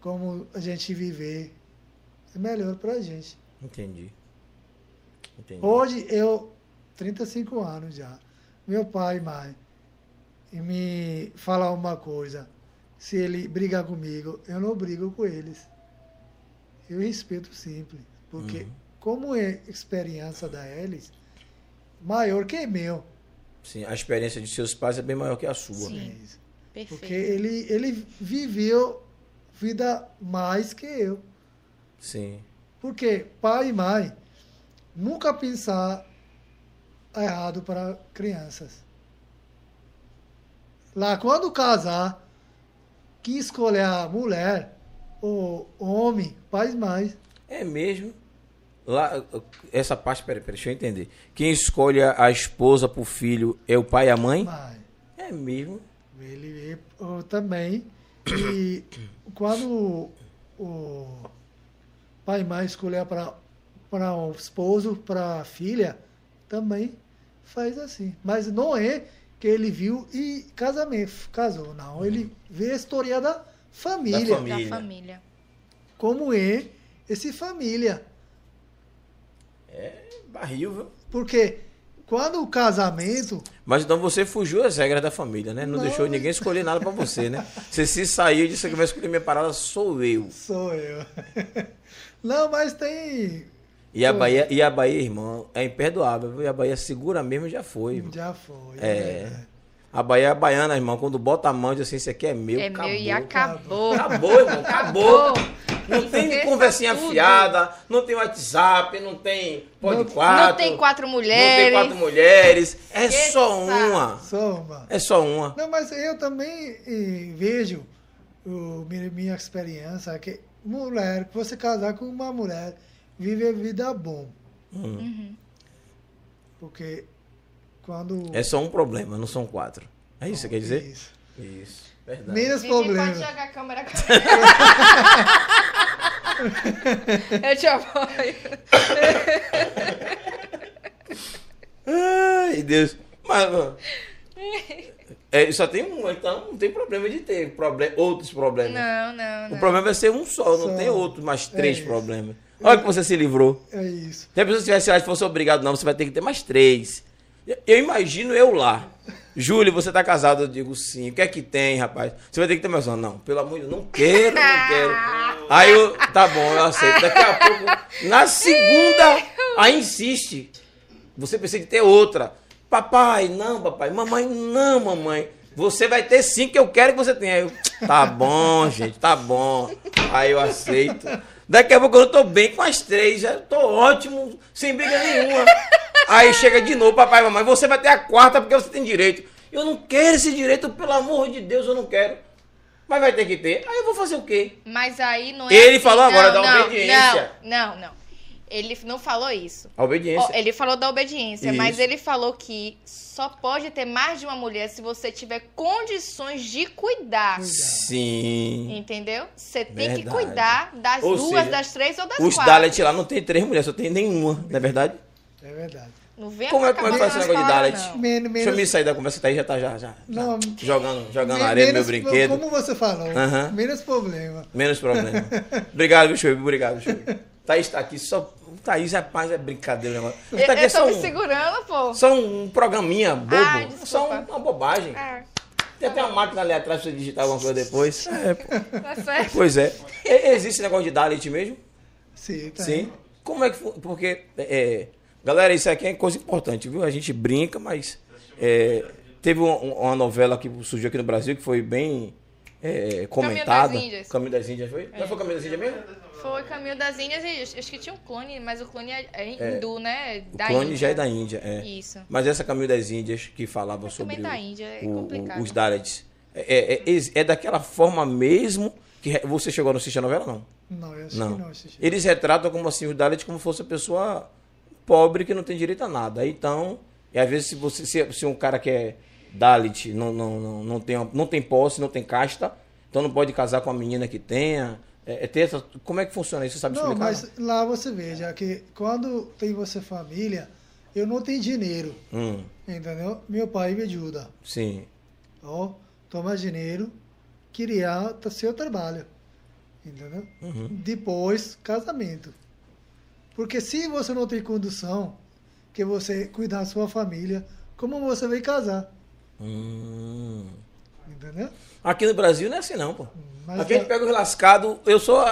como a gente viver é melhor pra gente. Entendi. Entendi. Hoje eu 35 anos já. Meu pai e mãe e me falar uma coisa, se ele brigar comigo, eu não brigo com eles. Eu respeito simples, porque Uhum. como é experiência da eles maior que meu. Sim, a experiência de seus pais é bem maior que a sua. Sim. Isso. Perfeito. Porque ele, ele viveu vida mais que eu. Sim. Porque pai e mãe nunca pensar errado para crianças. Lá quando casar, que escolher a mulher ou homem, pai e mãe. É mesmo. Lá, essa parte, peraí, peraí, deixa eu entender. Quem escolhe a esposa pro filho é o pai e a mãe? mãe. É mesmo. Ele oh, também. E quando o, pai e mãe escolher para para o esposo, para a filha, também faz assim. Mas não é que ele viu e casamento, casou, não. Ele vê a história da família, Da família. Da família. como é esse família. É barril, viu? Porque quando o casamento, Mas então você fugiu das regras da família, né? Não, Não, deixou mas- ninguém escolher nada pra você, né? Você se saiu e disse que vai escolher minha parada, sou eu. sou eu. Não, mas tem E a Bahia, e a Bahia, irmão, é imperdoável. viu? E a Bahia segura mesmo já foi. irmão. Já foi. É. A Bahia é baiana, irmão. Quando bota a mão, diz assim, isso aqui é meu, é acabou. meu e acabou. Acabou, irmão, acabou. Não tem conversinha tudo. fiada, não tem WhatsApp, não tem pode Não- quatro. Não tem quatro Não tem mulheres. quatro mulheres. É Esqueça. só uma. Só uma. É só uma. Não, mas eu também eh, vejo o, minha, minha experiência que mulher, que você casar com uma mulher, vive a vida bom. Uhum. Porque quando. É só um problema, não são quatro. É isso que quer dizer? Isso. Isso. Verdade. Menos Vivi, pode problema. jogar a câmera. Eu te apoio. Ai, Deus. Mas, mano, é, só tem um, então não tem problema de ter problem, outros problemas. Não, não, O não. problema é ser um só, não Só. tem outros, mais É três isso. problemas. Olha que você se livrou. É isso. Se a pessoa tivesse lá e fosse obrigado, não, você vai ter que ter mais três. Eu imagino eu lá. Júlio, você tá casado? Eu digo sim. O que é que tem, rapaz? Você vai ter que ter mais um. Não, pelo amor de Deus, não quero, não quero. Aí eu, tá bom, eu aceito. Daqui a pouco, na segunda, aí insiste. Você precisa de ter outra. Papai, não, papai. Mamãe, não, mamãe. Você vai ter sim que eu quero que você tenha. Aí Eu, tá bom, gente, tá bom. Aí eu aceito. Daqui a pouco eu tô bem com as três, já tô ótimo, sem briga nenhuma. Aí chega de novo, papai, mamãe, você vai ter a quarta porque você tem direito. Eu não quero esse direito, pelo amor de Deus, eu não quero. Mas vai ter que ter. Aí eu vou fazer o quê? Mas aí não é. Ele assim. falou agora Não, da não, obediência. Não, não, não. Ele não falou isso. A obediência. Ele falou da obediência, mas Isso. ele falou que só pode ter mais de uma mulher se você tiver condições de cuidar. Sim. Entendeu? Você tem que Verdade. cuidar das Ou duas, seja, das três ou das Os quatro. Dalet lá não tem três mulheres, só tem nenhuma, não é verdade? É verdade. Não vem Como é- é que faz esse cabeça negócio de Dalet? Men- Deixa eu me sair da conversa, tá aí já tá já, já, já Não. jogando, jogando men- areia no meu brinquedo. Como você falou, Aham. menos problema. Menos problema. Obrigado, viu, Chuí? Obrigado, Chuí. Thaís tá aqui só. Thaís, rapaz, é brincadeira, né? Eu, Tá aqui eu só tô me um, segurando, pô. só um programinha bobo. Ai, só um- uma bobagem. É, Tem até uma máquina ali atrás pra você digitar alguma coisa depois. É, pô. tá certo. Pois é. Existe esse negócio de Dalit mesmo? Sim, tá. Sim. Como é que. Porque. é, galera, isso aqui é coisa importante, viu? A gente brinca, mas. é, teve uma, uma novela que surgiu aqui no Brasil que foi bem é, comentada. das Índias. Caminho das Índias, foi? Não foi Caminho das Índias mesmo? Foi Caminho das Índias e acho que tinha um clone, mas o clone é, é hindu, né? O Da clone Índia. já é da Índia, é. Isso. Mas essa Caminho das Índias que falava Mas sobre também da o- Índia, é o- o- complicado. os Dalits. É, é, é, é daquela forma mesmo que você chegou a não assistir a novela, não? Não, eu acho Não. não assisti. Eles retratam como assim os Dalits como fosse a pessoa pobre que não tem direito a nada. Então, e às vezes se você se, se um cara que é Dalit não, não, não, não, tem, não tem posse, não tem casta, então não pode casar com uma menina que tenha. É, é essa, como é que funciona isso? Você sabe Não, explicar? mas lá você veja que quando tem você família, eu não tenho dinheiro, Hum, entendeu? Meu pai me ajuda. sim. Ó, toma dinheiro, criar seu trabalho, entendeu? Uhum. Depois, casamento. Porque se você não tem condição que você cuidar da sua família, como você vai casar, Hum. entendeu? Aqui no Brasil não é assim não, pô. Mas Aqui a gente é- pega os lascados, eu sou.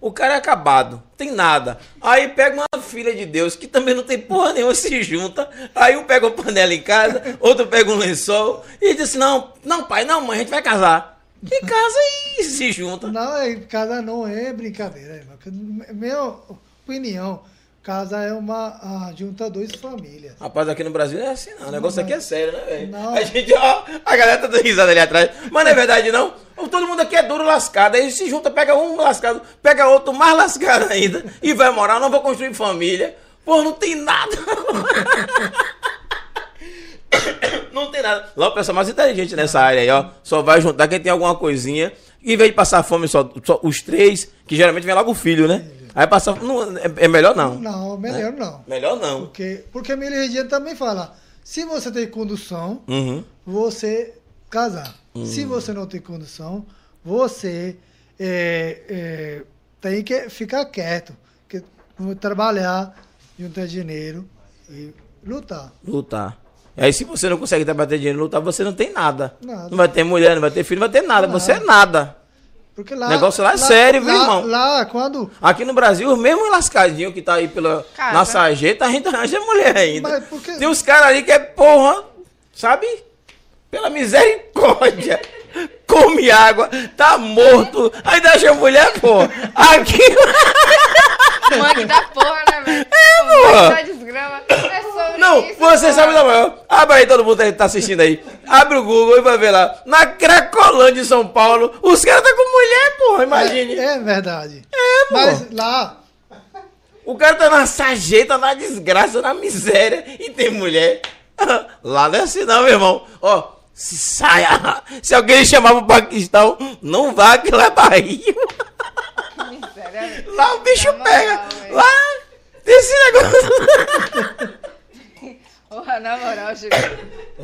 O cara é acabado, tem nada. Aí pega uma filha de Deus que também não tem porra nenhuma, se junta. Aí um pega uma panela em casa, outro pega um lençol e diz assim: não, não, pai, não, mãe, a gente vai casar. E casa e se junta. Não, é, casa não é brincadeira, irmão. Opinião, casa é uma junta duas famílias. Rapaz, aqui no Brasil não é assim não. O negócio aqui é sério, né, velho? Não. A gente, ó, a galera tá dando risada ali atrás. Mas não é verdade, não. Todo mundo aqui é duro lascado. Aí se junta, pega um lascado, pega outro mais lascado ainda. E vai morar, não vou construir família. Pô, não tem nada. Não tem nada. Lá o pessoal mais inteligente nessa área aí, ó. Só vai juntar quem tem alguma coisinha. Em vez de passar fome só, só os três, que geralmente vem logo o filho, né? Aí passar. Não, é, é melhor não. Não, melhor não. Melhor não. Porque, porque a minha religião também fala, se você tem condução, Uhum. você casar. Se você não tem condição, você é, é, tem que ficar quieto, que, trabalhar, juntar dinheiro e lutar. Lutar. Aí se você não consegue trabalhar dinheiro e lutar, você não tem nada. Nada. Não vai ter mulher, não vai ter filho, não vai ter nada. Nada. Você é nada. Porque lá. O negócio lá é sério, viu, lá- irmão? Lá, quando. Aqui no Brasil, os mesmos lascadinhos que tá aí pela, Casa. na sarjeta, a gente arranja mulher ainda. Mas por que- Tem uns caras ali que é porra, sabe? Pela misericórdia. Come água, tá morto, ainda acha mulher, pô. Aqui. Mangue da porra, né, velho? É, pô. desgrama. É sobre Não, isso, você pô. sabe da maior. Abre aí todo mundo aí que tá assistindo aí. Abre o Google e vai ver lá. Na Cracolândia de São Paulo, os caras tá com mulher, porra, imagine. É, é verdade. É, pô. Mas lá. O cara tá na sarjeta, na desgraça, na miséria e tem mulher. Lá não é assim não, meu irmão. Ó, se saia. Se alguém chamar pro Paquistão, não vá que lá é barril. Lá o bicho pega. Lá, esse negócio. Porra, na moral, Chico.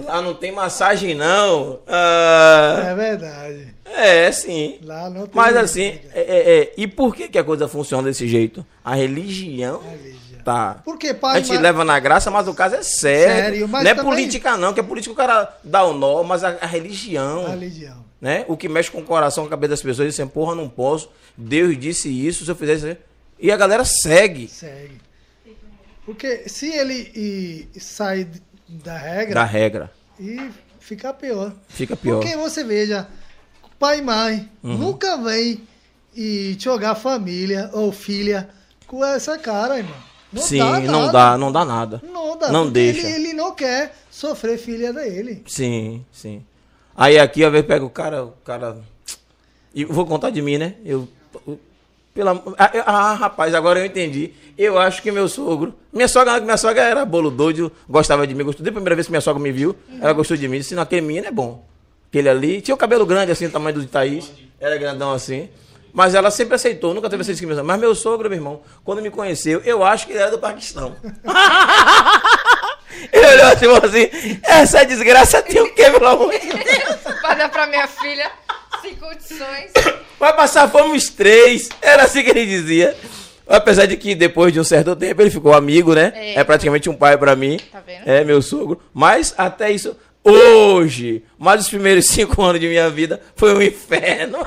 Lá não tem massagem, não. Ah, É verdade. é, sim. Lá não tem. Mas assim, é, é, é, e por que, que a coisa funciona desse jeito? A religião Religião. tá. Porque, A pai. gente mas- leva na graça, mas o caso é sério. Sério, mas não é também- política, não, que é política o cara dá o nó, mas a, a religião, A religião. Né? O que mexe com o coração, a cabeça das pessoas, dizem, porra, não posso. Deus disse isso, se eu fizer isso. E a galera segue Segue. Porque se ele sair da regra. da regra. E fica pior. Fica pior. Uhum. Porque você veja, pai e mãe nunca vem e jogar família ou filha com essa cara, irmão. Não Sim, dá não nada. dá, não dá nada. Não dá. Não deixa. Ele, ele não quer sofrer filha dele. Sim, sim. Aí aqui, às vezes, pega o cara, o cara. E vou contar de mim, né? Eu. pela, ah, rapaz, agora eu entendi. Eu acho que meu sogro. Minha sogra, minha sogra era bolo doido, gostava de mim. Gostou, desde a primeira vez que minha sogra me viu, ela gostou de mim. Disse, não, aquele menino é bom. Aquele ali. Tinha o cabelo grande, assim, do tamanho do Thaís. Era grandão assim. Mas ela sempre aceitou, nunca teve essa discriminação. Mas meu sogro, meu irmão, quando me conheceu, eu acho que ele era do Paquistão. Olhou assim essa desgraça tem o quê, pelo amor de Deus? Pra dar pra minha filha sem condições. Vai passar fome os três. Era assim que ele dizia. Apesar de que depois de um certo tempo ele ficou amigo, né? É. É, praticamente um pai pra mim. Tá vendo? É, meu sogro. Mas até isso, hoje, mais os primeiros cinco anos de minha vida, foi um inferno.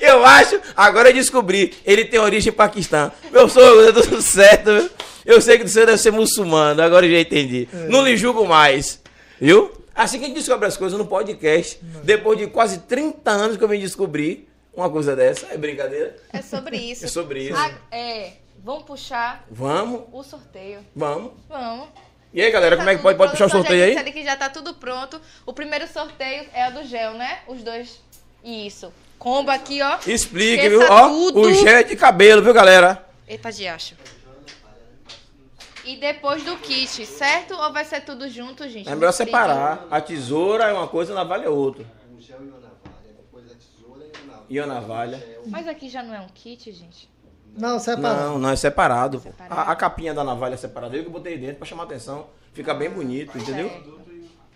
Eu acho, agora eu descobri, ele tem origem paquistã. Meu sogro, tá tudo certo, viu? Eu sei que você deve ser muçulmano, agora eu já entendi. Não lhe julgo mais, viu? Assim que a gente descobre as coisas no podcast, depois de quase 30 anos que eu vim descobrir uma coisa dessa, é brincadeira? É sobre isso. É sobre isso. Ah, é. Vamos puxar Vamos, o sorteio. vamos. Vamos. E aí, galera, Tá como é que pode, pode puxar o sorteio aí? ali que já tá tudo pronto. O primeiro sorteio é a do gel, né? Os dois. Isso. Combo aqui, ó. Explique, Esqueça viu? Ó, tudo. o gel é de cabelo, viu, galera? Eita, diacho. E depois do kit, certo? Ou vai ser tudo junto, gente? É melhor separar. A tesoura é uma coisa, a navalha é outra. O gel e a navalha, depois a tesoura e a navalha. E a navalha? Mas aqui já não é um kit, gente. Não, separado. Não, não, é separado. Separado. A, a capinha da navalha é separada. Eu que botei dentro pra chamar atenção. Fica bem bonito, entendeu?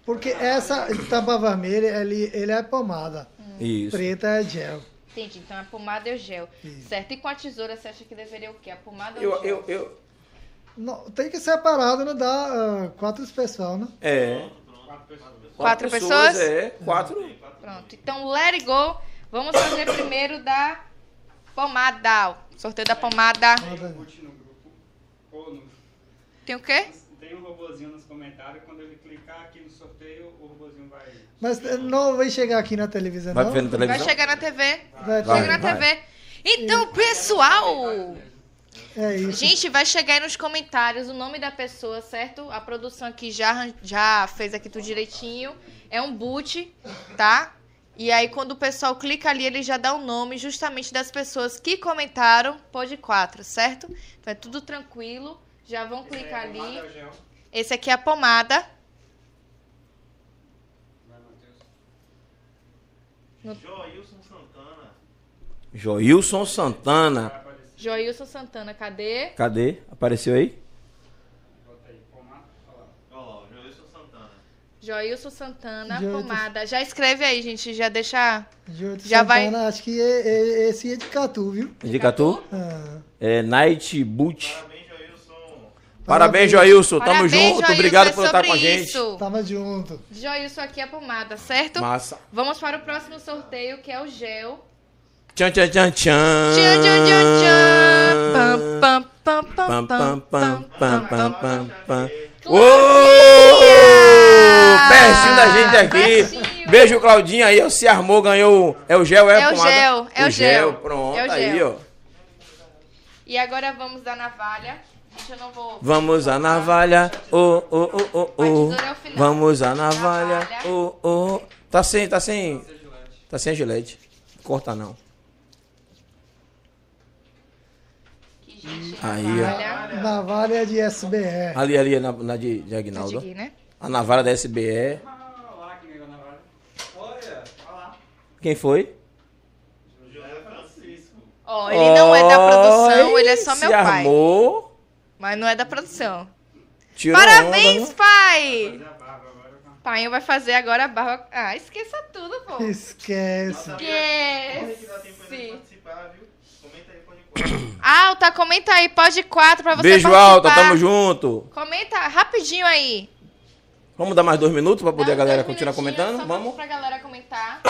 Porque essa tampa vermelha, ele, ele é pomada. Isso. Preta é gel. Entendi. Então a pomada e o gel. Certo. E com a tesoura, você acha que deveria o quê? A pomada ou Eu, o gel? eu, eu, Não, tem que separado, não dá ah, quatro pessoas, né? é. Quatro pessoas? É, quatro. Pronto. Então, let it go. Vamos fazer primeiro da pomada. Sorteio da pomada. Tem o quê? Tem um robozinho nos comentários. Quando ele clicar aqui no sorteio, o robozinho vai. Mas eh, não vai chegar aqui na televisão, Vai não? na Vai televisão? chegar na TV. Vai, Vai. Chega na TV. Então, pessoal, É isso. gente, vai chegar aí nos comentários o nome da pessoa, certo? A produção aqui já, já fez aqui tudo direitinho. É um boot, tá? E aí, quando o pessoal clica ali, ele já dá o nome justamente das pessoas que comentaram Pod 4, certo? Então é tudo tranquilo. Já vão clicar Pomada ali. Esse aqui é a pomada. Vai, Matheus. Joilson Santana. Joilson Santana. Vai. Joilson Santana, cadê? Cadê? Apareceu aí? Bota aí. Pomada. Olha lá. Ó, Joilson Santana. Joilson Santana, Joilson- pomada. Já escreve aí, gente. Já deixa. Júlio Já vai- Santana, Acho que é- é- esse é de Catu, viu? Indica tu? Ah, É Night Boot. Parabéns, Joilson. Parabéns, Joilson. Tamo Parabéns, junto. Joilson, Obrigado é por estar com a gente. isso. Tava junto. Joilson aqui é pomada, certo? Massa. Vamos para o próximo sorteio, que é o gel. Tchan, tchan, tchan, tchan. Tchan, tchan, tchan, tchan. Pam, pam, pam, Pam, pam, pam, pam, pam, pam! Pertinho da gente aqui. Pertinho. Beijo, Claudinha aí. ó, Se armou, ganhou. É o gel, é, É o gel, é o gel. Pronto, É o aí, gel. ó. E agora vamos da navalha. Gente, eu não vou... Vamos à navalha, oh, oh, oh, oh, oh. é. Vamos à navalha, Navalha. oh, oh. Tá sem, tá sem, tá sem gilete. Corta não. Que, gente, Aí, ó. navalha. Navalha de SBR. Ali, ali, na, na de, de É Aguinaldo. de gui, né? A navalha da SBE. Ah, lá que ganhou na vara. Olha, olha lá. Quem foi? José Francisco. Ó, ele não é da produção, ele é só meu se pai. armou, Mas não é da produção. tirou Parabéns, onda, pai! Barba agora. com- Pai vai fazer agora a barba. Ah, esqueça tudo, pô. Esquece. De Esquece. participar, viu? Comenta aí, pode quatro. Alta, comenta aí, pode quatro pra você Beijo participar. alta, tamo junto. Comenta rapidinho aí. Vamos dar mais dois minutos pra poder Dá a galera continuar comentando? só Vamos? Pra galera comentar.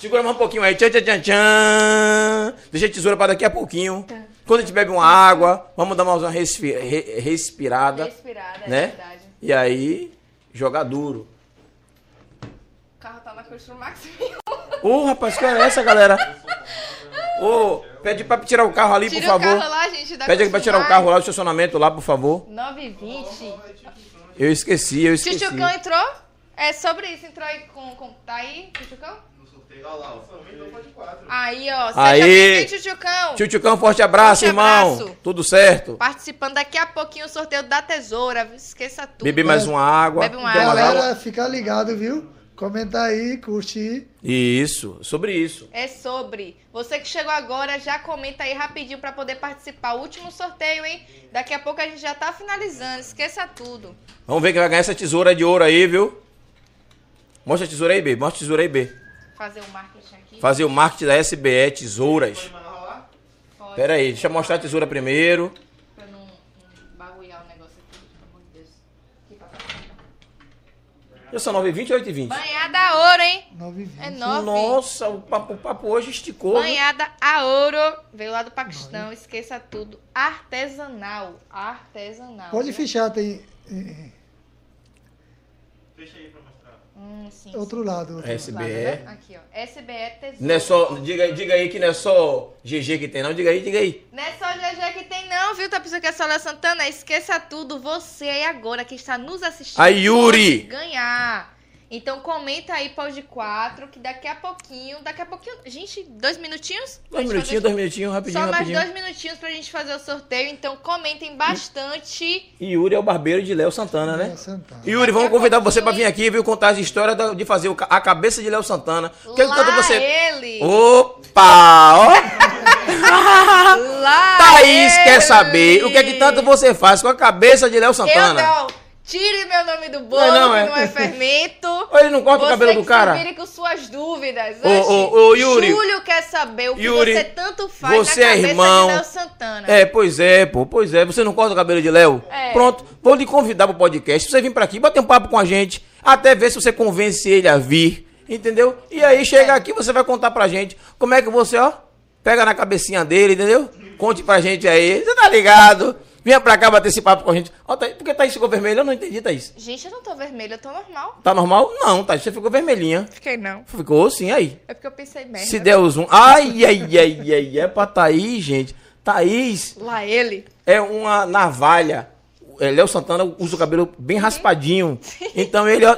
Segura mais um pouquinho aí. Tchan, tchan, tchan, tchan. Deixa a tesoura pra daqui a pouquinho. Quando a gente bebe uma água, vamos dar mais uma resfi- re- respirada. Respirada, é né? verdade. E aí, jogar duro. O carro tá na curva Max. Ô, rapaz, que hora é essa, galera? Ô, pede pra tirar o carro ali, por Tira o favor. carro lá, gente. Da Pede aqui pra tirar o carro lá do estacionamento lá, por favor. 9h20. Eu esqueci, eu esqueci. Chuchucão entrou? É sobre isso, entrou aí com. com tá aí, Chuchucão? No sorteio. Olha lá, pode quatro. Aí, ó. Seja Aí. bem-vindo, Chuchucão. Chuchucão, forte abraço, Forte irmão. abraço. Tudo certo? Participando daqui a pouquinho o sorteio da tesoura. Esqueça tudo. Bebi mais uma água. Bebe uma água. Galera, fica ligado, viu? Comenta aí, curte. Isso, sobre isso. É sobre. Você que chegou agora, já comenta aí rapidinho pra poder participar. O último sorteio, hein? Daqui a pouco a gente já tá finalizando. Esqueça tudo. Vamos ver quem vai ganhar essa tesoura de ouro aí, viu? Mostra a tesoura aí, B. Mostra a tesoura aí, B. Fazer o marketing aqui. Fazer o marketing da SBE Tesouras. Pera aí, deixa eu mostrar a tesoura primeiro. Pra não, não bagulhar o negócio aqui, pelo amor de Deus. Aqui pra cá. Já são 9h20 ou 8h20? Banhada a ouro, hein? 9 É nove. Nossa, o papo, o papo hoje esticou. viu? Banhada a ouro. Veio lá do Paquistão. Esqueça tudo. Artesanal. Artesanal. Pode viu? fechar, tem eh, Fecha aí pra. Hum, sim. outro lado. outro. SBE. Lado, né? Aqui, ó. SBE Tesouro. Não é só, diga, aí- diga aí que não é só GG que tem, não. Diga aí, diga aí. Não é só GG que tem, não, viu? Tá pensando que é só Léo Santana? Esqueça tudo. Você aí agora que está nos assistindo. A Yuri. ganhar. Então comenta aí, pode 4, que daqui a pouquinho. Daqui a pouquinho. Gente, dois minutinhos? Dois minutinhos, dois minutinhos, rapidinho, Só mais rapidinho. dois minutinhos pra gente fazer o sorteio. Então comentem bastante. E Yuri é o barbeiro de Léo Santana, né? É, Santana. Yuri, vamos convidar você pra vir aqui, viu? Contar as histórias da- de fazer a cabeça de Léo Santana. O que, que Lá tanto você. ele. Opa! Ó! Lá Thaís ele. quer saber o que é que tanto você faz com a cabeça de Léo Eu Santana. não. Tire meu nome do bolo, Não é não, que é? não é fermento. Ou ele não corta o Você cabelo do cara? vire com suas dúvidas. Ô, ô, ô, Yuri. Júlio quer saber o que Yuri, você tanto faz você na é irmão. de Léo Santana. É, pois é, pô, pois é. Você não corta o cabelo de Léo? É. Pronto, vou lhe convidar pro podcast. Você vir pra aqui, bater um papo com a gente. Até ver se você convence ele a vir. Entendeu? E aí chega aqui, você vai contar pra gente como é que você, ó, pega na cabecinha dele, entendeu? Conte pra gente aí. Você tá ligado? Venha pra cá bater esse papo com a gente. Ó, Thaís, por que Thaís ficou vermelha? Eu não entendi, Thaís. Gente, eu não tô vermelha, eu tô normal. Tá normal? Não, Thaís, você ficou vermelhinha. Fiquei não. Ficou sim, aí. É porque eu pensei merda. Se der o zoom. Ai, ai, ai, ai. É pra Thaís, gente. Thaís Lá ele. é uma navalha. É, Léo Santana usa o cabelo bem raspadinho. Então ele, ó.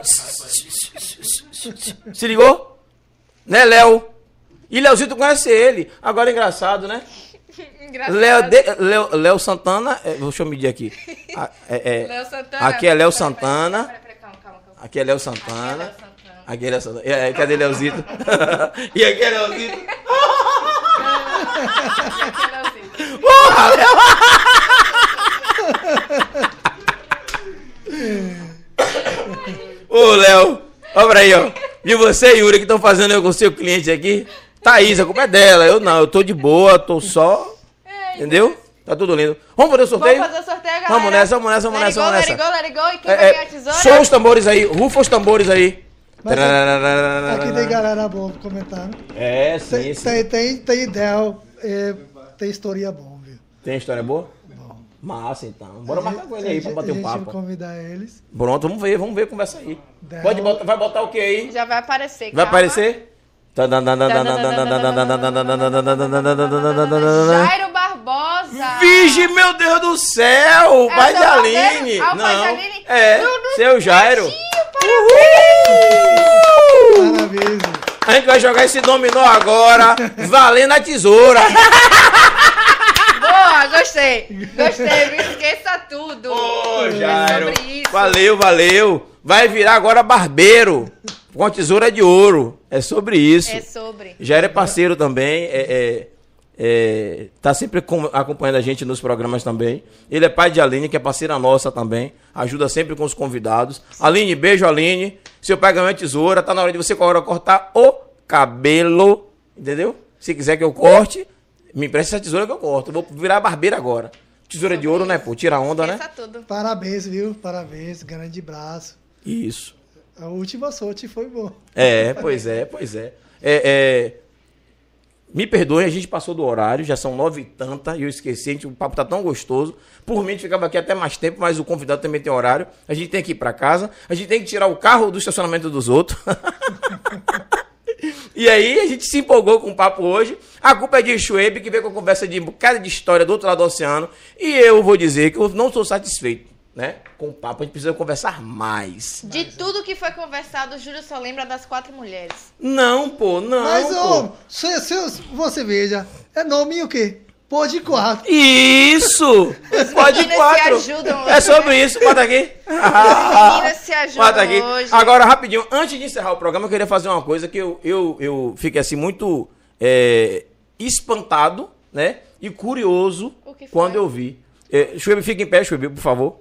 Se ligou? Né, Léo? E Léozito conhece ele. Agora é engraçado, né? Engraçado. Léo, de- Léo, Léo Santana. é, deixa eu medir aqui. É- é, Léo Santana. Aqui é Léo pera, Santana. Pera, pera, calma, calma, calma. Aqui é Léo é Santana. Aqui é Léo Santana. E aí, cadê Léozito? e é. Aqui é Léozito. Porra, Léo! Ô, Léo, olha pra aí, ó. E você, Yuri, que estão fazendo eu com o seu cliente aqui? Thaís, a culpa é dela. Eu não, eu tô de boa, tô só. Entendeu? Tá tudo lindo. Vamos fazer o sorteio? Vamos fazer o sorteio, galera. Vamos nessa, vamos nessa, vamos nessa, vamos let nessa. it go, let it go. E quem É, vai é, ganhar a tesoura? Só os tambores aí, rufa os tambores aí. Mas Aqui tem galera boa comentando. É, sim, Tem, sim. tem, tem, tem ideia, é, tem história bom, viu? Tem história boa? Massa, então. Bora marcar com ele aí pra bater um papo. convidar eles. Pronto, vamos ver, vamos ver, conversa aí. Del- Pode botar, vai botar o que aí? Já vai aparecer, Vai calma. aparecer? Jairo Barbosa. Vige, meu Deus do céu! É pai de Aline! Ah, Não, Aline? é, seu Jairo. Uhul! Parabéns. A gente vai jogar esse dominó agora, valendo a tesoura. Boa, gostei. Gostei, não esqueça tudo. Ô, É Jairo. sobre isso. Valeu, valeu. Vai virar agora barbeiro, com a tesoura de ouro. É sobre isso. É sobre. Jairo é parceiro também, é, é, é, tá sempre com- acompanhando a gente nos programas também. Ele é pai de Aline, que é parceira nossa também. Ajuda sempre com os convidados. Aline, beijo, Aline. Seu pai ganhou a tesoura, tá na hora de você agora cortar o cabelo. Entendeu? Se quiser que eu corte, me empreste essa tesoura que eu corto. Vou virar barbeiro agora. Tesoura de ouro, né, pô? Tira a onda, né? Tudo. Parabéns, viu? Parabéns. Grande braço. Isso. A última sorte foi boa. É, pois é, pois é. É, é, Me perdoe, a gente passou do horário, já são nove e tanta, e eu esqueci, gente- o papo tá tão gostoso. Por mim, a gente ficava aqui até mais tempo, mas o convidado também tem horário. A gente tem que ir pra casa, a gente tem que tirar o carro do estacionamento dos outros. e aí, a gente se empolgou com o papo hoje. A culpa é de Schweb, que veio com a conversa de um bocado de história do outro lado do oceano. E eu vou dizer que eu não estou satisfeito, né? Com o papo, a gente precisa conversar mais. De tudo que foi conversado, o Júlio só lembra das quatro mulheres. Não, pô, não. Mas, pô. ô, se, se você veja, é nome o quê? Pô de quatro. Isso! Pode meninas quatro. se ajudam É hoje, sobre né? isso, bota aqui. meninas se ajudam Bota aqui. hoje. Agora, rapidinho, antes de encerrar o programa, eu queria fazer uma coisa que eu, eu, eu fiquei assim muito é, espantado, né? E curioso quando eu vi. É, Chuebe, fica em pé, Chuebe, por favor.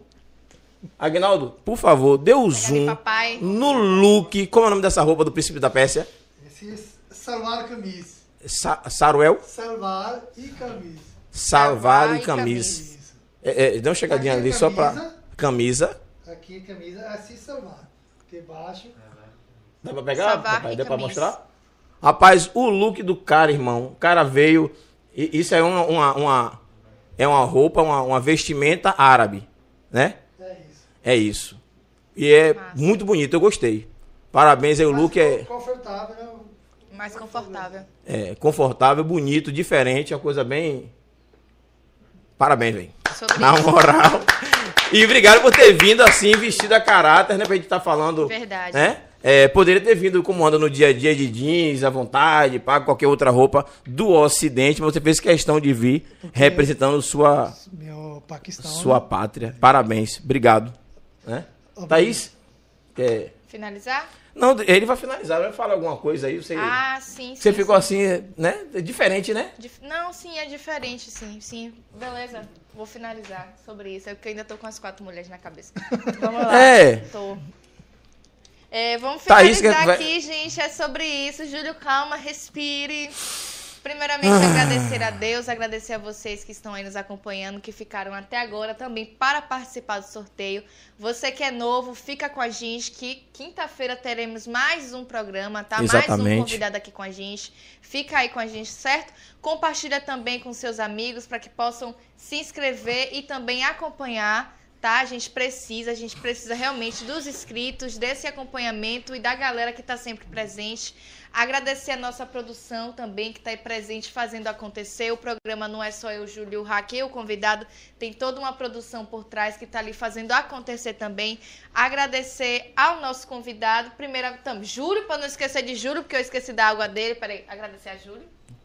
Agnaldo, por favor, dê o zoom papai. no look. Como é o nome dessa roupa do príncipe da Pérsia? Esse é salvar camisa. Sa Saruel? Salvar e camisa. Salvar Salvar e camisa. Isso. É, é, dá uma chegadinha Aqui é ali só pra. camisa. Camisa. Aqui a camisa é assim salvar. Aqui embaixo. Dá pra pegar? Salvar papai? Dá pra camisa. mostrar? Rapaz, o look do cara, irmão. O cara veio. e Isso é uma, uma, uma- é uma roupa, uma, uma vestimenta árabe, né? É isso. E é Massa. muito bonito, eu gostei. Parabéns aí, o look é, Confortável, né? Mais confortável. é confortável, bonito, diferente, é uma coisa bem. Parabéns, velho. Na moral. E obrigado por ter vindo assim, vestido a caráter, né? Pra gente estar falando. Verdade. Né? É, poderia ter vindo como anda no dia a dia de jeans, à vontade, paga qualquer outra roupa do Ocidente, mas você fez questão de vir representando sua, Meu Paquistão. sua né? pátria. Parabéns, obrigado. Né? Thaís? Quer- Finalizar? Não, ele vai finalizar, vai falar alguma coisa aí. Você, Ah, sim, sim. você ficou sim. assim, né? É Diferente, né? Dif- Não, sim, é diferente, sim, sim. Beleza, vou finalizar sobre isso. É porque eu ainda tô com as quatro mulheres na cabeça. Vamos lá. É. Tô. É, vamos Thaís, finalizar que vai- aqui, gente. É sobre isso. Júlio, calma, respire. Primeiramente, agradecer a Deus, agradecer a vocês que estão aí nos acompanhando, que ficaram até agora também para participar do sorteio. Você que é novo, fica com a gente, que quinta-feira teremos mais um programa, tá? Mais um Exatamente. convidado aqui com a gente. Fica aí com a gente, certo? Compartilha também com seus amigos para que possam se inscrever e também acompanhar, tá? A gente precisa, a gente precisa realmente dos inscritos, desse acompanhamento e da galera que está sempre presente. Agradecer a nossa produção também, que está aí presente fazendo acontecer. O programa não é só eu, Júlio, o Raquel, o convidado, tem toda uma produção por trás que está ali fazendo acontecer também. Agradecer ao nosso convidado. Primeiro, tam, Júlio, para não esquecer de Júlio, porque eu esqueci da água dele. Peraí, agradecer a Júlio.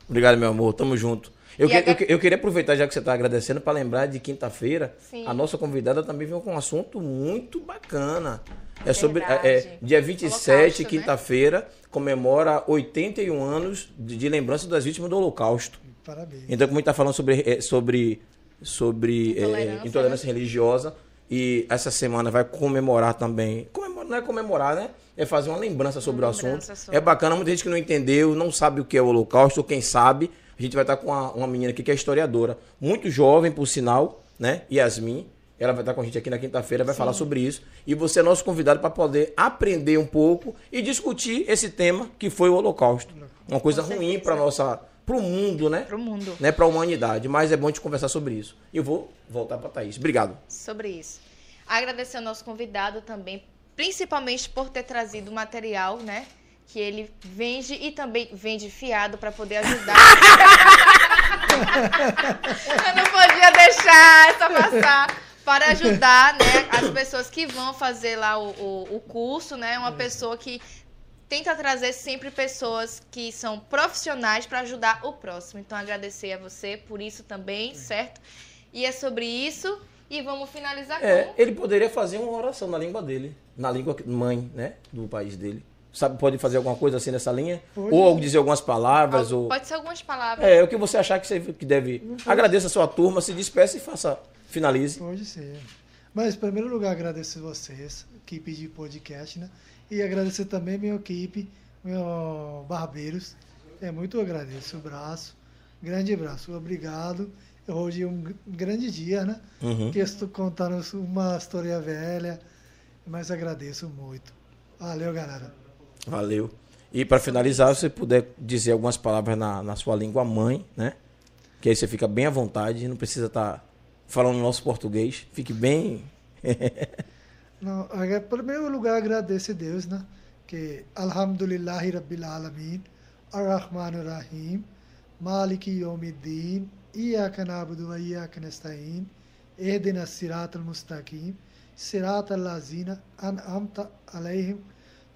Obrigado, meu amor. Tamo junto. Eu, que- agora- eu eu queria aproveitar, já que você está agradecendo, para lembrar de quinta-feira, a nossa convidada também veio com um assunto muito bacana. É sobre. É, é, dia 27, Holocausto, né? quinta-feira, comemora 81 anos de, de lembrança das vítimas do Holocausto. Parabéns. Então, como a gente está falando sobre, eh, sobre, sobre eh, Intolerância, intolerância né? religiosa, e essa semana vai comemorar também. comemora- não é comemorar, né? É fazer uma lembrança sobre o lembrança assunto. sobre. É bacana, muita gente que não entendeu, não sabe o que é o Holocausto, ou quem sabe, A gente vai estar com uma, uma menina aqui que é historiadora, muito jovem, por sinal, né? Yasmin. Ela vai estar com a gente aqui na quinta-feira, vai falar sobre isso. E você é nosso convidado para poder aprender um pouco e discutir esse tema que foi o Holocausto. Uma coisa Com ruim para nossa, para o mundo, né? Pro mundo. Né? Para a humanidade. Mas é bom a gente conversar sobre isso. E eu vou voltar para Thaís. Obrigado. sobre isso. Agradecer ao nosso convidado também, principalmente por ter trazido o material, né? Que ele vende e também vende fiado para poder ajudar. Eu não podia deixar essa passar. Para ajudar, né, as pessoas que vão fazer lá o, o, o curso, né? Uma pessoa que tenta trazer sempre pessoas que são profissionais para ajudar o próximo. Então, agradecer a você por isso também, certo? E é sobre isso. E vamos finalizar É, com. ele poderia fazer uma oração na língua dele, na língua mãe, né, do país dele. Sabe, pode fazer alguma coisa assim nessa linha? Pode. Ou dizer algumas palavras, ou... Pode ser algumas palavras. É, o que você achar que, você, que deve... Agradeça a sua turma, se despeça e faça, finalize. Pode ser. Mas, em primeiro lugar, agradecer vocês, equipe de podcast, né? E agradecer também minha equipe, meu barbeiros. É muito agradeço o braço, grande abraço, obrigado. Hoje é um gr- grande dia, né? Uhum. Que estou contando uma história velha, mas agradeço muito. Valeu, galera. Valeu. E para finalizar, se você puder dizer algumas palavras na, na sua língua mãe, né? Que aí você fica bem à vontade, não precisa estar falando nosso português. Fique bem... Não, em primeiro lugar, agradeço a Deus, né? Que Alhamdulillahi Rabbil Alamin, Ar-Rahman Ar-Rahim, Maliki Yawmiddin, Iyaka Nabudu wa Iyaka Nasta'in, Ehdina Sirat al-Mustaqim, Sirat al-Lazina, An'amta Alayhim,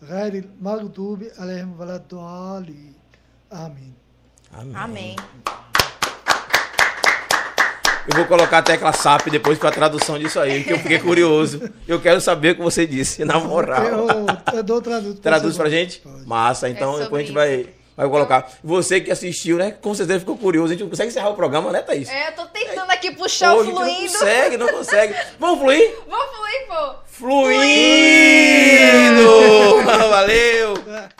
Ghairil Maghdubi Alayhim Waladduali. Amém. Amém. Amém. Eu vou colocar a tecla SAP depois para a tradução disso aí, porque eu fiquei curioso. Eu quero saber o que você disse, na moral. Eu, eu dou traduzo. Traduz pra gente? Pode. Massa, então É depois a gente vai, vai colocar. Você que assistiu, né? Com certeza ficou curioso. A gente não consegue encerrar o programa, né, Thaís? É, eu tô tentando aqui puxar Hoje o a gente fluindo. Não consegue, não consegue. Vamos fluir? Vamos fluir, pô. Fluindo! Valeu!